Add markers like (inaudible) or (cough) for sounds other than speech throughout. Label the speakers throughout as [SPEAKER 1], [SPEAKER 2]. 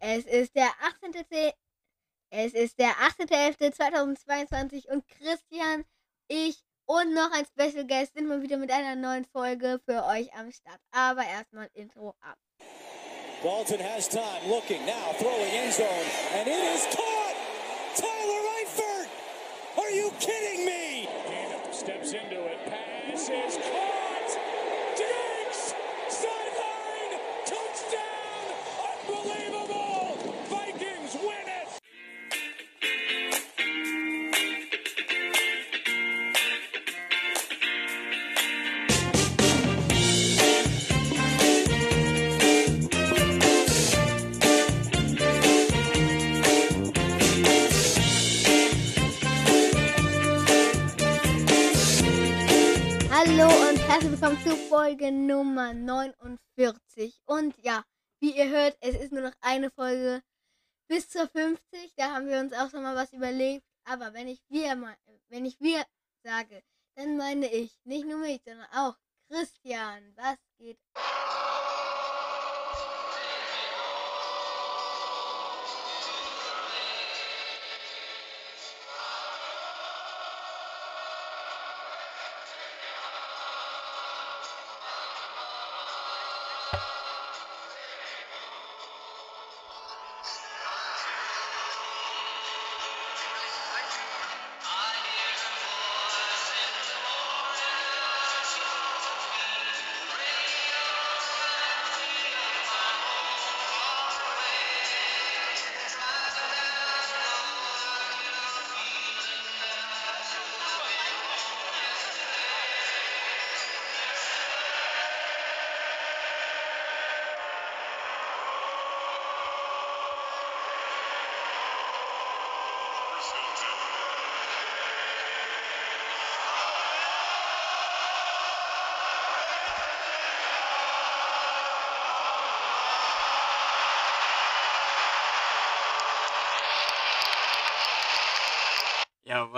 [SPEAKER 1] Es ist der 18. Es ist der 18.11.2022 und Christian, ich und noch ein Special Guest sind mal wieder mit einer neuen Folge für euch am Start. Aber erstmal Intro ab.
[SPEAKER 2] Dalton has time, looking now, throwing end zone, and it is caught! Tyler Eifert! Are you kidding me?
[SPEAKER 3] Steps into it, pass is caught!
[SPEAKER 1] Herzlich willkommen zu Folge Nummer 49. Und ja, wie ihr hört, es ist nur noch eine Folge bis zur 50. Da haben wir uns auch schon mal was überlegt. Aber wenn ich wir, mal- wenn ich wir sage, dann meine ich nicht nur mich, sondern auch Christian. Was geht?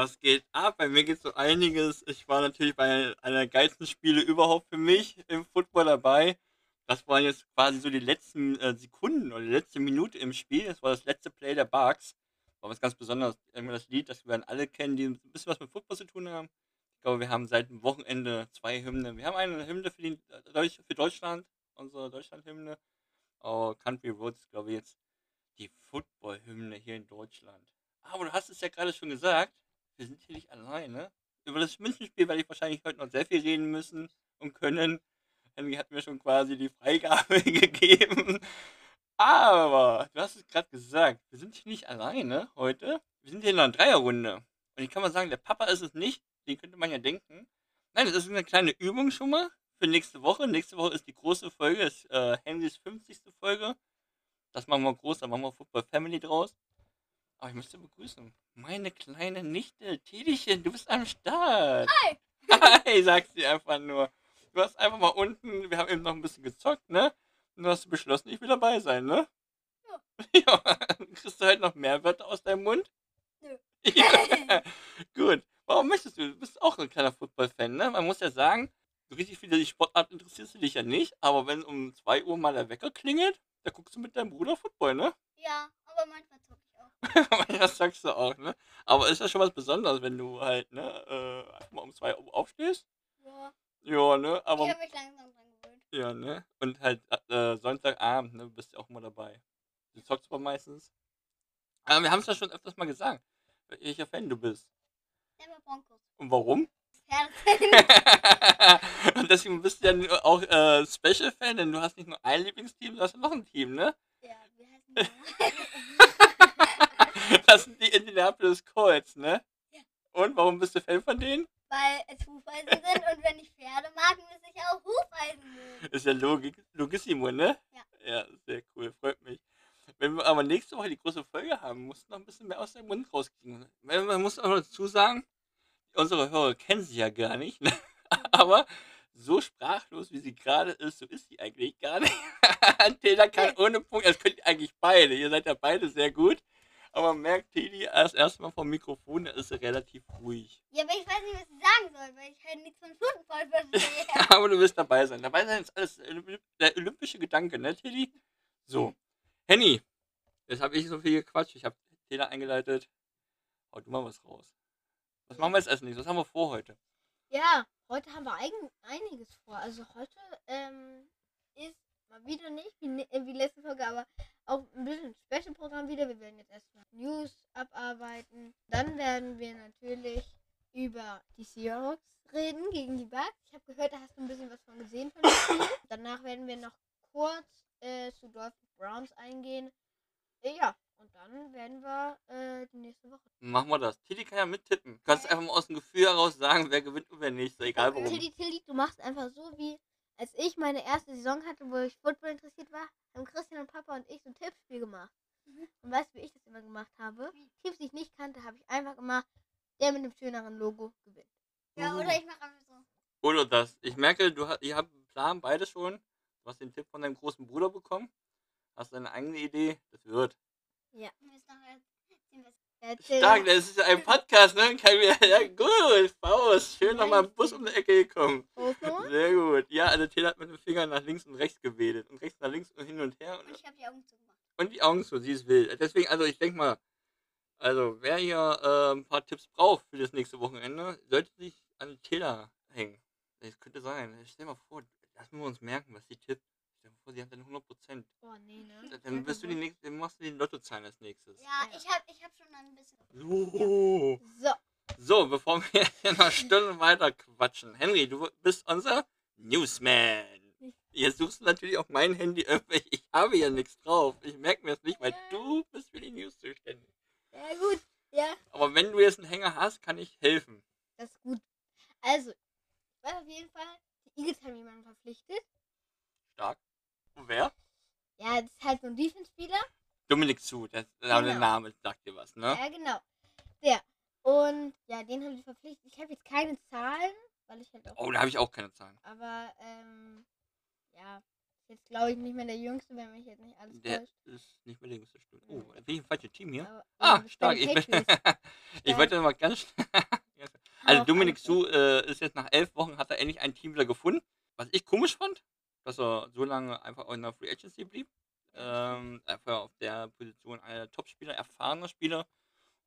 [SPEAKER 4] Was geht ab? Bei mir geht so einiges. Ich war natürlich bei einer der geilsten Spiele überhaupt für mich im Football dabei. Das waren jetzt quasi so die letzten äh, Sekunden oder die letzte Minute im Spiel. Das war das letzte Play der Bugs. War was ganz Besonderes. Irgendwann das Lied, das wir dann alle kennen, die ein bisschen was mit Football zu tun haben. Ich glaube, wir haben seit dem Wochenende zwei Hymnen. Wir haben eine Hymne für, die, äh, für Deutschland, unsere Deutschland-Hymne. Oh, Country Roads, glaube ich, jetzt die Football-Hymne hier in Deutschland. Aber du hast es ja gerade schon gesagt, wir sind hier nicht alleine. Über das Münchenspiel werde ich wahrscheinlich heute noch sehr viel reden müssen und können. Henry hat mir schon quasi die Freigabe (laughs) gegeben. Aber du hast es gerade gesagt, wir sind hier nicht alleine heute. Wir sind hier in einer Dreierrunde. Und ich kann mal sagen, der Papa ist es nicht. Den könnte man ja denken. Nein, das ist eine kleine Übung schon mal für nächste Woche. Nächste Woche ist die große Folge, ist äh, Henrys 50. Folge. Das machen wir groß, da machen wir Football Family draus. Aber ich möchte begrüßen meine kleine Nichte, Teddychen, du bist am Start.
[SPEAKER 1] Hi. (laughs)
[SPEAKER 4] Hi, sagt sie einfach nur. Du hast einfach mal unten, wir haben eben noch ein bisschen gezockt, ne? Und du hast beschlossen, ich will dabei sein, ne?
[SPEAKER 1] Ja. (laughs)
[SPEAKER 4] Ja. Kriegst du halt noch mehr Wörter aus deinem Mund?
[SPEAKER 1] Nö. (laughs)
[SPEAKER 4] Ja. Gut. Warum möchtest du? Du bist auch ein kleiner Football-Fan, ne? Man muss ja sagen, so richtig viel die Sportart interessierst du dich ja nicht, aber wenn um 2 Uhr mal der Wecker klingelt, da guckst du mit deinem Bruder Football, ne?
[SPEAKER 1] Ja, aber manchmal zocke ich. (laughs)
[SPEAKER 4] das sagst du auch, ne? Aber ist ja schon was Besonderes, wenn du halt, ne, äh, einfach mal um 2 Uhr aufstehst.
[SPEAKER 1] Ja,
[SPEAKER 4] Ja, ne? Aber,
[SPEAKER 1] ich habe mich langsam dran gewöhnt.
[SPEAKER 4] ja, ne? Und halt äh, Sonntagabend, ne, bist du auch immer dabei. Du zockst aber meistens. Aber wir haben es ja schon öfters mal gesagt, welcher Fan du bist.
[SPEAKER 1] Denver Broncos.
[SPEAKER 4] Und warum? (laughs) Und deswegen bist du ja auch äh, Special-Fan, denn du hast nicht nur ein Lieblingsteam, du hast noch ein Team, ne?
[SPEAKER 1] ja, denn der? (laughs) (laughs)
[SPEAKER 4] Das sind die Indianapolis Colts, ne?
[SPEAKER 1] Ja.
[SPEAKER 4] Und warum bist du Fan von denen?
[SPEAKER 1] Weil es Hufeisen sind und wenn ich Pferde mag, muss ich auch Hufeisen mögen.
[SPEAKER 4] Ist ja Logik, Logissimo, ne?
[SPEAKER 1] Ja.
[SPEAKER 4] Ja, sehr cool, freut mich. Wenn wir aber nächste Woche die große Folge haben, musst du noch ein bisschen mehr aus deinem Mund rauskriegen. Man muss auch noch dazu sagen, unsere Hörer kennen sie ja gar nicht, ne? (laughs) aber so sprachlos, wie sie gerade ist, so ist sie eigentlich gar nicht. (laughs) Taylor kann ohne Punkt, das könnt ihr eigentlich beide, ihr seid ja beide sehr gut. Aber man merkt, Teddy erst erstmal vom Mikrofon, da ist er relativ ruhig.
[SPEAKER 1] Ja, aber ich weiß nicht, was ich sagen soll, weil ich halt nichts von Football verstehe. (laughs)
[SPEAKER 4] Aber du wirst dabei sein. Dabei sein ist alles der olympische Gedanke, ne, Tilly? So. Henny, Jetzt habe ich so viel gequatscht. Ich habe Fehler eingeleitet. Hau du mal was raus. Was machen wir jetzt erst nicht? Was haben wir vor heute?
[SPEAKER 1] Ja, heute haben wir eigen, einiges vor. Also heute ähm, ist mal wieder nicht wie, ne- äh, wie letzte Folge, aber auch ein bisschen Special-Programm wieder. Wir werden jetzt erstmal News abarbeiten. Dann werden wir natürlich über die Seahawks reden gegen die Bucks. Ich habe gehört, da hast du ein bisschen was von gesehen von dem Spiel. (coughs) Danach werden wir noch kurz äh, zu Dolphins Browns eingehen. Äh, ja, und dann werden wir äh, die nächste Woche.
[SPEAKER 4] Machen wir das. Tilly kann ja mittippen. Du kannst einfach mal aus dem Gefühl heraus sagen, wer gewinnt und wer nicht. Egal warum.
[SPEAKER 1] Tilly, Tilly, du machst einfach so wie als ich meine erste Saison hatte, wo ich Football interessiert war, haben Christian und Papa und ich so ein Tippspiel gemacht. Und weißt du, wie ich das immer gemacht habe? Teams, die ich nicht kannte, habe ich einfach gemacht, der mit dem schöneren Logo gewinnt.
[SPEAKER 5] Ja, oder ich mache einfach so.
[SPEAKER 4] Oder das. Ich merke, du hast, ihr habt einen Plan, beide schon. Du hast den Tipp von deinem großen Bruder bekommen. Hast deine eigene Idee. Das wird.
[SPEAKER 5] Wir müssen nachher sehen, was
[SPEAKER 1] Erzähl
[SPEAKER 4] Stark, das ist ein Podcast, ne? Kann mir, (laughs) ja, gut, Faust. Schön nochmal ein Bus um die Ecke gekommen. Sehr gut. Ja, also Till hat mit dem Finger nach links und rechts gewedelt. Und rechts nach links und hin und her.
[SPEAKER 5] Und
[SPEAKER 4] Und,
[SPEAKER 5] ich habe die Augen zugemacht.
[SPEAKER 4] und die Augen zu, sie ist wild. Deswegen, also ich denke mal, also wer hier äh, ein paar Tipps braucht für das nächste Wochenende, sollte sich an Taylor hängen. Das könnte sein. Stell dir mal vor, lassen wir uns merken, was sie tippt. Stell dir vor, sie hat dann 100 Prozent.
[SPEAKER 1] Oh, nee, ne?
[SPEAKER 4] Dann bist du die nächste, dann machst du den Lottozahlen als nächstes.
[SPEAKER 5] Ja,
[SPEAKER 1] Ja.
[SPEAKER 5] ich habe ich hab schon ein bisschen.
[SPEAKER 4] So.
[SPEAKER 1] So,
[SPEAKER 4] So, bevor wir (laughs) hier noch Stunden weiter quatschen. Henry, du bist unser Newsman. Jetzt suchst du natürlich auf mein Handy irgendwelche. Ich habe ja nichts drauf. Ich merke mir das nicht, weil du bist für die News zuständig.
[SPEAKER 1] ja gut. Ja,
[SPEAKER 4] Aber wenn du jetzt einen Hänger hast, kann ich helfen.
[SPEAKER 1] das ist gut. Also, ich weiß auf jeden Fall, die Eagles haben jemanden verpflichtet.
[SPEAKER 4] Stark. Und wer?
[SPEAKER 1] Ja, das ist halt so ein Defense-Spieler.
[SPEAKER 4] Dominik Zu. Der, der
[SPEAKER 1] Genau.
[SPEAKER 4] Name sagt dir was, ne?
[SPEAKER 1] Ja, genau. Der. Und ja, den haben sie verpflichtet. Ich habe jetzt keine Zahlen, weil ich halt auch.
[SPEAKER 4] Oh, da habe ich auch keine Zahlen.
[SPEAKER 1] Aber, ähm, ja, ist jetzt glaube ich nicht mehr der Jüngste, wenn mich jetzt nicht alles
[SPEAKER 4] Der
[SPEAKER 1] täuscht.
[SPEAKER 4] ist nicht mehr der jüngste Stunde. Oh, bin ich im falschen Team hier?
[SPEAKER 1] Aber,
[SPEAKER 4] Ah,
[SPEAKER 1] ähm,
[SPEAKER 4] stark. Ich, bin, (laughs) ich wollte mal ganz schnell. (laughs) Also Dominik Su äh, ist jetzt nach elf Wochen, hat er endlich ein Team wieder gefunden. Was ich komisch fand, dass er so lange einfach in der Free Agency blieb. Ähm, einfach auf der Position einer der Top-Spieler, erfahrener Spieler.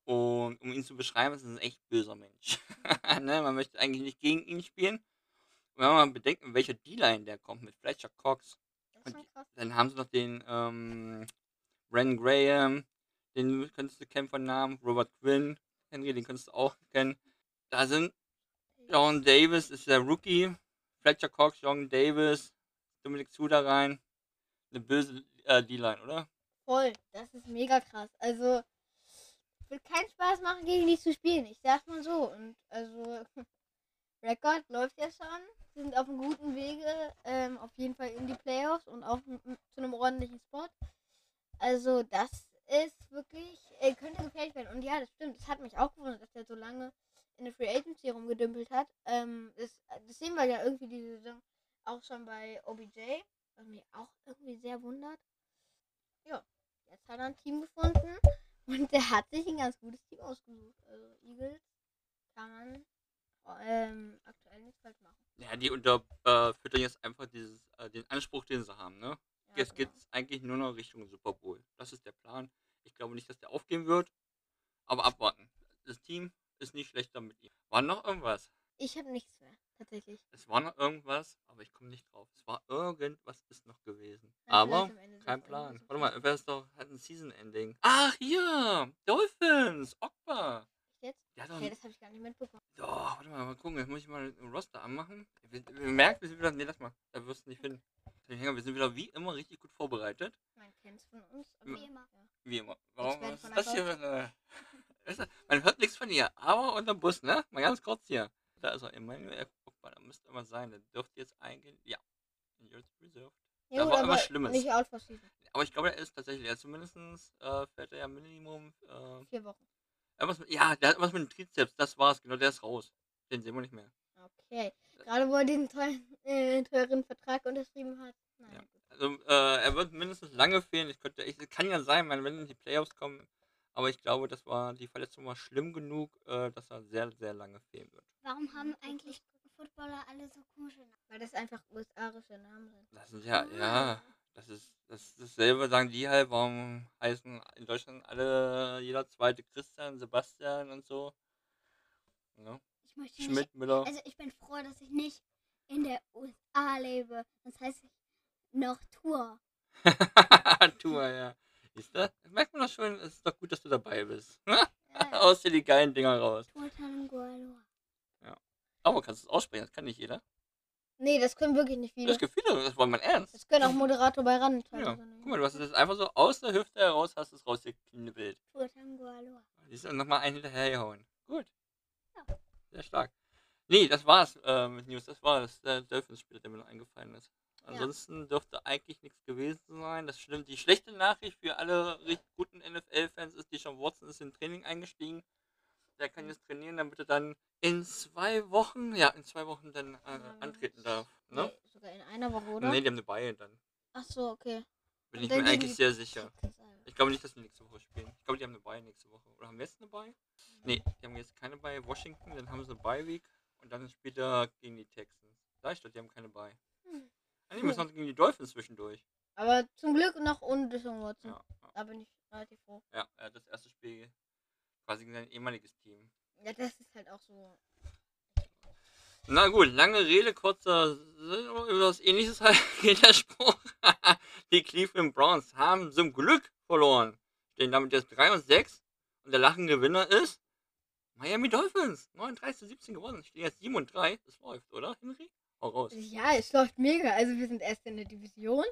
[SPEAKER 4] Und um ihn zu beschreiben, ist er ein echt böser Mensch. (laughs) ne? Man möchte eigentlich nicht gegen ihn spielen. Und wenn man bedenkt, in welcher D-Line der kommt, mit Fletcher Cox, dann haben sie noch den ähm, Ren Graham, den könntest du kennen von Namen, Robert Quinn, Henry, den könntest du auch kennen. Da sind John Davis, ist der Rookie, Fletcher Cox, John Davis, Dominik Zu da rein. Eine böse äh, D-Line, oder?
[SPEAKER 1] Voll. Das ist mega krass. Also, wird keinen Spaß machen, gegen die zu spielen. Ich sag's mal so. Und also, (laughs) Rekord läuft ja schon. Wir sind auf einem guten Wege. Ähm, auf jeden Fall in die Playoffs und auch zu einem ordentlichen Spot. Also, das ist wirklich, äh, könnte gefährlich werden. Und ja, das stimmt. Es hat mich auch gewundert, dass der so lange in der Free Agency rumgedümpelt hat. Ähm, das, das sehen wir ja irgendwie diese Saison auch schon bei OBJ, was mich auch irgendwie sehr wundert. Ja, jetzt hat er ein Team gefunden und der hat sich ein ganz gutes Team ausgesucht. Also Eagles kann man ähm, aktuell nichts falsch machen.
[SPEAKER 4] Ja, die unterfüttern jetzt einfach dieses, äh, den Anspruch, den sie haben, ne?
[SPEAKER 1] Ja,
[SPEAKER 4] Jetzt
[SPEAKER 1] genau.
[SPEAKER 4] geht es eigentlich nur noch Richtung Super Bowl. Das ist der Plan. Ich glaube nicht, dass der aufgehen wird. Aber abwarten. Das Team ist nicht schlechter mit ihm. War noch irgendwas?
[SPEAKER 1] Ich habe nichts mehr, tatsächlich.
[SPEAKER 4] Es war noch irgendwas, aber ich komme nicht drauf. Es war irgendwas ist noch gewesen.
[SPEAKER 1] Na,
[SPEAKER 4] aber kein Plan. Warte mal, wer ist doch, hat ein Season-Ending. Ach, hier! Dolphins! Okpa!
[SPEAKER 1] Jetzt?
[SPEAKER 4] Hat doch
[SPEAKER 1] Okay, das habe ich gar nicht mitbekommen.
[SPEAKER 4] Oh, warte mal, mal gucken. Jetzt muss ich mal den Roster anmachen. Wir, wir merken, wir sind wieder. Nee, lass mal. Da wirst du nicht finden. Wir sind wieder wie immer richtig gut vorbereitet.
[SPEAKER 1] Man kennt es von uns.
[SPEAKER 4] Ja.
[SPEAKER 5] Wie immer.
[SPEAKER 1] Ja.
[SPEAKER 4] Wie immer. Warum ist das hier? (laughs) du, Man hört nichts von ihr, aber unter Bus, ne? Mal ganz kurz hier. Da ist er. Emmanuel, guck mal, da müsste immer sein. Der dürfte jetzt eingehen. Ja. Injured Reserved.
[SPEAKER 1] Ja,
[SPEAKER 4] Da
[SPEAKER 1] gut,
[SPEAKER 4] war
[SPEAKER 1] aber
[SPEAKER 4] Schlimmes.
[SPEAKER 1] Nicht out for season.
[SPEAKER 4] Aber ich glaube, er ist tatsächlich. Er ist zumindest äh, fährt er ja Minimum. Äh,
[SPEAKER 1] Vier Wochen.
[SPEAKER 4] irgendwas mit, ja, der hat was mit dem Trizeps. Das war's. Genau, der ist raus. Den sehen wir nicht mehr.
[SPEAKER 1] Okay. Gerade wo er den teuren, äh, teuren Vertrag unterschrieben hat. Naja,
[SPEAKER 4] Ja. Also, äh, er wird mindestens lange fehlen. Ich könnte, ich, kann ja sein, wenn wenn in die Playoffs kommen. Aber ich glaube, das war die Verletzung war schlimm genug, äh, dass er sehr, sehr lange fehlen wird.
[SPEAKER 5] Warum haben eigentlich Footballer alle so komische Namen?
[SPEAKER 1] Weil das einfach USA-rische Namen sind.
[SPEAKER 4] Das sind ja, ja, Das ist, das ist dasselbe, sagen die halt, warum heißen in Deutschland alle, jeder zweite Christian, Sebastian und so. Ne?
[SPEAKER 5] Ich möchte nicht,
[SPEAKER 4] Schmidt, Müller.
[SPEAKER 5] also ich bin froh, dass ich nicht in der USA lebe. Das heißt ich noch Tour. (laughs)
[SPEAKER 4] Tour, ja. Siehst du? Das merkt man doch schon, es ist doch gut, dass du dabei bist. (laughs) Aus dir die geilen Dinger raus.
[SPEAKER 5] Tour.
[SPEAKER 4] Aber kannst du es aussprechen? Das kann nicht jeder.
[SPEAKER 1] Nee, das können wirklich nicht viele.
[SPEAKER 4] Das Gefühl, das war mein Ernst.
[SPEAKER 1] Das können auch Moderator bei Rand.
[SPEAKER 4] Ja. Guck mal, du hast es jetzt einfach so aus der Hüfte heraus, hast es rausgeknibbelt. Siehst du, nochmal einen hinterhergehauen. Gut.
[SPEAKER 5] Ja.
[SPEAKER 4] Sehr stark. Nee, das war's äh, mit News. Das war das der Dolphins-Spieler, der mir noch eingefallen ist. Ansonsten dürfte eigentlich nichts gewesen sein. Das stimmt. Die schlechte Nachricht für alle richtig guten NFL-Fans ist, die Sean Watson ist in Training eingestiegen. Der kann jetzt trainieren, damit er dann in zwei Wochen, ja, in zwei Wochen dann äh, antreten darf. Ne?
[SPEAKER 1] Nee, sogar in einer Woche, oder?
[SPEAKER 4] Nee, die haben eine Beine dann.
[SPEAKER 1] Ach so, okay.
[SPEAKER 4] Bin ich mir eigentlich sehr sicher. Ich glaube nicht, dass die nächste Woche spielen. Ich glaube, die haben eine Bye nächste Woche. Oder haben wir jetzt eine Bye? Nee, die haben jetzt keine Bye. Washington, dann haben sie eine Bye Week und dann später gegen die Texans. Da ich die haben keine Bye.
[SPEAKER 1] Hm.
[SPEAKER 4] Nee, müssen noch gegen die Dolphins zwischendurch.
[SPEAKER 1] Aber zum Glück noch ohne Deshaun Watson.
[SPEAKER 4] Ja, ja,
[SPEAKER 1] Da bin ich relativ froh.
[SPEAKER 4] ja, er hat das erste Spiel quasi gegen sein ehemaliges Team.
[SPEAKER 1] Ja, das ist halt auch so.
[SPEAKER 4] Na gut, lange Rede, kurzer Sinn, über was ähnliches halt (laughs) geht der Spruch. (laughs) die Cleveland Browns haben zum Glück verloren. Stehen damit jetzt 3 und 6 und der lachende Gewinner ist Miami Dolphins. 39 zu 17 gewonnen. Stehen jetzt 7 und 3. Das läuft, oder, Henry? Hau raus.
[SPEAKER 1] Ja, es läuft mega. Also wir sind erst in der Division.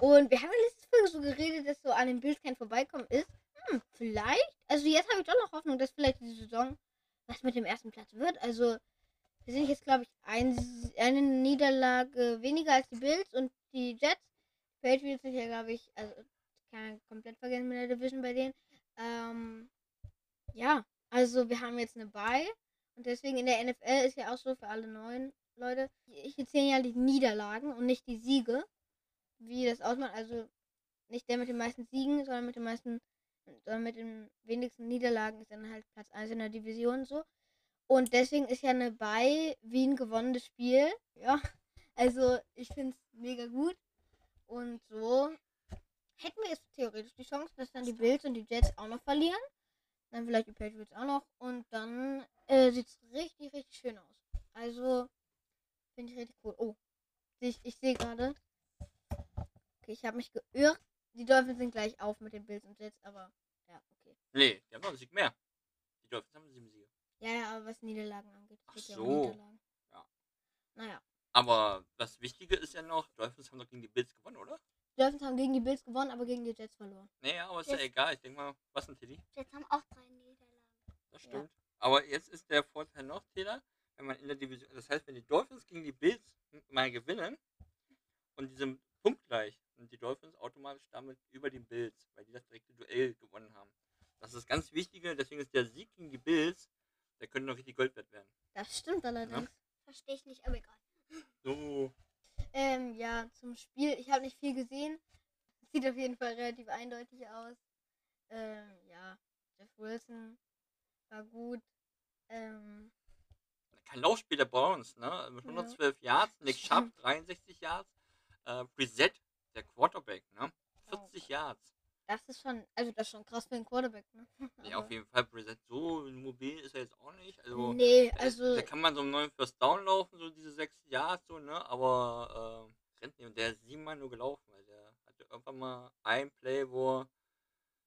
[SPEAKER 1] Und wir haben in letzter Folge so geredet, dass so an den Bills kein Vorbeikommen ist. Hm, vielleicht. Also jetzt habe ich doch noch Hoffnung, dass vielleicht diese Saison was mit dem ersten Platz wird. Also wir sind jetzt, glaube ich, ein, eine Niederlage weniger als die Bills und die Jets. Patriots sind ja, glaube ich, also kann man komplett vergessen mit der Division bei denen. Ähm, ja, also wir haben jetzt eine Bye. Und deswegen in der NFL ist ja auch so für alle neuen Leute, hier zählen ja die Niederlagen und nicht die Siege. Wie das ausmacht. Also nicht der mit den meisten Siegen, sondern mit den meisten, sondern mit den wenigsten Niederlagen ist dann halt Platz 1 in der Division so. Und deswegen ist ja eine Bye wie ein gewonnenes Spiel. (laughs) Ja. Also ich finde es mega gut. Und so hätten wir jetzt theoretisch die Chance, dass dann die Bills und die Jets auch noch verlieren. Dann vielleicht die Patriots auch noch. Und dann äh, sieht es richtig, richtig schön aus. Also finde ich richtig cool. Oh, ich, ich sehe gerade. Okay, ich habe mich geirrt. Die Dolphins sind gleich auf mit den Bills und Jets, aber ja, okay.
[SPEAKER 4] Nee, die haben noch einen Sieg mehr. Die Dolphins haben sieben Siege.
[SPEAKER 1] Ja, ja, aber was Niederlagen angeht.
[SPEAKER 4] Ach
[SPEAKER 1] geht ja
[SPEAKER 4] so.
[SPEAKER 1] Niederlagen.
[SPEAKER 4] Ja.
[SPEAKER 1] Naja.
[SPEAKER 4] Aber das Wichtige ist ja noch, die Dolphins haben doch gegen die Bills gewonnen, oder?
[SPEAKER 1] Die Dolphins haben gegen die Bills gewonnen, aber gegen die Jets verloren.
[SPEAKER 4] Naja, aber ist ja
[SPEAKER 5] Yes.
[SPEAKER 4] egal. Ich denke mal, was denn, Tilly?
[SPEAKER 5] Jetzt haben auch drei Niederlagen.
[SPEAKER 4] Das
[SPEAKER 1] Ja.
[SPEAKER 4] stimmt. Aber jetzt ist der Vorteil noch, Taylor, wenn man in der Division, das heißt, wenn die Dolphins gegen die Bills mal gewinnen und die sind punktgleich, sind die Dolphins automatisch damit über die Bills, weil die das direkte Duell gewonnen haben. Das ist das ganz Wichtige, deswegen ist der Sieg gegen die Bills, der könnte noch richtig Gold wert werden.
[SPEAKER 1] Das stimmt allerdings.
[SPEAKER 5] Verstehe ich nicht, aber egal.
[SPEAKER 4] So.
[SPEAKER 1] Ähm, ja, zum Spiel. Ich habe nicht viel gesehen. Sieht auf jeden Fall relativ eindeutig aus. Ähm, ja, Jeff Wilson war gut. Ähm,
[SPEAKER 4] Kein Laufspiel der Browns, ne? Mit
[SPEAKER 1] Ja.
[SPEAKER 4] 112 Yards, Nick Chubb
[SPEAKER 1] Stimmt.
[SPEAKER 4] 63 Yards, äh, Brissett, der Quarterback, ne? 40 Yards.
[SPEAKER 1] das ist schon, also das ist schon krass für einen Quarterback, ne? (laughs)
[SPEAKER 4] Ja, auf jeden Fall, Brissett so mobil ist er jetzt auch nicht. Also,
[SPEAKER 1] nee,
[SPEAKER 4] Da-
[SPEAKER 1] also
[SPEAKER 4] Da kann man so einen neuen First Down laufen, so diese sechs Yards, so, ne? Aber äh, rennt nicht. Und der ist siebenmal nur gelaufen, weil der hatte irgendwann mal ein Play, wo er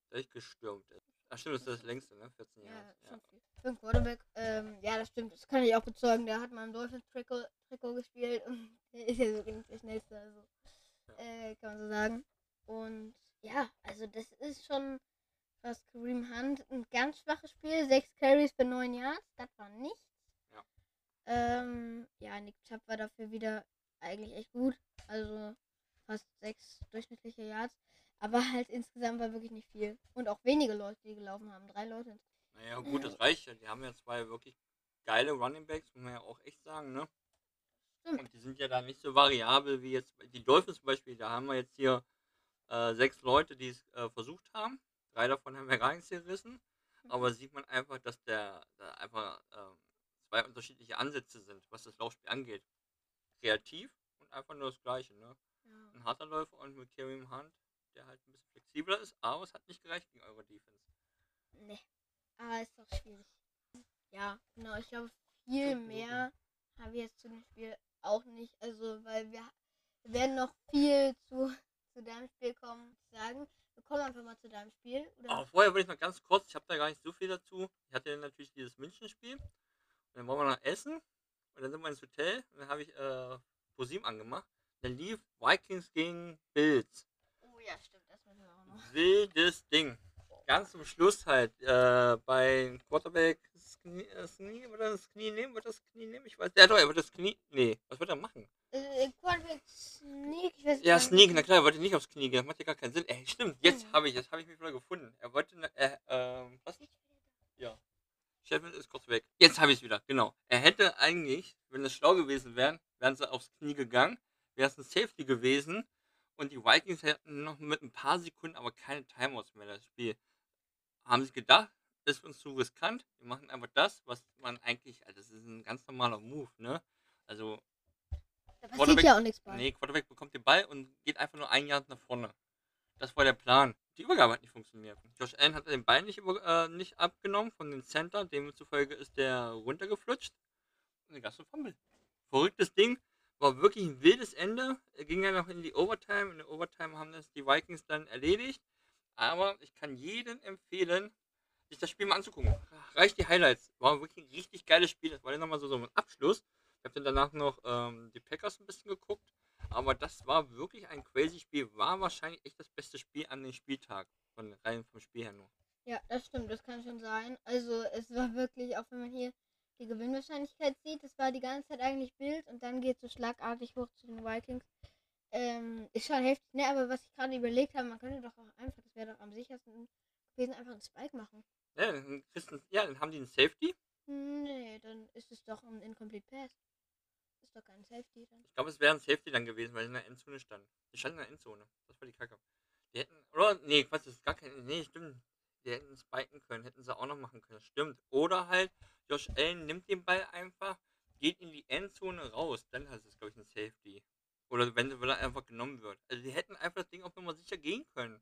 [SPEAKER 4] durchgestürmt ist. Ach stimmt, das ist das längste, ne? 14
[SPEAKER 1] Ja,
[SPEAKER 4] Yards. Ja.
[SPEAKER 1] schon viel. Für einen Quarterback, ähm, ja, das stimmt. Das kann ich auch bezeugen. Der hat mal im Dolphins-Trikot Trikot gespielt (laughs) und der ist ja so nicht der schnellste, also. Äh, kann man so sagen. Und ja, also das ist schon was Kareem Hunt. Ein ganz schwaches Spiel. Sechs Carries für neun Yards, das war nichts.
[SPEAKER 4] Ja.
[SPEAKER 1] Ähm, ja, Nick Chubb war dafür wieder eigentlich echt gut. Also fast sechs durchschnittliche Yards. Aber halt insgesamt war wirklich nicht viel. Und auch wenige Leute, die gelaufen haben. Drei Leute
[SPEAKER 4] Naja, gut, das reicht ja. Die haben ja zwei wirklich geile Running Backs, muss man ja auch echt sagen, ne?
[SPEAKER 1] Stimmt.
[SPEAKER 4] Und die sind ja da nicht so variabel wie jetzt die Dolphins zum Beispiel. Da haben wir jetzt hier äh, sechs Leute, die es äh, versucht haben. Drei davon haben wir gar nichts gerissen. Aber sieht man einfach, dass der da einfach ähm, zwei unterschiedliche Ansätze sind, was das Laufspiel angeht. Kreativ und einfach nur das Gleiche, ne?
[SPEAKER 1] Ja.
[SPEAKER 4] ein harter Läufer und mit Kareem Hunt, der halt ein bisschen flexibler ist, aber es hat nicht gereicht gegen eure Defense.
[SPEAKER 1] Nee. Aber ist doch schwierig. Ja, genau. Ich glaube, viel mehr haben wir jetzt zu dem Spiel auch nicht. Also, weil wir, werden noch viel zu, zu deinem Spiel kommen, sagen. Wir kommen einfach mal zu deinem Spiel. Oder?
[SPEAKER 4] Aber vorher würde ich noch ganz kurz, ich habe da gar nicht so viel dazu. Ich hatte natürlich dieses München-Spiel. Und dann wollen wir noch essen. Und dann sind wir ins Hotel. Und dann habe ich äh, ProSieben angemacht. Dann lief Vikings gegen Bills.
[SPEAKER 1] Oh ja, stimmt. Das müssen wir auch noch.
[SPEAKER 4] Wildes Ding. Ganz zum Schluss halt, äh, bei Quarterback das Knie, das Knie, wird er das Knie nehmen, wird das Knie nehmen? Ich weiß, ja doch, er wird das Knie, nee, was wird er machen?
[SPEAKER 1] Äh, Quarterback Sneak, ich weiß
[SPEAKER 4] Ja. Sneak, na klar, er wollte nicht aufs Knie gehen, das macht ja gar keinen Sinn. Ey, stimmt, jetzt
[SPEAKER 1] Mhm.
[SPEAKER 4] habe ich, jetzt habe ich mich wieder gefunden. Er wollte, äh, ähm, was? Ja. Sheffield ist kurz weg. Jetzt habe ich es wieder, genau. Er hätte eigentlich, wenn es schlau gewesen wären, wären sie aufs Knie gegangen, wäre es ein Safety gewesen und die Vikings hätten noch mit ein paar Sekunden, aber keine Timeouts mehr das Spiel. Haben sie gedacht, ist uns zu riskant, wir machen einfach das, was man eigentlich, also das ist ein ganz normaler Move, ne? Also
[SPEAKER 1] Da passiert ja auch nichts bei.
[SPEAKER 4] Nee, Quarterback bekommt den Ball und geht einfach nur ein Jahr nach vorne. Das war der Plan. Die Übergabe hat nicht funktioniert. Josh Allen hat den Ball nicht, über, äh, nicht abgenommen von den Center, demzufolge ist der runtergeflutscht. Und gab es einen Fumble. Verrücktes Ding. War wirklich ein wildes Ende. Er ging ja noch in die Overtime. In der Overtime haben das die Vikings dann erledigt. Aber ich kann jedem empfehlen, sich das Spiel mal anzugucken. Reicht die Highlights. War wirklich ein richtig geiles Spiel. Das war dann nochmal so, so ein Abschluss. Ich habe dann danach noch ähm, die Packers ein bisschen geguckt. Aber das war wirklich ein crazy Spiel. War wahrscheinlich echt das beste Spiel an dem Spieltag. Von rein vom Spiel her nur.
[SPEAKER 1] Ja, das stimmt, das kann schon sein. Also es war wirklich, auch wenn man hier die Gewinnwahrscheinlichkeit sieht, das war die ganze Zeit eigentlich Bild und dann geht es so schlagartig hoch zu den Vikings. Ähm, ist schon heftig, ne? Aber was ich gerade überlegt habe, man könnte doch auch einfach, das wäre doch am sichersten gewesen, einfach einen Spike machen.
[SPEAKER 4] Ja, dann, ja, dann haben die einen Safety.
[SPEAKER 1] Nee, dann ist es doch ein Incomplete Pass. Ist doch kein Safety dann.
[SPEAKER 4] Ich glaube, es wäre ein Safety dann gewesen, weil sie in der Endzone stand. Die standen in der Endzone. Das war die Kacke. Die hätten, oder? Nee, Quatsch, das ist gar kein, nee, stimmt. Die hätten spiken können, hätten sie auch noch machen können. Stimmt. Oder halt, Josh Allen nimmt den Ball einfach, geht in die Endzone raus. Dann heißt es, glaube ich, ein Safety. Oder wenn er einfach genommen wird. Also die hätten einfach das Ding auf Nummer sicher gehen können.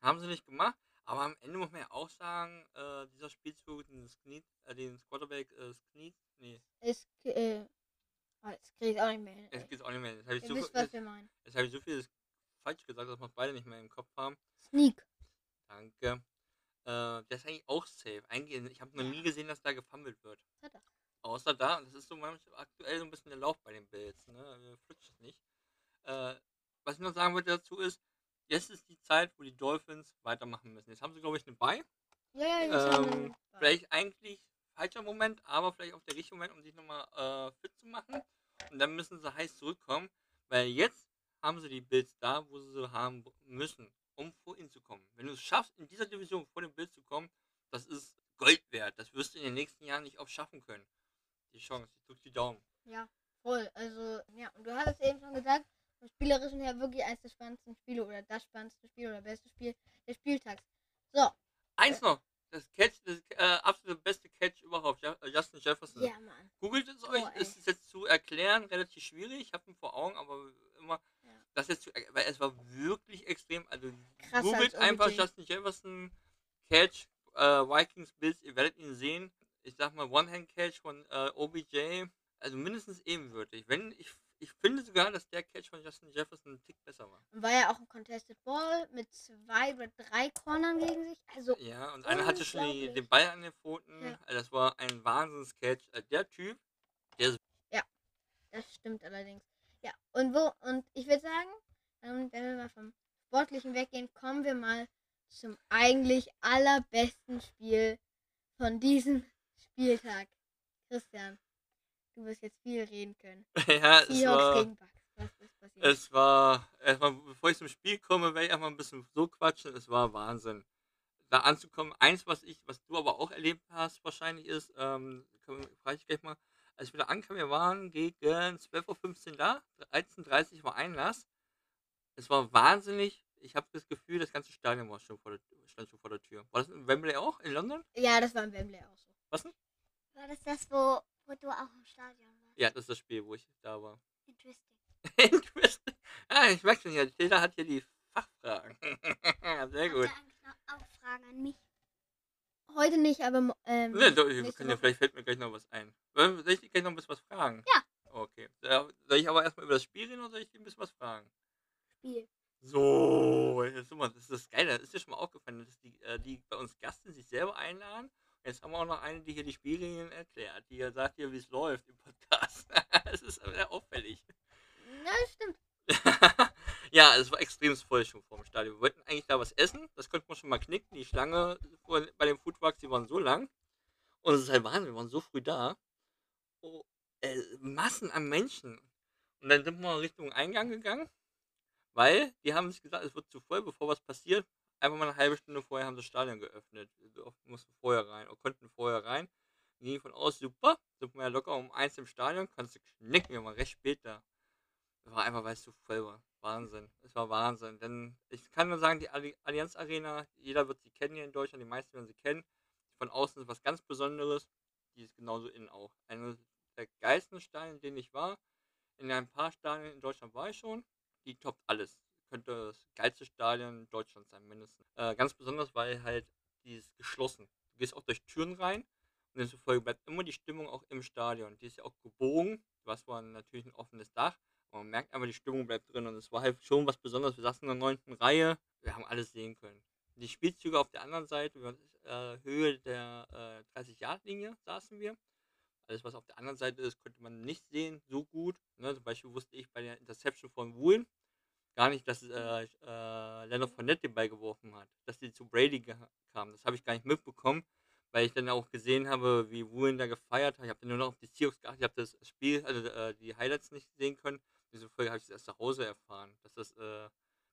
[SPEAKER 4] Haben sie nicht gemacht. Aber am Ende muss man ja auch sagen, äh, dieser Spielzug, den Knie, äh, den Quarterback, äh, Knie, nee,
[SPEAKER 1] Ist, äh, oh, jetzt krieg ich auch nicht mehr hin.
[SPEAKER 4] es geht auch nicht mehr. Jetzt habe ich so,
[SPEAKER 1] wisst,
[SPEAKER 4] jetzt. Jetzt habe ich so viel falsch gesagt, dass wir es beide nicht mehr im Kopf haben.
[SPEAKER 1] Sneak.
[SPEAKER 4] Danke. Äh, der ist eigentlich auch safe. Eigentlich, ich habe noch nie gesehen, dass da gefummelt wird.
[SPEAKER 1] Er.
[SPEAKER 4] Außer da, und das ist so manchmal aktuell so ein bisschen der Lauf bei den Bills. Ne? Flutscht es nicht. Äh, was ich noch sagen wollte dazu ist, jetzt ist die Zeit, wo die Dolphins weitermachen müssen. Jetzt haben sie, glaube ich, eine Bye.
[SPEAKER 1] Ja, ja,
[SPEAKER 4] Ähm, vielleicht eigentlich falscher Moment, aber vielleicht auch der richtige Moment, um sich nochmal äh, fit zu machen. Und dann müssen sie heiß zurückkommen, weil jetzt haben sie die Bills da, wo sie sie haben müssen, um vor ihnen zu kommen. Wenn du es schaffst, in dieser Division vor den Bills zu kommen, das ist Gold wert. Das wirst du in den nächsten Jahren nicht oft schaffen können. Die Chance, ich drück die Daumen.
[SPEAKER 1] Ja, voll. Also, ja, und du hattest eben schon gesagt, vom Spielerischen her wirklich eines der spannendsten Spiele oder das spannendste Spiel oder beste Spiel des Spieltags. So,
[SPEAKER 4] Eins noch, das Catch, das äh, absolute beste Catch überhaupt, äh, Justin Jefferson.
[SPEAKER 1] ja, Mann.
[SPEAKER 4] Googelt es euch,
[SPEAKER 1] Boah, ey.
[SPEAKER 4] ist es jetzt zu erklären relativ schwierig. Ich habe ihn vor Augen, aber immer
[SPEAKER 1] Ja.
[SPEAKER 4] das jetzt zu weil es war wirklich extrem. Also
[SPEAKER 1] Krasser
[SPEAKER 4] googelt einfach. Justin Jefferson Catch äh, Vikings Bills, ihr werdet ihn sehen. Ich sag mal One-Hand-Catch von äh, OBJ, also mindestens ebenwürdig. Wenn ich ich finde sogar, dass der Catch von Justin Jefferson ein Tick besser war.
[SPEAKER 1] War ja auch ein Contested Ball mit zwei oder drei Cornern gegen sich. Also,
[SPEAKER 4] Ja, und einer hatte schon die, den Ball an den Pfoten.
[SPEAKER 1] Ja.
[SPEAKER 4] Also das war ein Wahnsinns-Catch. Also der Typ,
[SPEAKER 1] das stimmt allerdings. Ja, und wo, und ich würde sagen, ähm, wenn wir mal vom Sportlichen weggehen, kommen wir mal zum eigentlich allerbesten Spiel von diesem Spieltag. Christian, du wirst jetzt viel reden können. (laughs)
[SPEAKER 4] ja, es war...
[SPEAKER 1] gegen Bucks. Was ist passiert?
[SPEAKER 4] Es war, erstmal, bevor ich zum Spiel komme, werde ich erstmal ein bisschen so quatschen. Es war Wahnsinn. Da anzukommen, eins, was ich, was du aber auch erlebt hast, wahrscheinlich ist, ähm, frage ich gleich mal, als wir da ankamen, wir waren gegen 12.15 Uhr da, 13.30 Uhr war Einlass. Es war wahnsinnig. Ich habe das Gefühl, das ganze Stadion war schon vor der, stand schon vor der Tür. War das in Wembley auch, in London?
[SPEAKER 1] ja, das war in Wembley auch so.
[SPEAKER 4] Was denn?
[SPEAKER 5] War das das, wo, wo du auch im Stadion warst?
[SPEAKER 4] Ja, das ist das Spiel, wo ich da war.
[SPEAKER 5] Interesting.
[SPEAKER 4] Interesting. Ah, ich merke schon, ja, jeder hat hier die Fachfragen. (laughs) Sehr gut.
[SPEAKER 5] Noch auch Fragen an mich?
[SPEAKER 1] Heute nicht, aber ähm,
[SPEAKER 4] Ne, doch,
[SPEAKER 1] nächste
[SPEAKER 4] können ja, vielleicht fällt mir gleich noch was ein. Soll ich dich gleich noch ein bisschen was fragen?
[SPEAKER 5] Ja.
[SPEAKER 4] Okay. Soll ich aber erstmal über das Spiel reden oder soll ich dir ein bisschen was fragen?
[SPEAKER 5] Spiel.
[SPEAKER 4] So, jetzt, guck mal, das ist das Geile. Ist dir schon mal aufgefallen, dass die, äh, die bei uns Gasten sich selber einladen? Jetzt haben wir auch noch eine, die hier die Spielregeln erklärt, die ja sagt hier, wie es läuft im Podcast. (laughs) Es ist sehr auffällig.
[SPEAKER 1] Ja, das stimmt. (laughs)
[SPEAKER 4] ja, es war extrem voll schon vor dem Stadion. Wir wollten eigentlich da was essen, das konnte man schon mal knicken. Die Schlange bei den Foodtrucks, die waren so lang. Und es ist halt Wahnsinn, wir waren so früh da. Oh, äh, Massen an Menschen. Und dann sind wir Richtung Eingang gegangen, weil die haben sich gesagt, es wird zu voll, bevor was passiert. Einfach mal eine halbe Stunde vorher haben sie das Stadion geöffnet. Wir mussten vorher rein, oder konnten vorher rein. Ging von aus, super, sind wir ja locker um eins im Stadion, kannst du knicken, wir waren recht spät da. Das war einfach, weil es zu voll war. Wahnsinn. Es war Wahnsinn. Denn ich kann nur sagen, die Alli- Allianz Arena, jeder wird sie kennen hier in Deutschland, die meisten werden sie kennen. Von außen ist was ganz Besonderes. Die ist genauso innen auch. Eine der geilsten Stadien, in denen ich war. In ein paar Stadien in Deutschland war ich schon. Die toppt alles. Könnte das geilste Stadion Deutschlands sein, mindestens. Äh, ganz besonders, weil halt die ist geschlossen. Du gehst auch durch Türen rein und demzufolge bleibt immer die Stimmung auch im Stadion. Die ist ja auch gebogen. Du hast zwar natürlich ein offenes Dach, aber man merkt einfach, die Stimmung bleibt drin und es war halt schon was Besonderes. Wir saßen in der neunten Reihe, wir haben alles sehen können. Die Spielzüge auf der anderen Seite, über äh, Höhe der äh, 30-Yard-Linie saßen wir. Alles, was auf der anderen Seite ist, konnte man nicht sehen, so gut. Ne? Zum Beispiel wusste ich bei der Interception von Woolen gar nicht, dass äh, äh, Leonard Fournette den Ball geworfen hat, dass die zu Brady kam. Das habe ich gar nicht mitbekommen, weil ich dann auch gesehen habe, wie Woolen da gefeiert hat. Ich habe dann nur noch auf die Seahawks geachtet, ich habe das Spiel, also äh, die Highlights nicht sehen können. Diese Folge habe ich erst zu Hause erfahren, dass das äh,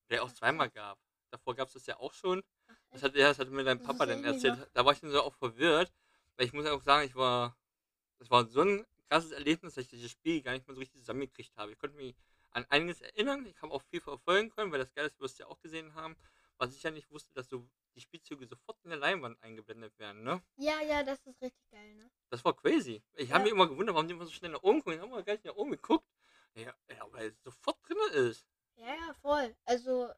[SPEAKER 4] vielleicht auch zweimal gab. Davor gab es das ja auch schon. Das hat, ja, das hat mir dein Papa dann erzählt. Da war ich dann so auch verwirrt, weil ich muss auch sagen, ich war, das war so ein krasses Erlebnis, dass ich dieses Spiel gar nicht mehr so richtig zusammengekriegt habe. Ich konnte mich an einiges erinnern, ich habe auch viel verfolgen können, weil das Geile ist, wir es ja auch gesehen haben. Was ich ja nicht wusste, dass so die Spielzüge sofort in der Leinwand eingeblendet werden, ne?
[SPEAKER 1] Ja, ja, das ist richtig geil, ne?
[SPEAKER 4] Das war crazy. Ich habe
[SPEAKER 1] Ja.
[SPEAKER 4] mich immer gewundert, warum die immer so schnell nach oben gucken. Ich habe mal gleich nach oben geguckt. Ja, ja weil es sofort drin ist.
[SPEAKER 1] Ja, ja, voll. Also,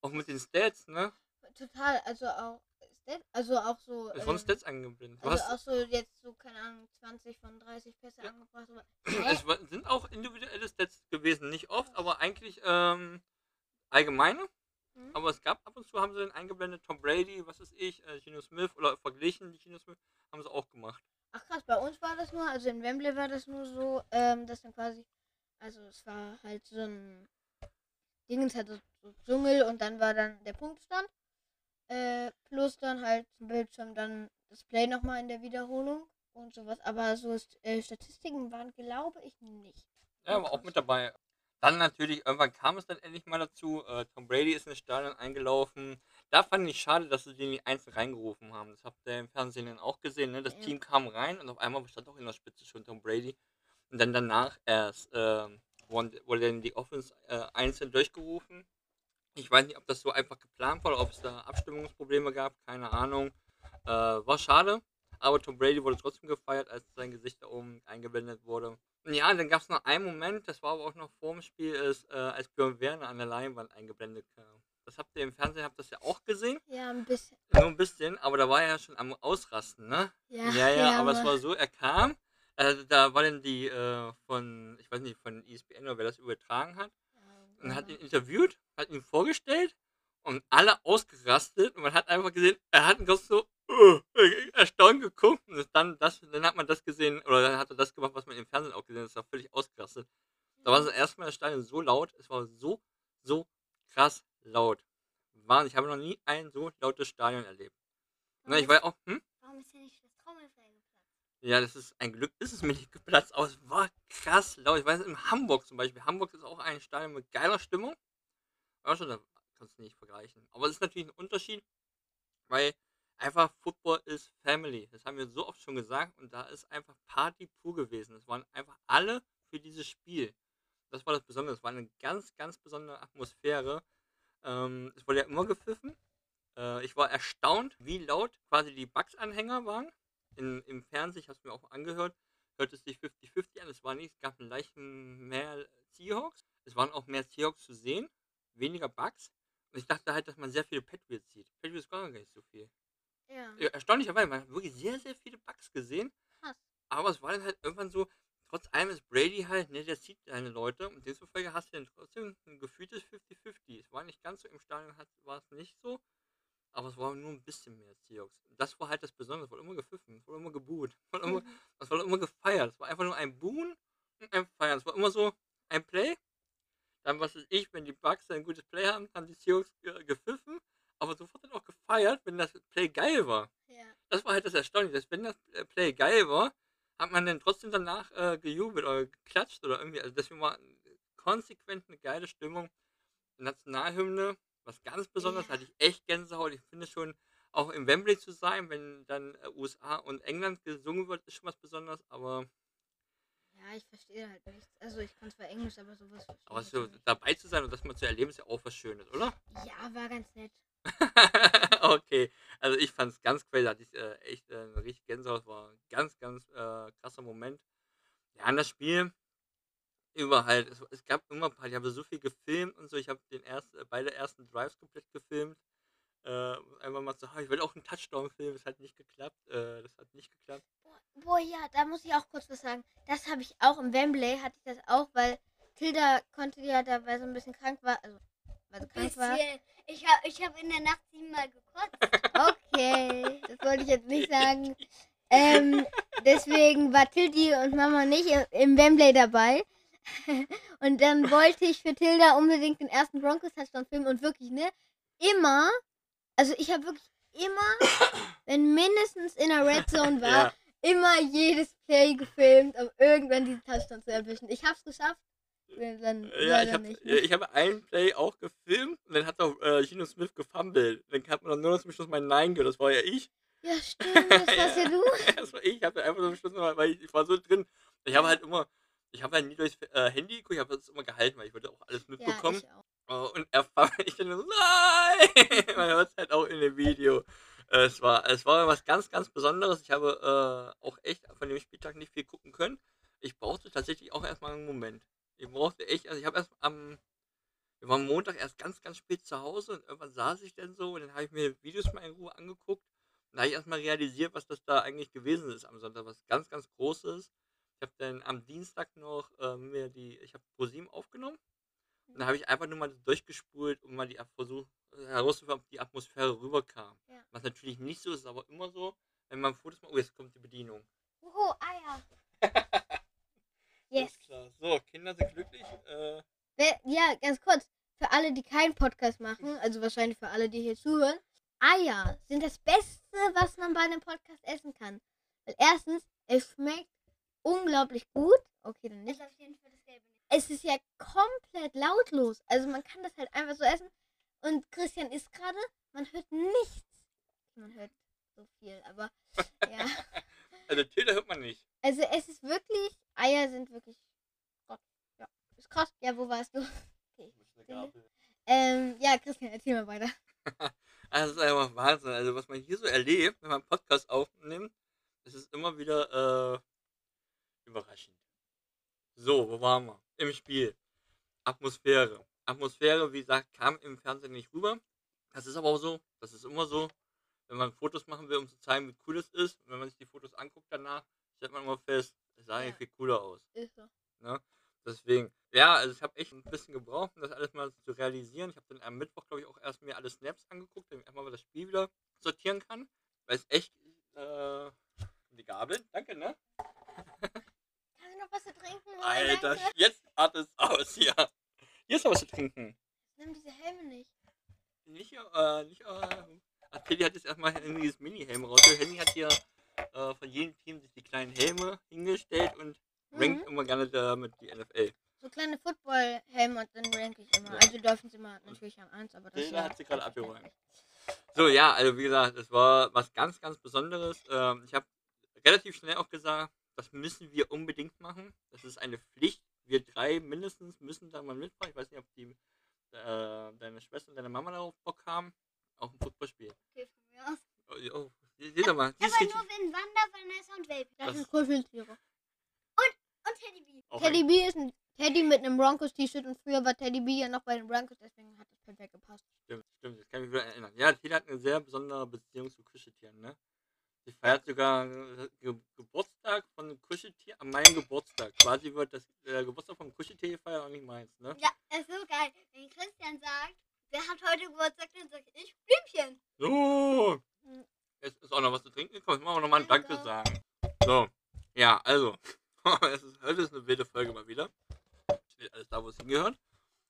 [SPEAKER 4] Auch mit den Stats, ne?
[SPEAKER 1] total. Also auch, Stat- also auch so.
[SPEAKER 4] Es wurden
[SPEAKER 1] ähm,
[SPEAKER 4] Stats eingeblendet. Du
[SPEAKER 1] Also
[SPEAKER 4] hast,
[SPEAKER 1] auch so jetzt so, keine Ahnung, 20 von 30 Pässe
[SPEAKER 4] Ja.
[SPEAKER 1] angebracht. Aber, (clears throat)
[SPEAKER 4] es wa- sind auch individuelle Stats gewesen. Nicht oft, aber eigentlich ähm, allgemeine.
[SPEAKER 1] Mhm.
[SPEAKER 4] Aber es gab ab und zu, haben sie dann eingeblendet, Tom Brady, was ist ich, äh, Geno Smith oder verglichen, Geno Smith, haben sie auch gemacht.
[SPEAKER 1] Ach krass, bei uns war das nur, also in Wembley war das nur so, ähm, dass dann quasi, also es war halt so ein Dingens hatte so Dschungel und dann war dann der Punktstand. Äh, plus dann halt zum Bildschirm dann das Play nochmal in der Wiederholung und sowas. Aber so äh, Statistiken waren, glaube ich, nicht.
[SPEAKER 4] Ja, aber auch mit dabei. Dann natürlich, irgendwann kam es dann endlich mal dazu. Äh, Tom Brady ist in das Stadion eingelaufen. Da fand ich schade, dass sie den nicht einzeln reingerufen haben. Das habt ihr im Fernsehen dann auch gesehen. Ne? Das
[SPEAKER 1] Ja.
[SPEAKER 4] Team kam rein und auf einmal stand auch in der Spitze schon Tom Brady. Und dann danach erst wurden- wurde dann die Offense äh, einzeln durchgerufen. Ich weiß nicht, ob das so einfach geplant war oder ob es da Abstimmungsprobleme gab. Keine Ahnung. Äh, war schade. Aber Tom Brady wurde trotzdem gefeiert, als sein Gesicht da oben eingeblendet wurde. Ja, dann gab es noch einen Moment, das war aber auch noch vor dem Spiel, ist, äh, als Björn Werner an der Leinwand eingeblendet kam. Das habt ihr im Fernsehen, habt das ja auch gesehen.
[SPEAKER 1] Ja, ein bisschen.
[SPEAKER 4] Nur ein bisschen, aber da war er ja schon am Ausrasten, ne?
[SPEAKER 1] Ja,
[SPEAKER 4] Ja, ja, (laughs) aber es war so, er kam, also da war dann die äh, von, ich weiß nicht, von ESPN oder wer das übertragen hat, und hat ihn interviewt, hat ihn vorgestellt und alle ausgerastet und man hat einfach gesehen, er hat ganz so uh, erstaunt geguckt und dann, das, dann hat man das gesehen, oder dann hat er das gemacht, was man im Fernsehen auch gesehen hat, das war völlig ausgerastet. Da war das erste Mal das Stadion so laut, es war so, so krass laut. Wahnsinn, ich habe noch nie ein so lautes Stadion erlebt. Na, ich war auch, hm?
[SPEAKER 5] Warum ist hier nicht das Trommelfell?
[SPEAKER 4] Ja, das ist ein Glück, ist es mir nicht geplatzt, aber es war krass laut. Ich weiß, in Hamburg zum Beispiel. Hamburg ist auch ein Stadion mit geiler Stimmung. Aber schon, da kannst du nicht vergleichen. Aber es ist natürlich ein Unterschied, weil einfach Football ist Family. Das haben wir so oft schon gesagt und da ist einfach Party pur gewesen. Es waren einfach alle für dieses Spiel. Das war das Besondere. Es war eine ganz, ganz besondere Atmosphäre. Ähm, es wurde ja immer gepfiffen. Äh, ich war erstaunt, wie laut quasi die Bugs-Anhänger waren in, im Fernsehen, ich habe es mir auch angehört, hört es sich 50-50 an. Es war nicht, es gab einen leichten mehr Seahawks. Es waren auch mehr Seahawks zu sehen, weniger Bugs. Und ich dachte halt, dass man sehr viele Patriots sieht. Patriots waren gar nicht so viel.
[SPEAKER 1] Ja.
[SPEAKER 4] Erstaunlicherweise, man hat wirklich sehr, sehr viele Bugs gesehen.
[SPEAKER 1] Krass.
[SPEAKER 4] Aber es war dann halt irgendwann so, trotz allem ist Brady halt, ne, der zieht seine Leute. Und demzufolge hast du dann trotzdem ein gefühltes 50-50. Es war nicht ganz so, im Stadion hat, war es nicht so. Aber es war nur ein bisschen mehr Seahawks. Das war halt das Besondere. Es wurde immer gepfiffen, es wurde immer geboot. (laughs) Es wurde immer,
[SPEAKER 1] Mhm.
[SPEAKER 4] es wurde immer gefeiert. Es war einfach nur ein Buhen und ein Feiern. Es war immer so ein Play. Dann, was weiß ich, wenn die Bugs ein gutes Play haben, haben die Seahawks ge- gepfiffen. Aber sofort dann auch gefeiert, wenn das Play geil war
[SPEAKER 1] ja.
[SPEAKER 4] das war halt das Erstaunliche, dass wenn das äh, Play geil war, hat man dann trotzdem danach äh, gejubelt oder geklatscht oder irgendwie. Also deswegen war konsequent eine geile Stimmung. Nationalhymne, was ganz besonders,
[SPEAKER 1] Ja.
[SPEAKER 4] hatte ich echt Gänsehaut. Ich finde schon, auch im Wembley zu sein, wenn dann äh, USA und England gesungen wird, ist schon was Besonderes, aber,
[SPEAKER 1] Ja, ich verstehe halt nichts. Also ich kann zwar Englisch, aber sowas verstehe
[SPEAKER 4] aber so
[SPEAKER 1] nicht.
[SPEAKER 4] dabei zu sein und das mal zu erleben, ist ja auch was Schönes, oder? (laughs)
[SPEAKER 1] Ja, war ganz nett.
[SPEAKER 4] okay, also ich fand es ganz crazy, hatte ich äh, echt äh, richtig Gänsehaut, war ein ganz, ganz äh, krasser Moment. Ja, an das Spiel über halt, es, es gab immer ein paar, ich habe so viel gefilmt und so, ich habe den ersten, äh, beide ersten Drives komplett gefilmt. Äh, einfach mal so, ich will auch einen Touchdown filmen, das hat nicht geklappt, äh, das hat nicht geklappt.
[SPEAKER 1] Boah, boah, ja, da muss ich auch kurz was sagen. Das habe ich auch im Wembley, hatte ich das auch, weil Tilda konnte ja da, weil sie ein bisschen krank war, also weil sie krank war.
[SPEAKER 5] Bisschen. Ich habe ich hab in der Nacht siebenmal gekotzt. (laughs)
[SPEAKER 1] Okay, das wollte ich jetzt nicht sagen. (laughs) Ähm, deswegen war Tildi und Mama nicht im Wembley dabei. Und dann wollte ich für Tilda unbedingt den ersten Broncos-Touchdown filmen und wirklich, ne? Immer, also ich habe wirklich immer, wenn mindestens in der Red Zone (laughs) war,
[SPEAKER 4] Ja.
[SPEAKER 1] immer jedes Play gefilmt, um irgendwann diesen Touchdown zu erwischen. Ich hab's geschafft. äh, Dann
[SPEAKER 4] Ja, ich habe ich hab einen Play auch gefilmt und dann hat auch äh, Gino Smith gefummelt. Dann hat man dann nur noch zum Schluss mein Nein gehört, das war ja ich.
[SPEAKER 1] Ja, (laughs) stimmt, das warst ja du. (laughs)
[SPEAKER 4] das war ich, ich habe einfach am Schluss noch, weil ich, ich war so drin. Ich habe halt immer, ich habe halt nie durchs äh, Handy geguckt, ich habe das immer gehalten, weil ich wollte auch alles
[SPEAKER 1] Ja,
[SPEAKER 4] mitbekommen.
[SPEAKER 1] ich auch.
[SPEAKER 4] Äh, und er war (laughs) ich dann so, nein! (laughs) Man hört es halt auch in dem Video. Äh, es, war, es war was ganz, ganz Besonderes. Ich habe äh, auch echt von dem Spieltag nicht viel gucken können. Ich brauchte tatsächlich auch erstmal einen Moment. Ich brauchte echt, also ich habe erst am, wir waren Montag erst ganz, ganz spät zu Hause und irgendwann saß ich dann so und dann habe ich mir Videos mal in Ruhe angeguckt. Und da habe ich erstmal realisiert, was das da eigentlich gewesen ist am Sonntag, was ganz, ganz Großes. Ich habe dann am Dienstag noch äh, mir die, ich habe ProSieben aufgenommen. Und dann habe ich einfach nur mal durchgespult, um mal die versucht herauszufinden, ob die Atmosphäre rüberkam.
[SPEAKER 1] Ja.
[SPEAKER 4] Was natürlich nicht so ist, aber immer so, wenn man Fotos macht, oh, jetzt kommt die Bedienung.
[SPEAKER 1] Oho, Eier. (laughs)
[SPEAKER 4] Alles
[SPEAKER 1] Yes.
[SPEAKER 4] klar. So, Kinder sind glücklich. Äh,
[SPEAKER 1] Ja, ganz kurz. Für alle, die keinen Podcast machen, also wahrscheinlich für alle, die hier zuhören, Eier sind das Beste, was man bei einem Podcast essen kann. Weil erstens, es schmeckt unglaublich gut. Okay, dann nicht. Es ist ja komplett lautlos. Also man kann das halt einfach so essen. Und Christian isst gerade, man hört nichts. Man hört so viel, aber (laughs) ja.
[SPEAKER 4] also Tilda hört man nicht.
[SPEAKER 1] Also es ist wirklich, Eier sind wirklich Gott. Ja, ist krass. Ja, wo warst du? (laughs) Ähm, ja, Christian, erzähl mal weiter.
[SPEAKER 4] Also, (laughs) das ist einfach Wahnsinn. Also, was man hier so erlebt, wenn man einen Podcast aufnimmt, das ist immer wieder äh, überraschend. So, wo waren wir? Im Spiel. Atmosphäre. Atmosphäre, wie gesagt, kam im Fernsehen nicht rüber. Das ist aber auch so. Das ist immer so. Wenn man Fotos machen will, um zu zeigen, wie cool es ist, und wenn man sich die Fotos anguckt danach, stellt man immer fest, es sah
[SPEAKER 1] Ja.
[SPEAKER 4] eigentlich viel cooler aus.
[SPEAKER 1] Ist so.
[SPEAKER 4] Deswegen, ja, also ich habe echt ein bisschen gebraucht, um das alles mal zu realisieren. Ich habe dann am Mittwoch, glaube ich, auch erst mir alle Snaps angeguckt, damit ich einfach mal das Spiel wieder sortieren kann. Weil es echt, äh, die Gabel, danke, ne? (laughs)
[SPEAKER 1] Was zu trinken?
[SPEAKER 4] Alter,
[SPEAKER 1] Danke.
[SPEAKER 4] jetzt artet es aus, (laughs) ja. Hier ist noch was zu trinken.
[SPEAKER 1] Nimm diese Helme nicht.
[SPEAKER 4] Nicht, äh, nicht, äh, Teddy hat jetzt erstmal irgendwie das Mini-Helm raus. Henny hat hier äh, von jedem Team sich die kleinen Helme hingestellt und rankt
[SPEAKER 1] Mhm.
[SPEAKER 4] immer gerne damit die NFL.
[SPEAKER 1] So kleine Football-Helme und dann rank ich immer.
[SPEAKER 4] Ja.
[SPEAKER 1] Also Dolphins immer natürlich an 1, aber das ist ja
[SPEAKER 4] hat sie gerade
[SPEAKER 1] selbstverständlich.
[SPEAKER 4] So, ja, also wie gesagt, es war was ganz, ganz Besonderes. Ähm, ich habe relativ schnell auch gesagt, das müssen wir unbedingt machen. Das ist eine Pflicht. Wir drei mindestens müssen da mal mitfahren. Ich weiß nicht, ob die, äh, deine Schwester und deine Mama darauf Bock haben. Auch ein Footballspiel.
[SPEAKER 5] Okay, von mir aus.
[SPEAKER 4] Oh, oh, seht ihr mal, die
[SPEAKER 5] Aber
[SPEAKER 4] richtig,
[SPEAKER 5] nur wenn Wander, Vanessa und Welpe.
[SPEAKER 1] Das
[SPEAKER 4] Das-
[SPEAKER 1] sind Kuscheltiere. Teddy B ist ein Teddy mit einem Broncos-T-Shirt und früher war Teddy B ja noch bei den Broncos, deswegen hat das perfekt gepasst.
[SPEAKER 4] Stimmt, stimmt, das kann ich mich wieder erinnern. Ja, Tila hat eine sehr besondere Beziehung zu Kuscheltieren, ne? Sie feiert sogar äh, Ge Geburtstag von Kuscheltier an meinem Geburtstag. Quasi wird das äh, Geburtstag vom Kuscheltier gefeiert und nicht meins, ne?
[SPEAKER 5] Ja, ist so geil. Wenn Christian sagt, wer hat heute Geburtstag, dann sag ich Blümchen.
[SPEAKER 4] So.
[SPEAKER 1] Mhm.
[SPEAKER 4] Jetzt ist auch noch was zu trinken gekommen. Jetzt machen wir nochmal ein Danke
[SPEAKER 5] Danke.
[SPEAKER 4] sagen. So. Ja, also. (laughs) es ist, heute ist eine wilde Folge mal wieder. Steht alles da, wo es hingehört.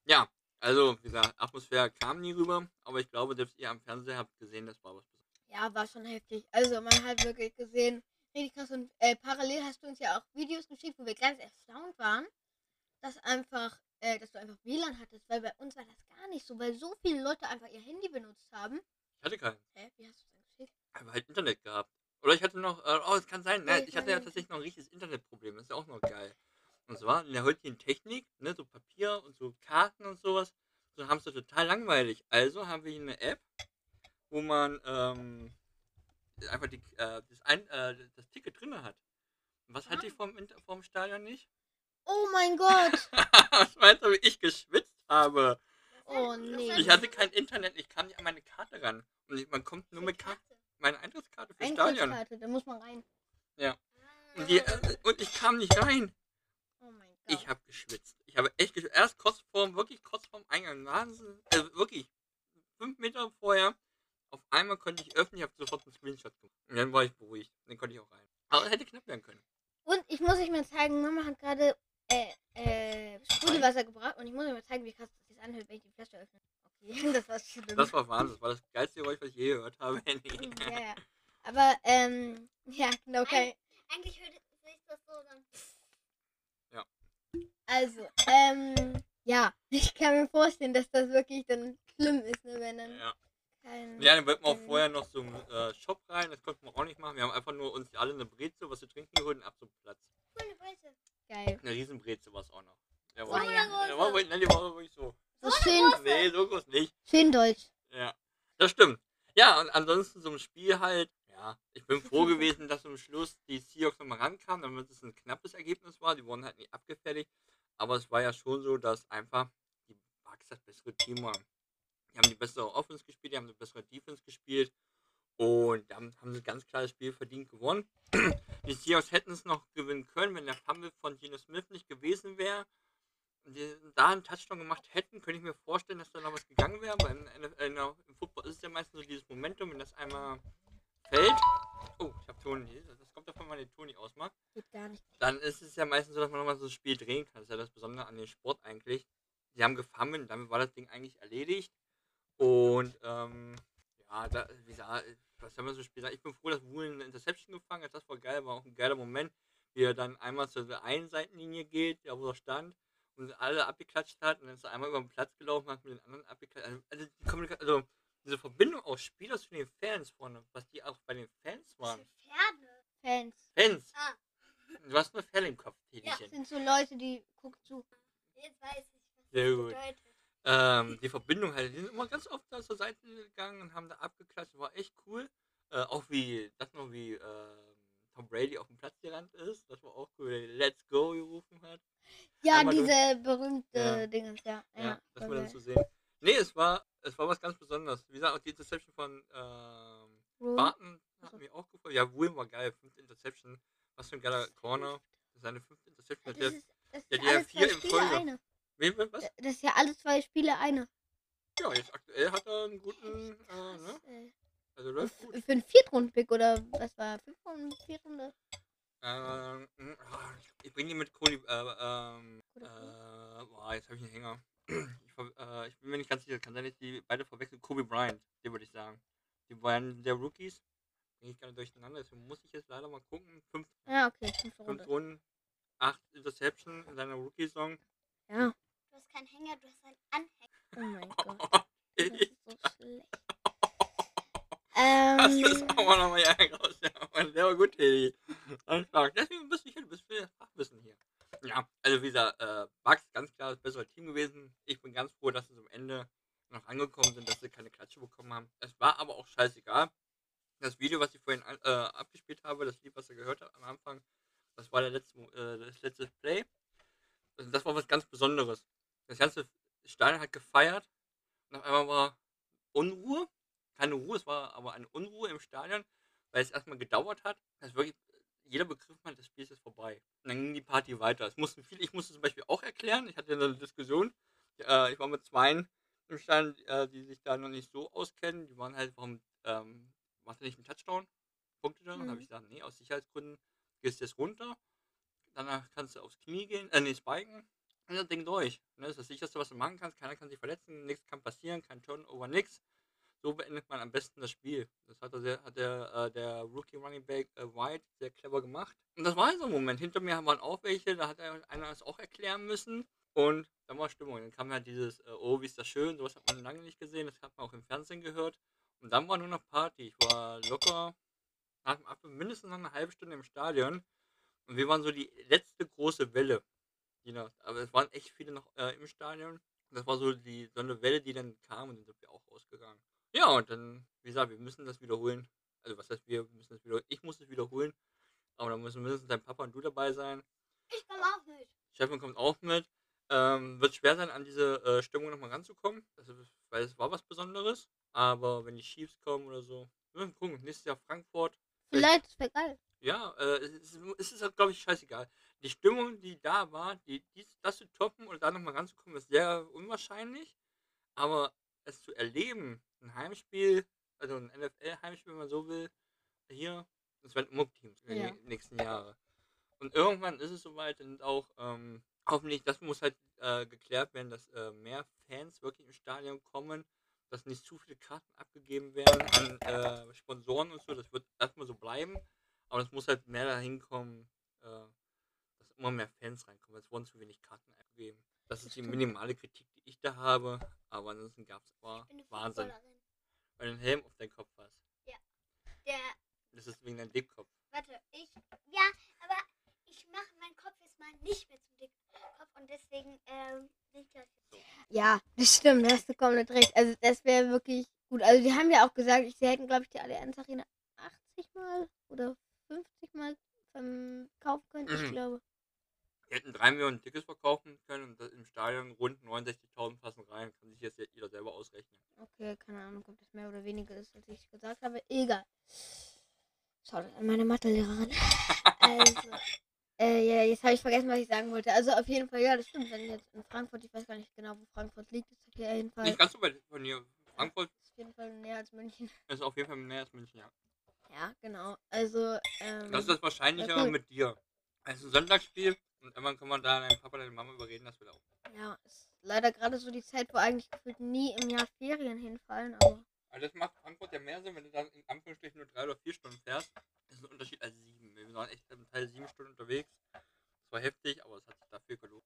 [SPEAKER 4] Ja, also, wie gesagt, Atmosphäre kam nie rüber. Aber ich glaube, selbst ihr am Fernseher habt gesehen, das war was Besonderes.
[SPEAKER 1] Ja, war schon heftig. Also man hat wirklich gesehen, richtig krass. Und äh, parallel hast du uns ja auch Videos geschickt, wo wir ganz erstaunt waren, dass einfach, äh, dass du einfach WLAN hattest, weil bei uns war das gar nicht so, weil so viele Leute einfach ihr Handy benutzt haben.
[SPEAKER 4] Ich hatte keinen.
[SPEAKER 1] Hä, wie hast du es denn geschickt?
[SPEAKER 4] Ich habe halt Internet gehabt. Oder ich hatte noch, äh, oh, es kann sein, ne,
[SPEAKER 1] ich
[SPEAKER 4] ich hatte ja tatsächlich noch ein richtiges Internetproblem. Das ist ja auch noch geil. Und zwar in der heutigen Technik, ne, so Papier und so Karten und sowas, so haben es total langweilig. Also haben wir hier eine App, wo man ähm, einfach die, äh, das, ein, äh, das Ticket drin hat. Was hatte ich vom, Inter- vom Stadion nicht?
[SPEAKER 1] Oh mein Gott! (laughs)
[SPEAKER 4] was meinst du, wie ich geschwitzt habe?
[SPEAKER 1] Oh nee.
[SPEAKER 4] Ich hatte kein Internet, ich kam nicht an meine Karte ran. Und ich, man kommt nur mit Karte, meine Eintrittskarte für Stadion.
[SPEAKER 1] Eintrittskarte, da muss man rein.
[SPEAKER 4] Und, die, äh, und ich kam nicht rein.
[SPEAKER 1] Oh mein Gott.
[SPEAKER 4] Ich habe geschwitzt. Ich habe echt geschwitzt. Erst kurz vorm, wirklich kurz vorm Eingang. Wahnsinn. Also wirklich. Fünf Meter vorher. Auf einmal konnte ich öffnen. Ich habe sofort einen Screenshot gemacht. Und dann war ich beruhigt. Dann konnte ich auch rein. Aber es hätte knapp werden können.
[SPEAKER 1] Und ich muss euch mal zeigen, Mama hat gerade äh, äh, Sprudelwasser gebracht und ich muss euch mal zeigen, wie krass das sich anhört, wenn ich die Flasche öffne. Okay, (laughs) das war schlimm.
[SPEAKER 4] Das war Wahnsinn. Das war das geilste Geräusch, was ich je gehört habe. (laughs)
[SPEAKER 1] Ja, ja. Aber, ähm, (laughs) ja, genau, okay.
[SPEAKER 5] Eigentlich hört sich das so dann.
[SPEAKER 1] Also, ähm, ja, ich kann mir vorstellen, dass das wirklich dann schlimm ist, ne, wenn dann
[SPEAKER 4] Ja. Ja, dann wollten wir auch
[SPEAKER 1] Mhm.
[SPEAKER 4] vorher noch zum äh, Shop rein. Das konnten wir auch nicht machen. Wir haben einfach nur uns alle eine Breze, was zu trinken geholt und ab zum Platz.
[SPEAKER 5] Coole Breite.
[SPEAKER 1] Geil.
[SPEAKER 4] Eine Riesenbreze war es auch noch.
[SPEAKER 1] Oh,
[SPEAKER 4] war,
[SPEAKER 1] ja.
[SPEAKER 4] der war, wohl- nein, die war wirklich so.
[SPEAKER 1] So schön,
[SPEAKER 4] Nee, so groß nicht.
[SPEAKER 1] schön deutsch.
[SPEAKER 4] Ja, das stimmt. Ja, und ansonsten so ein Spiel halt, ja, ich bin froh gewesen, dass zum Schluss die Seahawks nochmal rankamen, damit es ein knappes Ergebnis war. Die wurden halt nicht abgefertigt. Aber es war ja schon so, dass einfach die Bucks das bessere Team waren. Die haben die bessere Offense gespielt, die haben die bessere Defense gespielt. Und dann haben sie ganz klar das Spiel verdient gewonnen. (clears throat) Die Seahawks hätten es noch gewinnen können, wenn der Fumble von Geno Smith nicht gewesen wäre. Und die da einen Touchdown gemacht hätten, könnte ich mir vorstellen, dass da noch was gegangen wäre. Aber in, in, in, im Football ist es ja meistens so dieses Momentum, wenn das einmal fällt. Oh, ich habe Toni. Das kommt davon, wenn man den Toni ausmacht.
[SPEAKER 1] Geht gar nicht.
[SPEAKER 4] Dann ist es ja meistens so, dass man nochmal so ein Spiel drehen kann. Das ist ja das Besondere an dem Sport eigentlich. Sie haben gefangen, damit war das Ding eigentlich erledigt. Und ähm, ja, da, wie gesagt, was haben wir so Spiel? Ich bin froh, dass Woolen eine Interception gefangen hat. Das war geil, war auch ein geiler Moment, wie er dann einmal zur einen Seitenlinie geht, ja, wo er stand, und alle abgeklatscht hat. Und dann ist er einmal über den Platz gelaufen, hat mit den anderen abgeklatscht. Also, also, die also diese Verbindung aus Spieler zu den Fans vorne, was die auch bei den Fans waren.
[SPEAKER 5] Pferde.
[SPEAKER 1] Fans.
[SPEAKER 4] Fans!
[SPEAKER 5] Ah.
[SPEAKER 4] Du hast nur Pferde im Kopf,
[SPEAKER 5] Ja,
[SPEAKER 1] Das sind so Leute, die gucken zu.
[SPEAKER 5] Jetzt weiß ich, was
[SPEAKER 4] Sehr
[SPEAKER 5] das
[SPEAKER 4] gut.
[SPEAKER 5] bedeutet.
[SPEAKER 4] Ähm, die Verbindung halt. Die sind immer ganz oft da zur Seite gegangen und haben da abgeklatscht. War echt cool. Äh, auch wie, das noch wie ähm, Tom Brady auf dem Platz gerannt ist. Das war auch cool, Let's Go gerufen hat.
[SPEAKER 1] Ja,
[SPEAKER 4] Einmal durch-
[SPEAKER 1] diese berühmte
[SPEAKER 4] Ja.
[SPEAKER 1] Dingens, ja.
[SPEAKER 4] Ja,
[SPEAKER 1] Ja,
[SPEAKER 4] das war dann zu sehen. Nee, es war, es war was ganz Besonderes. Wie gesagt, auch die Interception von ähm. Barton hat mich auch gefreut. Ja, William war geil. Fünfte Interception. Was für ein geiler Corner. Seine fünfte Interception.
[SPEAKER 1] Das
[SPEAKER 4] Der,
[SPEAKER 1] ist, das
[SPEAKER 4] ja,
[SPEAKER 1] ist
[SPEAKER 4] haben
[SPEAKER 1] alle
[SPEAKER 4] vier in
[SPEAKER 1] Spiele
[SPEAKER 4] Folge.
[SPEAKER 1] eine.
[SPEAKER 4] Wie, was?
[SPEAKER 1] Das ist ja alle zwei Spiele eine.
[SPEAKER 4] Ja, jetzt aktuell hat er einen guten, äh, ne?
[SPEAKER 1] Das, äh,
[SPEAKER 4] Also läuft gut.
[SPEAKER 1] Für einen Viertrunden-Pick oder was war? Fünftrunden, Viertrunde?
[SPEAKER 4] Ähm, mh, ah, ich bringe die mit Cody, äh, ähm, äh, boah, jetzt habe ich einen Hänger. (clears throat) Ich, äh, ich bin mir nicht ganz sicher, kann sein, dass die beide verwechseln. Kobe Bryant, den würde ich sagen. Die waren der Rookies. Bringe ich gerade durcheinander, deswegen muss ich jetzt leider mal gucken. Fünf,
[SPEAKER 1] Ja, okay, fünfte
[SPEAKER 4] fünf
[SPEAKER 1] Runde.
[SPEAKER 4] Runden, acht Interception in seiner Rookie-Song.
[SPEAKER 1] Ja.
[SPEAKER 5] Du hast keinen Hänger, du hast einen Anhänger.
[SPEAKER 1] Oh mein (laughs) Gott. Das
[SPEAKER 4] das
[SPEAKER 1] ist so schlecht.
[SPEAKER 4] ist
[SPEAKER 1] Ähm,
[SPEAKER 4] aber nochmal ja raus. Ja, der war gut, Teddy. Deswegen bist du hier, du bist für Fachwissen hier. Ja, also wie gesagt, äh, Bugs ganz klar das bessere Team gewesen. Ich bin ganz froh, dass sie am Ende noch angekommen sind, dass sie keine Klatsche bekommen haben. Es war aber auch scheißegal. Das Video, was ich vorhin an- äh, abgespielt habe, das Lied, was ihr gehört habt am Anfang, das war der letzte, äh, das letzte Play. Also das war was ganz Besonderes. Das ganze Stadion hat gefeiert und auf einmal war Unruhe. Keine Ruhe, es war aber eine Unruhe im Stadion, weil es erstmal gedauert hat, dass wirklich jeder begriffen hat, das Spiel ist jetzt vorbei. Und dann ging die Party weiter. Es mussten viele, ich musste zum Beispiel auch erklären, ich hatte eine Diskussion, äh, ich war mit zweien im Stadion, äh, die sich da noch nicht so auskennen, die waren halt, warum ähm, macht er nicht einen Touchdown? Punkte dann?
[SPEAKER 1] Mhm.
[SPEAKER 4] habe ich gesagt, nee, aus Sicherheitsgründen gehst du jetzt runter, danach kannst du aufs Knie gehen, äh, nee, spiken, und das Ding durch. Ne? Das ist das sicherste, was du machen kannst. Keiner kann sich verletzen, nichts kann passieren, kein Turnover, nix. So beendet man am besten das Spiel. Das hat, er sehr, hat der, äh, der Rookie Running Back äh, White sehr clever gemacht. Und das war so ein Moment. Hinter mir waren auch welche, da hat er einer das auch erklären müssen. Und dann war Stimmung. Dann kam halt dieses, äh, oh, wie ist das schön, sowas hat man lange nicht gesehen, das hat man auch im Fernsehen gehört. Und dann war nur noch Party. Ich war locker nach mindestens noch eine halbe Stunde im Stadion. Und wir waren so die letzte große Welle. Die noch, aber es waren echt viele noch äh, im Stadion. Das war so die so eine Welle, die dann kam und dann sind wir auch rausgegangen. Ja, und dann, wie gesagt, wir müssen das wiederholen. Also was heißt wir müssen das wiederholen? Ich muss es wiederholen. Aber dann müssen mindestens dein Papa und du dabei sein.
[SPEAKER 5] Ich komme auch mit.
[SPEAKER 4] Stefan kommt auch mit. Ähm, wird schwer sein, an diese äh, Stimmung nochmal ranzukommen. Also, weil es war was Besonderes. Aber wenn die Chiefs kommen oder so, wir müssen gucken. Nächstes Jahr Frankfurt.
[SPEAKER 1] Vielleicht, das wäre geil.
[SPEAKER 4] Ja, äh, es ist, es ist halt, glaube ich, scheißegal. Die Stimmung, die da war, die, die, das zu toppen oder da nochmal ranzukommen, ist sehr unwahrscheinlich. Aber es zu erleben, ein Heimspiel, also ein NFL-Heimspiel, wenn man so will, hier, das werden immer Teams in
[SPEAKER 1] Ja.
[SPEAKER 4] den nächsten Jahren. Und irgendwann ist es soweit und auch, ähm, hoffentlich, das muss halt äh, geklärt werden, dass äh, mehr Fans wirklich ins Stadion kommen, dass nicht zu viele Karten abgegeben werden an äh, Sponsoren und so, das wird erstmal so bleiben. Aber es muss halt mehr dahin kommen, äh, dass immer mehr Fans reinkommen. Es wurden zu wenig Karten abgegeben. Das ist die minimale Kritik, die ich da habe. Aber ansonsten gab es Wahnsinn. Weil du einen Helm auf deinen Kopf hast.
[SPEAKER 5] Der,
[SPEAKER 4] Das ist wegen deinem Dickkopf.
[SPEAKER 5] warte, ich, ja, aber ich mache meinen Kopf jetzt mal nicht mehr zum dicken Kopf und deswegen, ähm, nicht das jetzt.
[SPEAKER 1] Ja, das stimmt, da hast du komplett recht. Also das wäre wirklich gut. Also die haben ja auch gesagt, sie hätten, glaube ich, die Allianz Arena 80 Mal oder 50 Mal ähm, kaufen können. Ich
[SPEAKER 4] Mhm.
[SPEAKER 1] glaube.
[SPEAKER 4] Wir hätten 3 Millionen Tickets verkaufen können und das im Stadion rund 69.000 passen rein. Kann sich jetzt jeder selber ausrechnen.
[SPEAKER 1] Okay, keine Ahnung, ob das mehr oder weniger ist, als ich gesagt habe. Egal. Schaut an meine Mathelehrerin. (laughs) also, äh, ja, jetzt habe ich vergessen, was ich sagen wollte. Also auf jeden Fall, ja, das stimmt. Wenn jetzt in Frankfurt, ich weiß gar nicht genau, wo Frankfurt liegt, ist auf jeden Fall,
[SPEAKER 4] Nicht ganz so weit von hier. Frankfurt
[SPEAKER 1] ist auf jeden Fall näher als München.
[SPEAKER 4] ist auf jeden Fall näher als München, ja.
[SPEAKER 1] Ja, genau. Also, ähm,
[SPEAKER 4] Das ist das Wahrscheinlichere
[SPEAKER 1] Ja, cool.
[SPEAKER 4] mit dir. Es ist ein Sonntagsspiel und irgendwann kann man da deinen Papa, deine Mama überreden, dass wir da auch.
[SPEAKER 1] ja, ist leider gerade so die Zeit, wo eigentlich gefühlt nie im Jahr Ferien hinfallen, aber
[SPEAKER 4] Also das macht Frankfurt ja mehr Sinn, wenn du dann in Anführungsstrichen nur drei oder vier Stunden fährst. Das ist ein Unterschied als sieben. Wir waren echt im Teil sieben Stunden unterwegs. Das war heftig, aber es hat sich dafür gelohnt.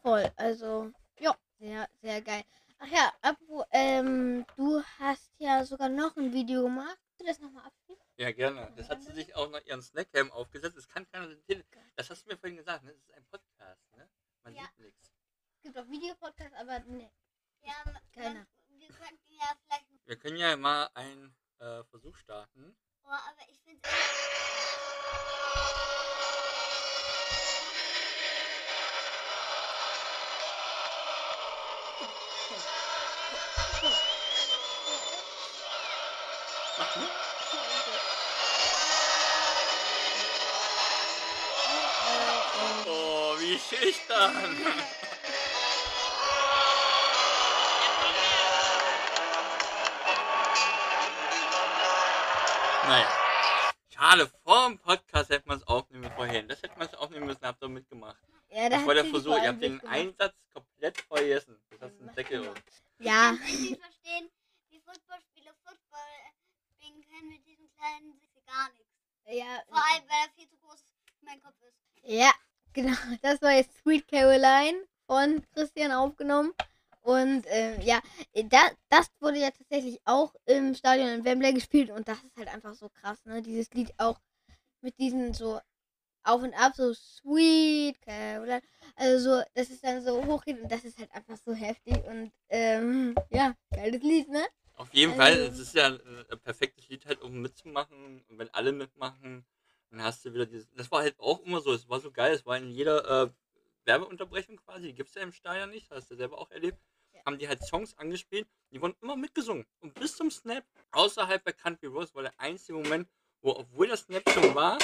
[SPEAKER 1] voll. Also, ja, sehr, sehr geil. Ach ja, apropos, ähm, du hast ja sogar noch ein Video gemacht. Kannst du das nochmal abspielen?
[SPEAKER 4] Ja, gerne. Das hat sie sich auch noch ihren Snackhelm aufgesetzt. Das kann keiner sehen. Das hast du mir vorhin gesagt, ne? Das ist ein Podcast, ne? Man
[SPEAKER 5] Ja.
[SPEAKER 4] sieht nichts.
[SPEAKER 1] Es gibt auch Videopodcasts, aber ne.
[SPEAKER 5] Ja, man,
[SPEAKER 1] Keiner.
[SPEAKER 5] wir könnten ja vielleicht,
[SPEAKER 4] Wir können ja mal einen äh, Versuch starten.
[SPEAKER 5] oh, aber ich finde
[SPEAKER 4] Mach mit. Wie schüchtern. naja. Schade, vor dem Podcast hätte man es aufnehmen vorhin. Das hätte man es aufnehmen müssen, habt ihr mitgemacht.
[SPEAKER 1] Ja, da
[SPEAKER 4] Das war der Versuch, ihr habt den
[SPEAKER 1] gemacht.
[SPEAKER 4] Einsatz komplett vergessen. Das hast einen Deckel.
[SPEAKER 1] Ja,
[SPEAKER 5] Ich kann nicht verstehen, wie Footballspieler Football spielen können mit diesem kleinen Sitze gar nichts.
[SPEAKER 1] ja,
[SPEAKER 5] Vor allem, weil er viel zu groß für meinen Kopf ist.
[SPEAKER 1] ja, genau. Das war jetzt Sweet Caroline von Christian aufgenommen. Und ähm, ja, da, das wurde ja tatsächlich auch im Stadion in Wembley gespielt und das ist halt einfach so krass, ne? Dieses Lied auch mit diesen so auf und ab, so Sweet Caroline. Also so, das ist dann so hochgeht und das ist halt einfach so heftig und ähm, ja, geiles Lied, ne?
[SPEAKER 4] Auf jeden Fall,
[SPEAKER 1] Also-
[SPEAKER 4] es ist ja ein, ein perfektes Lied halt, um mitzumachen. Und wenn alle mitmachen, dann hast du wieder dieses. Das war halt auch immer so, es war so geil, es war in jeder äh, Werbeunterbrechung quasi, die gibt es ja im Stadion nicht, hast du selber auch erlebt,
[SPEAKER 1] Ja.
[SPEAKER 4] haben die halt Songs angespielt, die wurden immer mitgesungen. Und bis zum Snap, außerhalb bei Country Roads, war der einzige Moment, wo, obwohl das Snap schon war,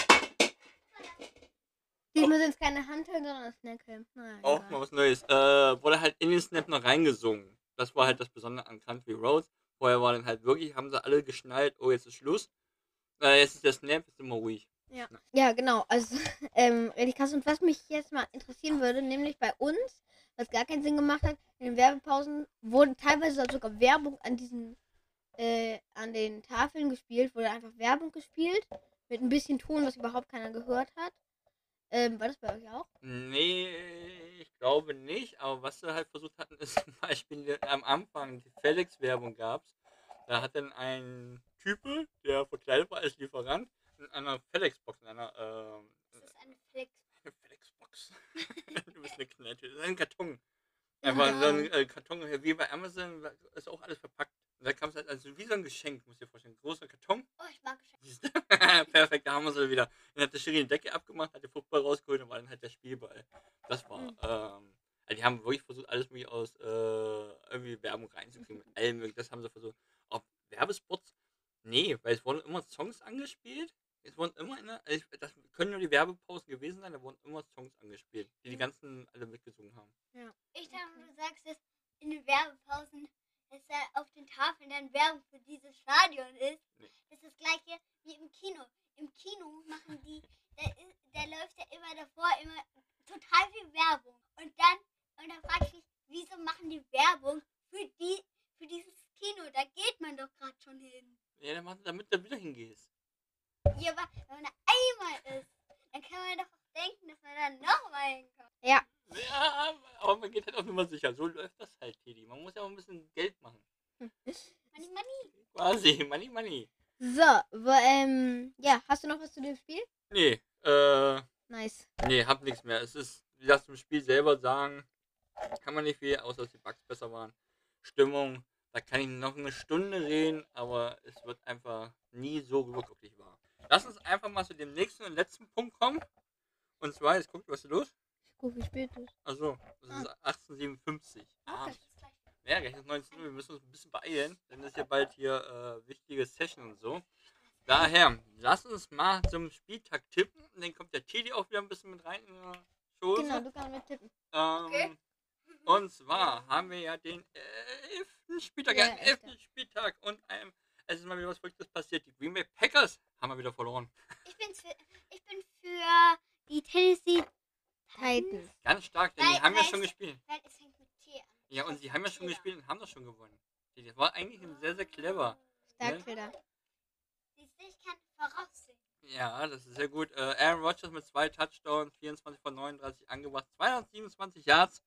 [SPEAKER 1] Diesmal sind es keine Handhelm, sondern Snackhelm.
[SPEAKER 4] Auch mal was Neues, äh, wurde halt in den Snap noch reingesungen. Das war halt das Besondere an Country Roads. Vorher war dann halt wirklich, haben sie alle geschnallt, oh, jetzt ist Schluss. Äh, jetzt ist der Snap, jetzt sind wir ruhig.
[SPEAKER 1] Ja, genau. Also, (laughs) ähm, richtig krass. Und was mich jetzt mal interessieren würde, nämlich bei uns, was gar keinen Sinn gemacht hat, in den Werbepausen wurden teilweise sogar Werbung an diesen, äh, an den Tafeln gespielt, wurde einfach Werbung gespielt, mit ein bisschen Ton, was überhaupt keiner gehört hat. Ähm, war das bei euch auch?
[SPEAKER 4] Nee, ich glaube nicht. Aber was sie halt versucht hatten, ist (laughs) zum Beispiel die- am Anfang die FedEx-Werbung gab's. Da hat dann ein Type, der verkleidet war als Lieferant, in einer FedEx-Box, in einer ähm,
[SPEAKER 5] Das ist ein Flex.
[SPEAKER 4] eine FedEx-Box. (laughs) du bist eine Knete. Das ist ein Karton. Einfach so ein äh, Karton, wie bei Amazon, ist auch alles verpackt. Und da kam es halt also wie so ein Geschenk, muss ich dir vorstellen. Großer Karton.
[SPEAKER 5] Oh, ich mag Geschenke. (laughs)
[SPEAKER 4] Perfekt, da haben wir sie wieder. Dann hat der Schiri die Decke abgemacht, hat den Football rausgeholt und war dann halt der Spielball. Das war,
[SPEAKER 1] Mhm.
[SPEAKER 4] ähm, also die haben wirklich versucht, alles mögliche aus äh, irgendwie Werbung reinzukriegen. Mit allem möglichen. Das haben sie versucht. Ob Werbespots? Nee, weil es wurden immer Songs angespielt. Es wurden immer, in der, ich, das können nur die Werbepausen gewesen sein, da wurden immer Songs angespielt, die die ganzen alle mitgesungen haben.
[SPEAKER 5] Ich dachte, du sagst, dass in den Werbepausen, dass da auf den Tafeln dann Werbung für dieses Stadion ist.
[SPEAKER 4] Nee.
[SPEAKER 5] Das ist das gleiche wie im Kino. Im Kino machen die, da, ist, da läuft ja immer davor immer total viel Werbung. Und dann, und dann frage ich mich, wieso machen die Werbung für die, für dieses Kino? Da geht man doch gerade schon hin.
[SPEAKER 4] Ja, dann machen, damit du wieder hingehst.
[SPEAKER 5] Ja, aber wenn man da einmal ist, dann kann man doch auch denken, dass man da nochmal hinkommt.
[SPEAKER 4] Ja, aber man geht halt auch immer sicher. So läuft das halt, Teddy. Man muss ja auch ein bisschen Geld machen.
[SPEAKER 5] Money, money.
[SPEAKER 4] Quasi, money, money.
[SPEAKER 1] So, wo, ähm, ja, hast du noch was zu dem Spiel?
[SPEAKER 4] Nee, äh,
[SPEAKER 1] Nice.
[SPEAKER 4] nee, hab nichts mehr. Es ist, wie das zum Spiel selber sagen, kann man nicht viel, außer dass die Bugs besser waren. Stimmung, da kann ich noch eine Stunde reden, aber es wird einfach nie so wirklich wahr. Lass uns einfach mal zu dem nächsten und letzten Punkt kommen. Und zwar, jetzt guckt, was ist los?
[SPEAKER 1] Ich guck, wie spät es ist.
[SPEAKER 4] Achso, das ist 1857. Ah,
[SPEAKER 5] ist gleich.
[SPEAKER 4] ja, gleich ist 19 Uhr. Wir müssen uns ein bisschen beeilen, denn es ist ja bald hier äh, wichtige Session und so. Daher, lass uns mal zum Spieltag tippen. Und dann kommt der Teddy auch wieder ein bisschen mit rein in der Chose.
[SPEAKER 1] Genau, du kannst mit tippen.
[SPEAKER 4] Ähm,
[SPEAKER 5] Okay.
[SPEAKER 4] Und zwar haben wir ja den elften Spieltag,
[SPEAKER 1] Ja,
[SPEAKER 4] elften Spieltag und ähm, es ist mal wieder was Verrücktes passiert. Die Green Bay Packers haben wir wieder verloren.
[SPEAKER 5] Ich, bin's für, ich bin für die Tennessee
[SPEAKER 1] Titans.
[SPEAKER 4] Ganz stark, denn die
[SPEAKER 5] Weil-
[SPEAKER 4] haben ja schon
[SPEAKER 5] es-
[SPEAKER 4] gespielt.
[SPEAKER 5] Weil es fängt mit T an.
[SPEAKER 4] Ja, und sie haben ja schon gespielt und haben das schon gewonnen. Das war eigentlich sehr, sehr clever.
[SPEAKER 1] Starkfilter.
[SPEAKER 5] Siehst du, ich kann voraussehen.
[SPEAKER 4] Ja, das ist sehr gut. Äh, Aaron Rodgers mit zwei Touchdowns, 24 von 39 angebracht, 227 Yards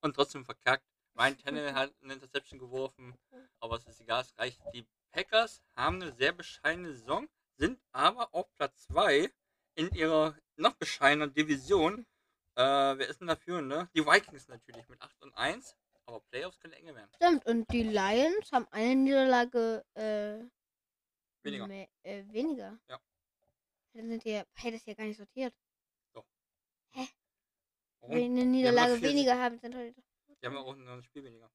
[SPEAKER 4] und trotzdem verkackt. Ryan (laughs) Tannehill hat eine Interception geworfen, aber es ist egal, es reicht. Die Packers haben eine sehr bescheidene Saison, sind aber auf Platz 2 in ihrer noch bescheideneren Division. Äh, wer ist denn da führende? Die Vikings natürlich mit 8 und 1, aber Playoffs können enger werden.
[SPEAKER 1] Stimmt, und die Lions haben eine Niederlage äh,
[SPEAKER 4] Weniger.
[SPEAKER 1] mehr- äh, weniger.
[SPEAKER 4] Ja.
[SPEAKER 1] Dann sind die, ja- hey, das ist ja gar nicht sortiert.
[SPEAKER 4] Warum?
[SPEAKER 1] Wenn die eine Niederlage weniger haben, sind heute.
[SPEAKER 4] Die haben ja auch ein Spiel weniger.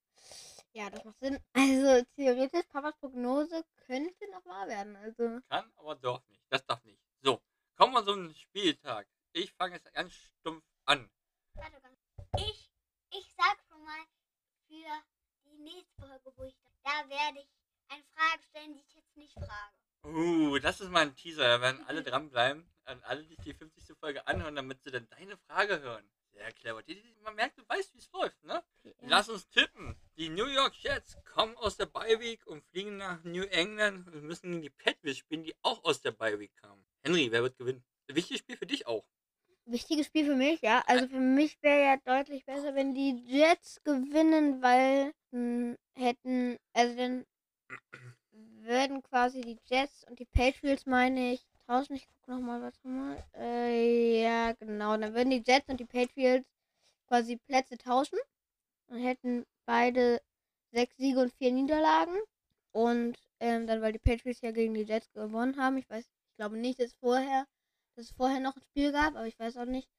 [SPEAKER 1] Ja, das macht Sinn. Also theoretisch, Papas Prognose könnte noch wahr werden. Also.
[SPEAKER 4] Kann, aber doch nicht. Das darf nicht. So, kommen wir zum Spieltag. Ich fange jetzt ganz stumpf an.
[SPEAKER 5] Warte ganz. Ich, ich sag schon mal für die nächste Folge, wo ich da, da werde ich eine Frage stellen, die ich jetzt nicht frage.
[SPEAKER 4] Uh, das ist mal ein Teaser. Da werden alle (laughs) dranbleiben. An alle, die die 50. Folge anhören, damit sie dann deine Frage hören. Sehr clever. Die, die, man merkt, du weißt, wie es läuft, ne? Lass uns tippen. Die New York Jets kommen aus der Bye Week und fliegen nach New England und müssen gegen die Patriots spielen, die auch aus der Bye Week kamen. Henry, wer wird gewinnen? Wichtiges Spiel für dich auch.
[SPEAKER 1] Wichtiges Spiel für mich, ja. Also für mich wäre ja deutlich besser, wenn die Jets gewinnen, weil hm, hätten, also dann würden quasi die Jets und die Patriots, meine ich, tauschen. Ich gucke nochmal, warte mal. Äh, ja, genau. Dann würden die Jets und die Patriots quasi Plätze tauschen und hätten beide sechs Siege und vier Niederlagen. Und ähm, dann, weil die Patriots ja gegen die Jets gewonnen haben, ich weiß, ich glaube nicht, dass vorher, dass es vorher noch ein Spiel gab, aber ich weiß auch nicht.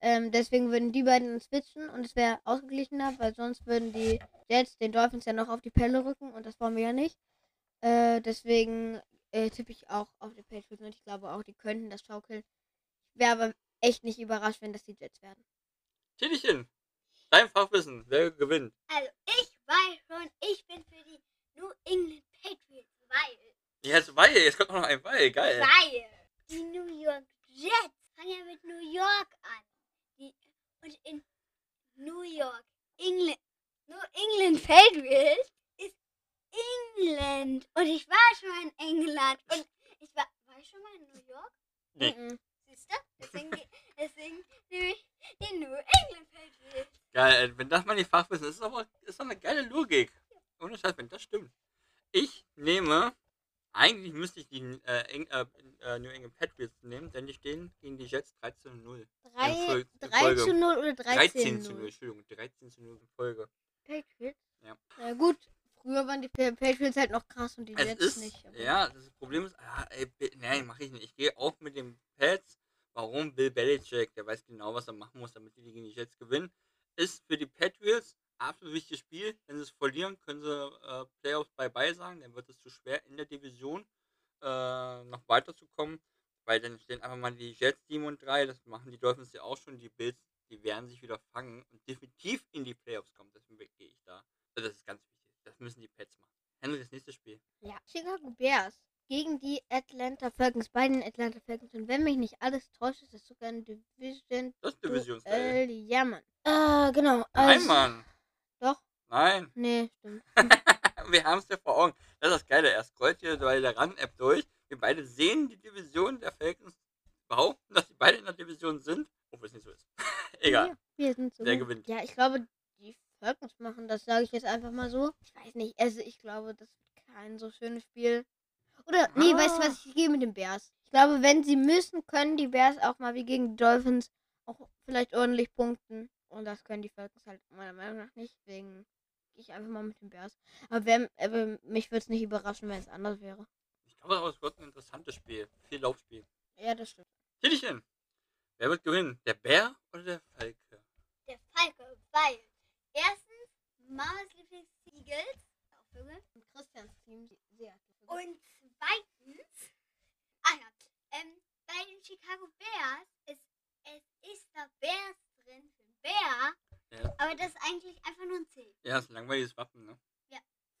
[SPEAKER 1] Ähm, deswegen würden die beiden switchen und es wäre ausgeglichener, weil sonst würden die Jets den Dolphins ja noch auf die Pelle rücken und das wollen wir ja nicht. Äh, deswegen äh, tippe ich auch auf die Patriots und ich glaube auch, die könnten das schaukeln. Ich wäre aber echt nicht überrascht, wenn das die Jets werden.
[SPEAKER 4] Titelchen, dein Fachwissen, wer gewinnt?
[SPEAKER 5] Also, ich weiß schon, ich bin für die New England Patriots, weil,
[SPEAKER 4] Jetzt weil, jetzt kommt noch ein Weil, geil.
[SPEAKER 5] weil die New York Jets fangen ja mit New York an. Die, und in New York, England, New England Patriots England. Und ich war schon mal in England. Und ich war, war ich schon mal in New York?
[SPEAKER 4] Nee.
[SPEAKER 1] Mhm.
[SPEAKER 5] Siehst du? Deswegen, (laughs) deswegen nehme ich die New England Patriots.
[SPEAKER 4] Geil, äh, wenn das mal die Fachwissen ist, ist aber ist doch eine geile Logik. Ohne Scheiß, wenn das stimmt. Ich nehme, eigentlich müsste ich die äh, Eng, äh, äh, New England Patriots nehmen, denn die stehen gegen die Jets 13 0.
[SPEAKER 1] Drei,
[SPEAKER 4] Fol- in
[SPEAKER 1] 3
[SPEAKER 4] Folge.
[SPEAKER 1] zu 0 oder 13,
[SPEAKER 4] 13 zu 0,
[SPEAKER 1] 0?
[SPEAKER 4] Entschuldigung, 13 zu 0 in Folge.
[SPEAKER 1] Patriots?
[SPEAKER 4] Ja.
[SPEAKER 1] Na gut, früher waren die Pa- Patriots halt noch krass und die
[SPEAKER 4] Es
[SPEAKER 1] Jets
[SPEAKER 4] ist,
[SPEAKER 1] nicht.
[SPEAKER 4] ja, das Problem ist, ah, ey, nein, mache ich nicht. Ich gehe auch mit den Pats. Warum? Bill Belichick, der weiß genau, was er machen muss, damit die gegen die Jets gewinnen. Ist für die Patriots absolut wichtiges Spiel. Wenn sie es verlieren, können sie äh, Playoffs bye-bye sagen. Dann wird es zu schwer in der Division äh, noch weiterzukommen. Weil dann stehen einfach mal die Jets 7 und 3. Das machen die Dolphins ja auch schon. Die Bills, die werden sich wieder fangen und definitiv in die Playoffs kommen. Deswegen gehe ich da. Also das ist ganz wichtig. Das müssen die Pats machen. Henry, das nächste Spiel.
[SPEAKER 1] Ja. Chicago Bears gegen die Atlanta Falcons. Bei den Atlanta Falcons. Und wenn mich nicht alles täuscht, ist das sogar ein Division
[SPEAKER 4] Das ist Divisionsduell.
[SPEAKER 1] Duell. Ja, Mann. Äh, genau.
[SPEAKER 4] Nein,
[SPEAKER 1] also-
[SPEAKER 4] Mann.
[SPEAKER 1] Doch.
[SPEAKER 4] Nein.
[SPEAKER 1] Nee, stimmt. (laughs)
[SPEAKER 4] Wir haben es ja vor Augen. Das ist das Geile. Er scrollt hier bei der Run-App durch. Wir beide sehen die Division der Falcons. Behaupten, dass die beide in der Division sind. Obwohl es nicht so ist. (laughs) Egal.
[SPEAKER 1] Ja, wir sind so. Gut.
[SPEAKER 4] gewinnt?
[SPEAKER 1] Ja, ich glaube, Falcons machen das, sage ich jetzt einfach mal so. Ich weiß nicht. Also, ich glaube, das wird kein so schönes Spiel. Oder, nee, weißt du
[SPEAKER 4] Ah.
[SPEAKER 1] was? Ich gehe mit den Bears. Ich glaube, wenn sie müssen, können die Bears auch mal wie gegen die Dolphins auch vielleicht ordentlich punkten. Und das können die Falcons halt meiner Meinung nach nicht. Deswegen gehe ich einfach mal mit den Bears. Aber, wer, aber mich würde es nicht überraschen, wenn es anders wäre.
[SPEAKER 4] Ich glaube, aber es wird ein interessantes Spiel. Viel Laufspiel.
[SPEAKER 1] Ja, das stimmt.
[SPEAKER 4] Titelchen. Wer wird gewinnen? Der Bär oder der Falke?
[SPEAKER 5] Der Falke, weil erstens Mamas Lieblings Eagles, auch Vögel,
[SPEAKER 1] Und Christians Team sehr.
[SPEAKER 5] und zweitens, ah ja, ähm, bei den Chicago Bears ist es ist da Bears drin für Bär,
[SPEAKER 4] Ja.
[SPEAKER 5] aber das ist eigentlich einfach nur ein C.
[SPEAKER 4] Ja, das ist ein langweiliges Wappen, ne?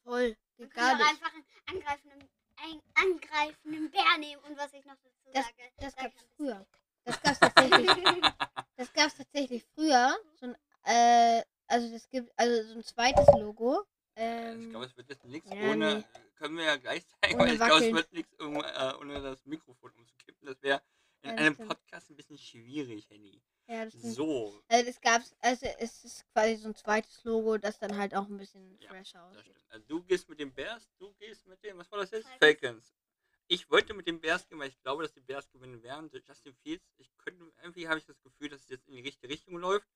[SPEAKER 1] Voll.
[SPEAKER 5] Man auch
[SPEAKER 1] nicht.
[SPEAKER 5] einfach einen angreifenden, einen angreifenden Bär nehmen und was ich noch dazu
[SPEAKER 1] Das-
[SPEAKER 5] sage.
[SPEAKER 1] Das
[SPEAKER 5] ich
[SPEAKER 1] gab's früher. Das gab's tatsächlich. (laughs) Das gab's tatsächlich früher. So ein, äh, also das gibt also so ein zweites Logo. Ähm,
[SPEAKER 4] ich glaube, es wird jetzt nichts
[SPEAKER 1] ja,
[SPEAKER 4] ohne.
[SPEAKER 1] nee.
[SPEAKER 4] Können wir ja gleich (laughs) zeigen,
[SPEAKER 1] Ohne
[SPEAKER 4] weil ich glaube, es wird nichts um, äh, ohne das Mikrofon umzukippen. Das wäre in
[SPEAKER 1] Ja, das
[SPEAKER 4] einem
[SPEAKER 1] stimmt.
[SPEAKER 4] Podcast ein bisschen schwierig, Henny.
[SPEAKER 1] ja, das stimmt.
[SPEAKER 4] So,
[SPEAKER 1] Also das gab's, also es ist quasi so ein zweites Logo, das dann halt auch ein bisschen
[SPEAKER 4] Ja,
[SPEAKER 1] fresher
[SPEAKER 4] das
[SPEAKER 1] aussieht.
[SPEAKER 4] Also du gehst mit den Bears, du gehst mit den, was war das jetzt?
[SPEAKER 5] Falcons.
[SPEAKER 4] Ich wollte mit den Bears gehen, weil ich glaube, dass die Bears gewinnen werden. Justin Fields, ich könnte, irgendwie habe ich das Gefühl, dass es jetzt in die richtige Richtung läuft.